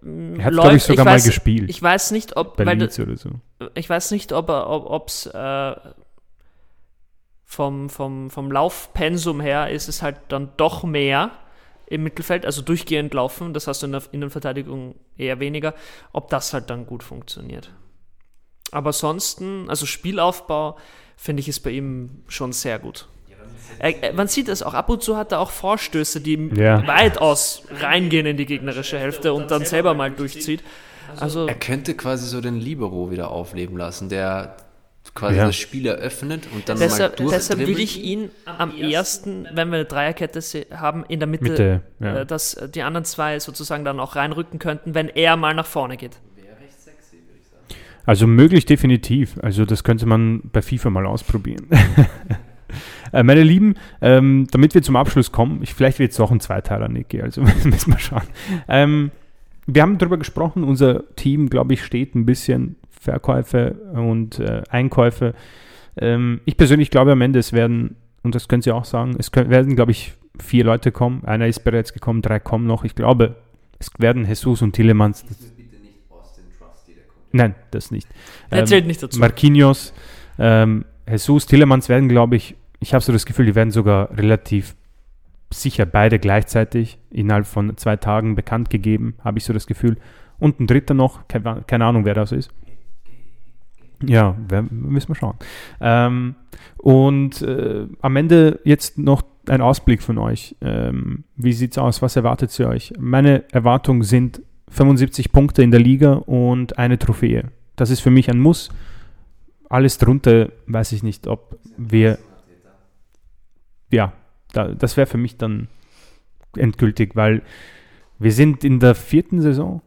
Er hat, glaube ich, sogar ich weiß, mal gespielt. Ich weiß nicht, ob. Oder so. Ich weiß nicht, ob es ob, äh, vom, vom, vom Laufpensum her ist es halt dann doch mehr im Mittelfeld, also durchgehend laufen, das hast du in der Innenverteidigung eher weniger, ob das halt dann gut funktioniert. Aber ansonsten, also Spielaufbau, finde ich, ist bei ihm schon sehr gut. Er, man sieht es auch, ab und zu hat er auch Vorstöße, die ja. weitaus reingehen in die gegnerische Hälfte und dann selber mal durchzieht. Also er könnte quasi so den Libero wieder aufleben lassen, der quasi ja. das Spiel eröffnet und dann deshalb, mal Deshalb würde ich ihn am ersten, wenn wir eine Dreierkette haben, in der Mitte, Mitte ja. äh, dass die anderen zwei sozusagen dann auch reinrücken könnten, wenn er mal nach vorne geht. Also möglich definitiv. Also das könnte man bei FIFA mal ausprobieren. [LAUGHS] äh, meine Lieben, ähm, damit wir zum Abschluss kommen, ich, vielleicht wird es auch ein Zweiteiler, Niki, also [LAUGHS] müssen wir schauen. Ähm, wir haben darüber gesprochen, unser Team, glaube ich, steht ein bisschen Verkäufe und äh, Einkäufe. Ähm, ich persönlich glaube am Ende, es werden, und das können Sie auch sagen, es können, werden, glaube ich, vier Leute kommen. Einer ist bereits gekommen, drei kommen noch. Ich glaube, es werden Jesus und Tillemans. Nein, das nicht. Er zählt nicht dazu. Marquinhos, ähm, Jesus, Tillemans werden, glaube ich, ich habe so das Gefühl, die werden sogar relativ sicher beide gleichzeitig innerhalb von zwei Tagen bekannt gegeben, habe ich so das Gefühl. Und ein dritter noch, keine Ahnung, wer das ist. Ja, müssen wir schauen. Ähm, und äh, am Ende jetzt noch ein Ausblick von euch. Ähm, wie sieht es aus? Was erwartet ihr euch? Meine Erwartungen sind 75 Punkte in der Liga und eine Trophäe. Das ist für mich ein Muss. Alles drunter weiß ich nicht, ob wir. Ja, da, das wäre für mich dann endgültig, weil wir sind in der vierten Saison.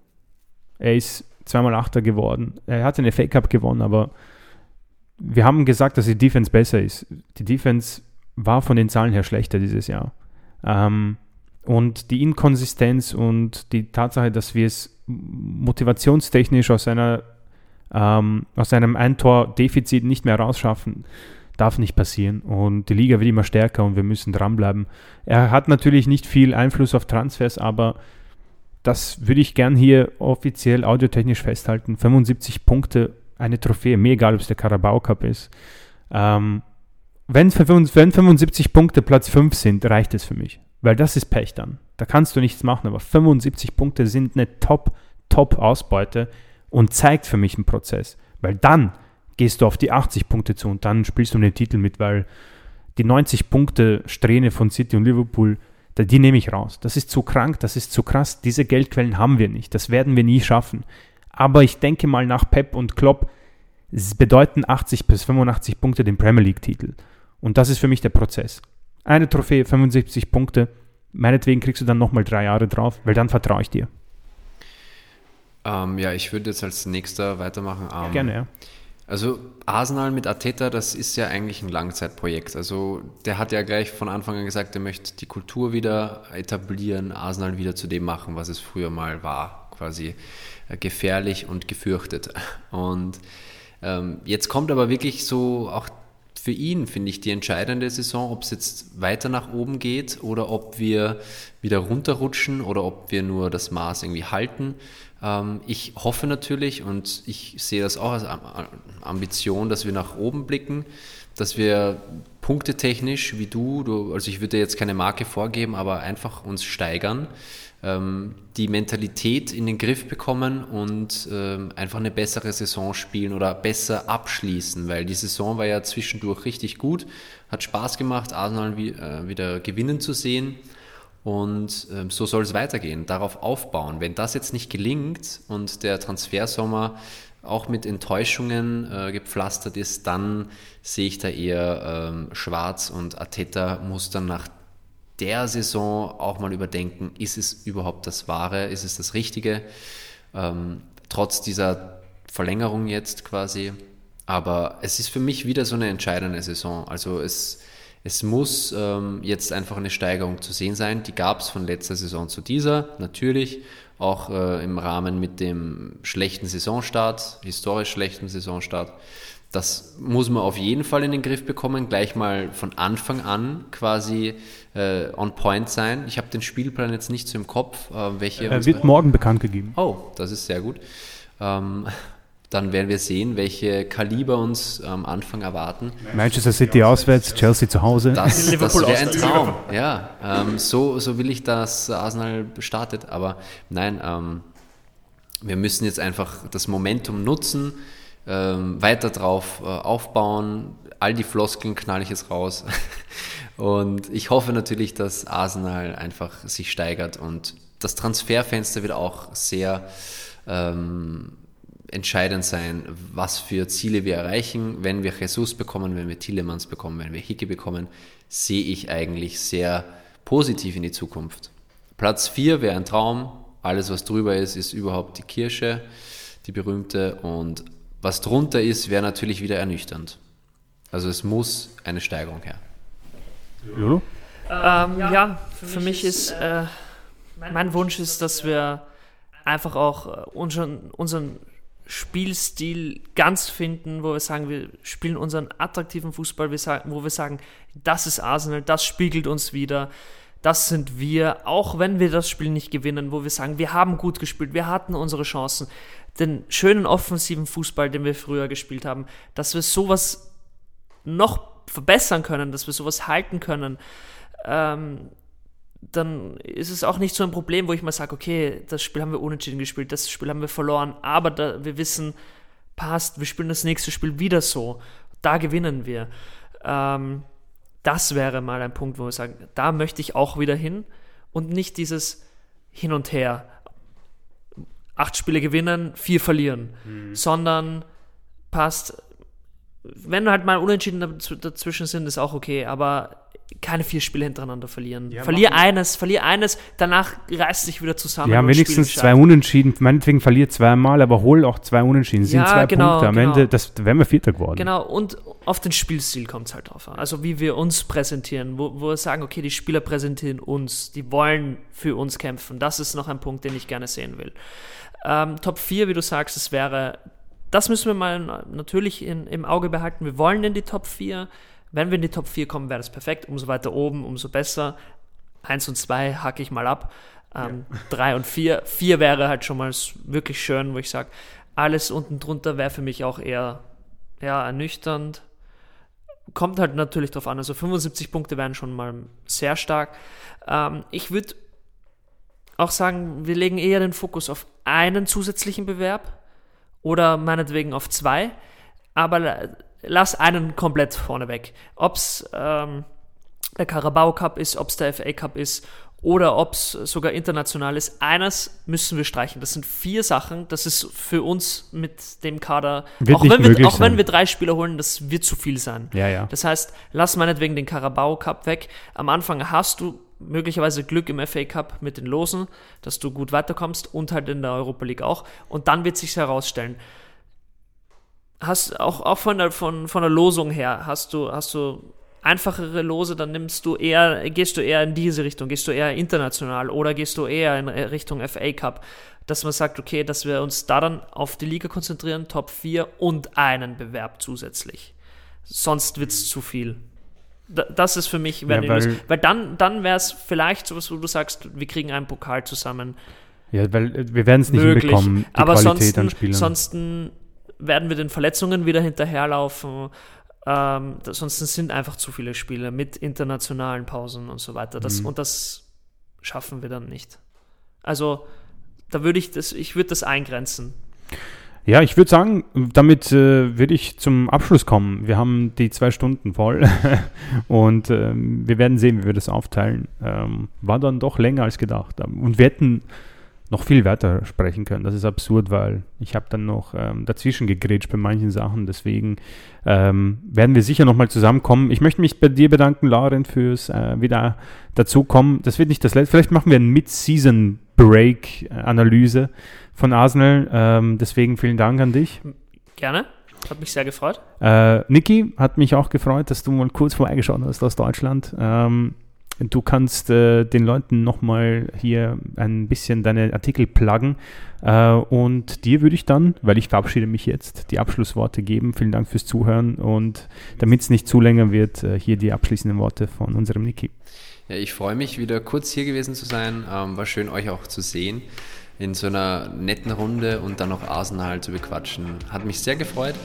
Er ist zweimal Achter geworden. Er hat den FA Cup gewonnen, aber wir haben gesagt, dass die Defense besser ist. Die Defense war von den Zahlen her schlechter dieses Jahr. Ähm, und die Inkonsistenz und die Tatsache, dass wir es motivationstechnisch aus, einer, ähm, aus einem Ein-Tor-Defizit nicht mehr rausschaffen, darf nicht passieren. Und die Liga wird immer stärker und wir müssen dranbleiben. Er hat natürlich nicht viel Einfluss auf Transfers, aber das würde ich gern hier offiziell audiotechnisch festhalten. 75 Punkte, eine Trophäe, mir egal, ob es der Carabao Cup ist. Ähm, wenn, wenn 75 Punkte Platz 5 sind, reicht es für mich. Weil das ist Pech dann. Da kannst du nichts machen, aber 75 Punkte sind eine Top, Top-Ausbeute und zeigt für mich einen Prozess. Weil dann gehst du auf die 80 Punkte zu und dann spielst du um den Titel mit, weil die 90 Punkte Strähne von City und Liverpool die nehme ich raus. Das ist zu krank, das ist zu krass. Diese Geldquellen haben wir nicht. Das werden wir nie schaffen. Aber ich denke mal nach Pep und Klopp bedeuten 80 bis 85 Punkte den Premier League-Titel. Und das ist für mich der Prozess. Eine Trophäe, 75 Punkte. Meinetwegen kriegst du dann nochmal drei Jahre drauf, weil dann vertraue ich dir. Ähm, ja, ich würde jetzt als nächster weitermachen. Ähm, Gerne, ja. Also Arsenal mit Ateta, das ist ja eigentlich ein Langzeitprojekt. Also der hat ja gleich von Anfang an gesagt, er möchte die Kultur wieder etablieren, Arsenal wieder zu dem machen, was es früher mal war, quasi äh, gefährlich und gefürchtet. [LAUGHS] Und ähm, jetzt kommt aber wirklich so auch für ihn, finde ich, die entscheidende Saison, ob es jetzt weiter nach oben geht oder ob wir wieder runterrutschen oder ob wir nur das Maß irgendwie halten. Ähm, ich hoffe natürlich und ich sehe das auch als Ambition, dass wir nach oben blicken, dass wir punktetechnisch wie du, also ich würde jetzt keine Marke vorgeben, aber einfach uns steigern ähm, die Mentalität in den Griff bekommen und ähm, einfach eine bessere Saison spielen oder besser abschließen, weil die Saison war ja zwischendurch richtig gut, hat Spaß gemacht, Arsenal äh, wieder gewinnen zu sehen. Und ähm, so soll es weitergehen, darauf aufbauen. Wenn das jetzt nicht gelingt und der Transfersommer auch mit Enttäuschungen äh, gepflastert ist, dann sehe ich da eher ähm, schwarz und Ateta muss dann nach der Saison auch mal überdenken, ist es überhaupt das Wahre, ist es das Richtige, ähm, trotz dieser Verlängerung jetzt quasi. Aber es ist für mich wieder so eine entscheidende Saison. Also es, es muss ähm, jetzt einfach eine Steigerung zu sehen sein. Die gab es von letzter Saison zu dieser, natürlich. Auch äh, im Rahmen mit dem schlechten Saisonstart, historisch schlechten Saisonstart. Das muss man auf jeden Fall in den Griff bekommen, gleich mal von Anfang an quasi äh, on point sein. Ich habe den Spielplan jetzt nicht so im Kopf. Äh, welche er wird morgen bekannt gegeben. Oh, das ist sehr gut. Ähm, dann werden wir sehen, welche Kaliber uns am Anfang erwarten. Manchester City auswärts, Chelsea zu Hause. Das, das wäre ein Traum. Ja, ähm, so, so will ich, dass Arsenal startet. Aber nein, ähm, wir müssen jetzt einfach das Momentum nutzen ähm, weiter drauf äh, aufbauen. All die Floskeln knall ich jetzt raus. [LAUGHS] und ich hoffe natürlich, dass Arsenal einfach sich steigert und das Transferfenster wird auch sehr ähm, entscheidend sein, was für Ziele wir erreichen. Wenn wir Jesus bekommen, wenn wir Tillemans bekommen, wenn wir Hicke bekommen, sehe ich eigentlich sehr positiv in die Zukunft. Platz 4 wäre ein Traum. Alles, was drüber ist, ist überhaupt die Kirsche, die berühmte. Und was drunter ist, wäre natürlich wieder ernüchternd. Also es muss eine Steigerung her. Ähm, ja, für, für mich ist, äh, mein Wunsch ist, dass wir einfach auch äh, unseren, unseren Spielstil ganz finden, wo wir sagen, wir spielen unseren attraktiven Fußball, wo wir sagen, das ist Arsenal, das spiegelt uns wieder, das sind wir, auch wenn wir das Spiel nicht gewinnen, wo wir sagen, wir haben gut gespielt, wir hatten unsere Chancen. Den schönen offensiven Fußball, den wir früher gespielt haben, dass wir sowas noch verbessern können, dass wir sowas halten können, ähm, dann ist es auch nicht so ein Problem, wo ich mal sage, okay, das Spiel haben wir unentschieden gespielt, das Spiel haben wir verloren, aber da, wir wissen, passt, wir spielen das nächste Spiel wieder so, da gewinnen wir. Ähm, das wäre mal ein Punkt, wo wir sagen, da möchte ich auch wieder hin und nicht dieses Hin und Her acht Spiele gewinnen, vier verlieren, mhm. sondern passt. Wenn halt mal Unentschieden dazwischen sind, ist auch okay, aber keine vier Spiele hintereinander verlieren. Ja, verlier eines, verlier eines, danach reißt sich wieder zusammen. Ja, wenigstens zwei Unentschieden, meinetwegen verliert zweimal, aber hol auch zwei Unentschieden. Das ja, sind zwei genau, Punkte. Am genau. Ende, das wären wir Vierter geworden. Genau, und auf den Spielstil kommt es halt drauf an. Also wie wir uns präsentieren, wo, wo wir sagen, okay, die Spieler präsentieren uns, die wollen für uns kämpfen. Das ist noch ein Punkt, den ich gerne sehen will. Ähm, Top 4, wie du sagst, es wäre, das müssen wir mal natürlich in, im Auge behalten. Wir wollen in die Top 4. Wenn wir in die Top 4 kommen, wäre das perfekt. Umso weiter oben, umso besser. 1 und 2 hacke ich mal ab. Ähm, ja. [LAUGHS] und 4. 4 wäre halt schon mal wirklich schön, wo ich sage, alles unten drunter wäre für mich auch eher ja, ernüchternd. Kommt halt natürlich drauf an. Also 75 Punkte wären schon mal sehr stark. Ähm, ich würde auch sagen, wir legen eher den Fokus auf einen zusätzlichen Bewerb oder meinetwegen auf zwei, aber lass einen komplett vorne weg. Ob es ähm, der Carabao Cup ist, ob es der FA Cup ist oder ob es sogar international ist. Eines müssen wir streichen. Das sind vier Sachen. Das ist für uns mit dem Kader, wird auch, wenn wir, auch wenn wir drei Spieler holen, das wird zu viel sein. Ja, ja. Das heißt, lass meinetwegen den Carabao Cup weg. Am Anfang hast du möglicherweise Glück im FA Cup mit den Losen, dass du gut weiterkommst und halt in der Europa League auch. Und dann wird sich herausstellen. Hast auch, auch von der, von, von der Losung her, hast du, hast du einfachere Lose, dann nimmst du eher, gehst du eher in diese Richtung, gehst du eher international oder gehst du eher in Richtung FA Cup, dass man sagt, okay, dass wir uns da dann auf die Liga konzentrieren, Top 4 und einen Bewerb zusätzlich. Sonst wird es zu viel. Da, das ist für mich, Ja, weil, weil- dann, dann wäre es vielleicht sowas, wo du sagst, wir kriegen einen Pokal zusammen. Ja, weil äh, wir werden es nicht möglich. hinbekommen, die Aber Qualität sonst, an Spielern. sonst werden wir den Verletzungen wieder hinterherlaufen. Ähm, sonst sind einfach zu viele Spiele mit internationalen Pausen und so weiter. Das, Mhm. Und das schaffen wir dann nicht. Also da würde ich das, ich würde das eingrenzen. Ja, ich würde sagen, damit äh, würde ich zum Abschluss kommen. Wir haben die zwei Stunden voll [LAUGHS] und ähm, wir werden sehen, wie wir das aufteilen. Ähm, war dann doch länger als gedacht. Und wir hätten noch viel weiter sprechen können. Das ist absurd, weil ich habe dann noch ähm, dazwischen gegrätscht bei manchen Sachen. Deswegen ähm, werden wir sicher nochmal zusammenkommen. Ich möchte mich bei dir bedanken, Lauren, fürs äh, wieder dazukommen. Das wird nicht das letzte. Vielleicht machen wir eine Mid-Season-Break-Analyse von Arsenal. Ähm, deswegen vielen Dank an dich. Gerne. Hat mich sehr gefreut. Äh, Niki, hat mich auch gefreut, dass du mal kurz vorbeigeschaut hast aus Deutschland. Ähm, du kannst äh, den Leuten nochmal hier ein bisschen deine Artikel pluggen. Äh, und dir würde ich dann, weil ich verabschiede mich jetzt, die Abschlussworte geben. Vielen Dank fürs Zuhören und damit es nicht zu länger wird, äh, hier die abschließenden Worte von unserem Niki. Ja, ich freue mich, wieder kurz hier gewesen zu sein. Ähm, war schön, euch auch zu sehen in so einer netten Runde und dann noch Arsenal zu bequatschen. Hat mich sehr gefreut.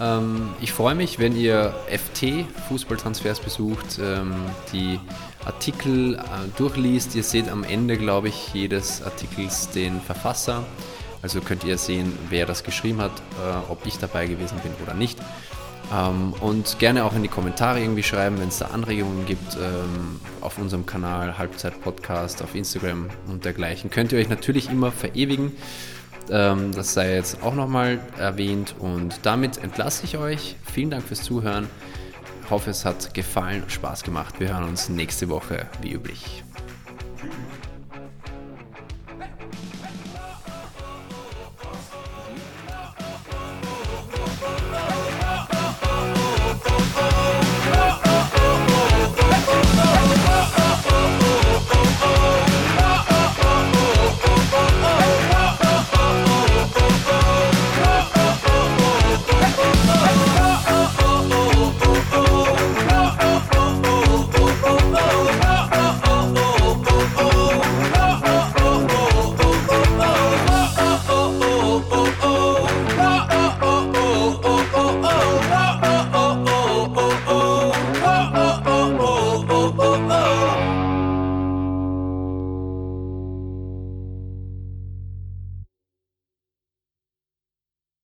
Ähm, ich freue mich, wenn ihr FT Fußballtransfers besucht, ähm, die Artikel äh, durchliest. Ihr seht am Ende, glaube ich, jedes Artikels den Verfasser. Also könnt ihr sehen, wer das geschrieben hat, äh, ob ich dabei gewesen bin oder nicht. Ähm, und gerne auch in die Kommentare irgendwie schreiben, wenn es da Anregungen gibt ähm, auf unserem Kanal Halbzeit Podcast, auf Instagram und dergleichen. Könnt ihr euch natürlich immer verewigen. Ähm, das sei jetzt auch nochmal erwähnt. Und damit entlasse ich euch. Vielen Dank fürs Zuhören. Ich hoffe, es hat gefallen, Spaß gemacht. Wir hören uns nächste Woche wie üblich.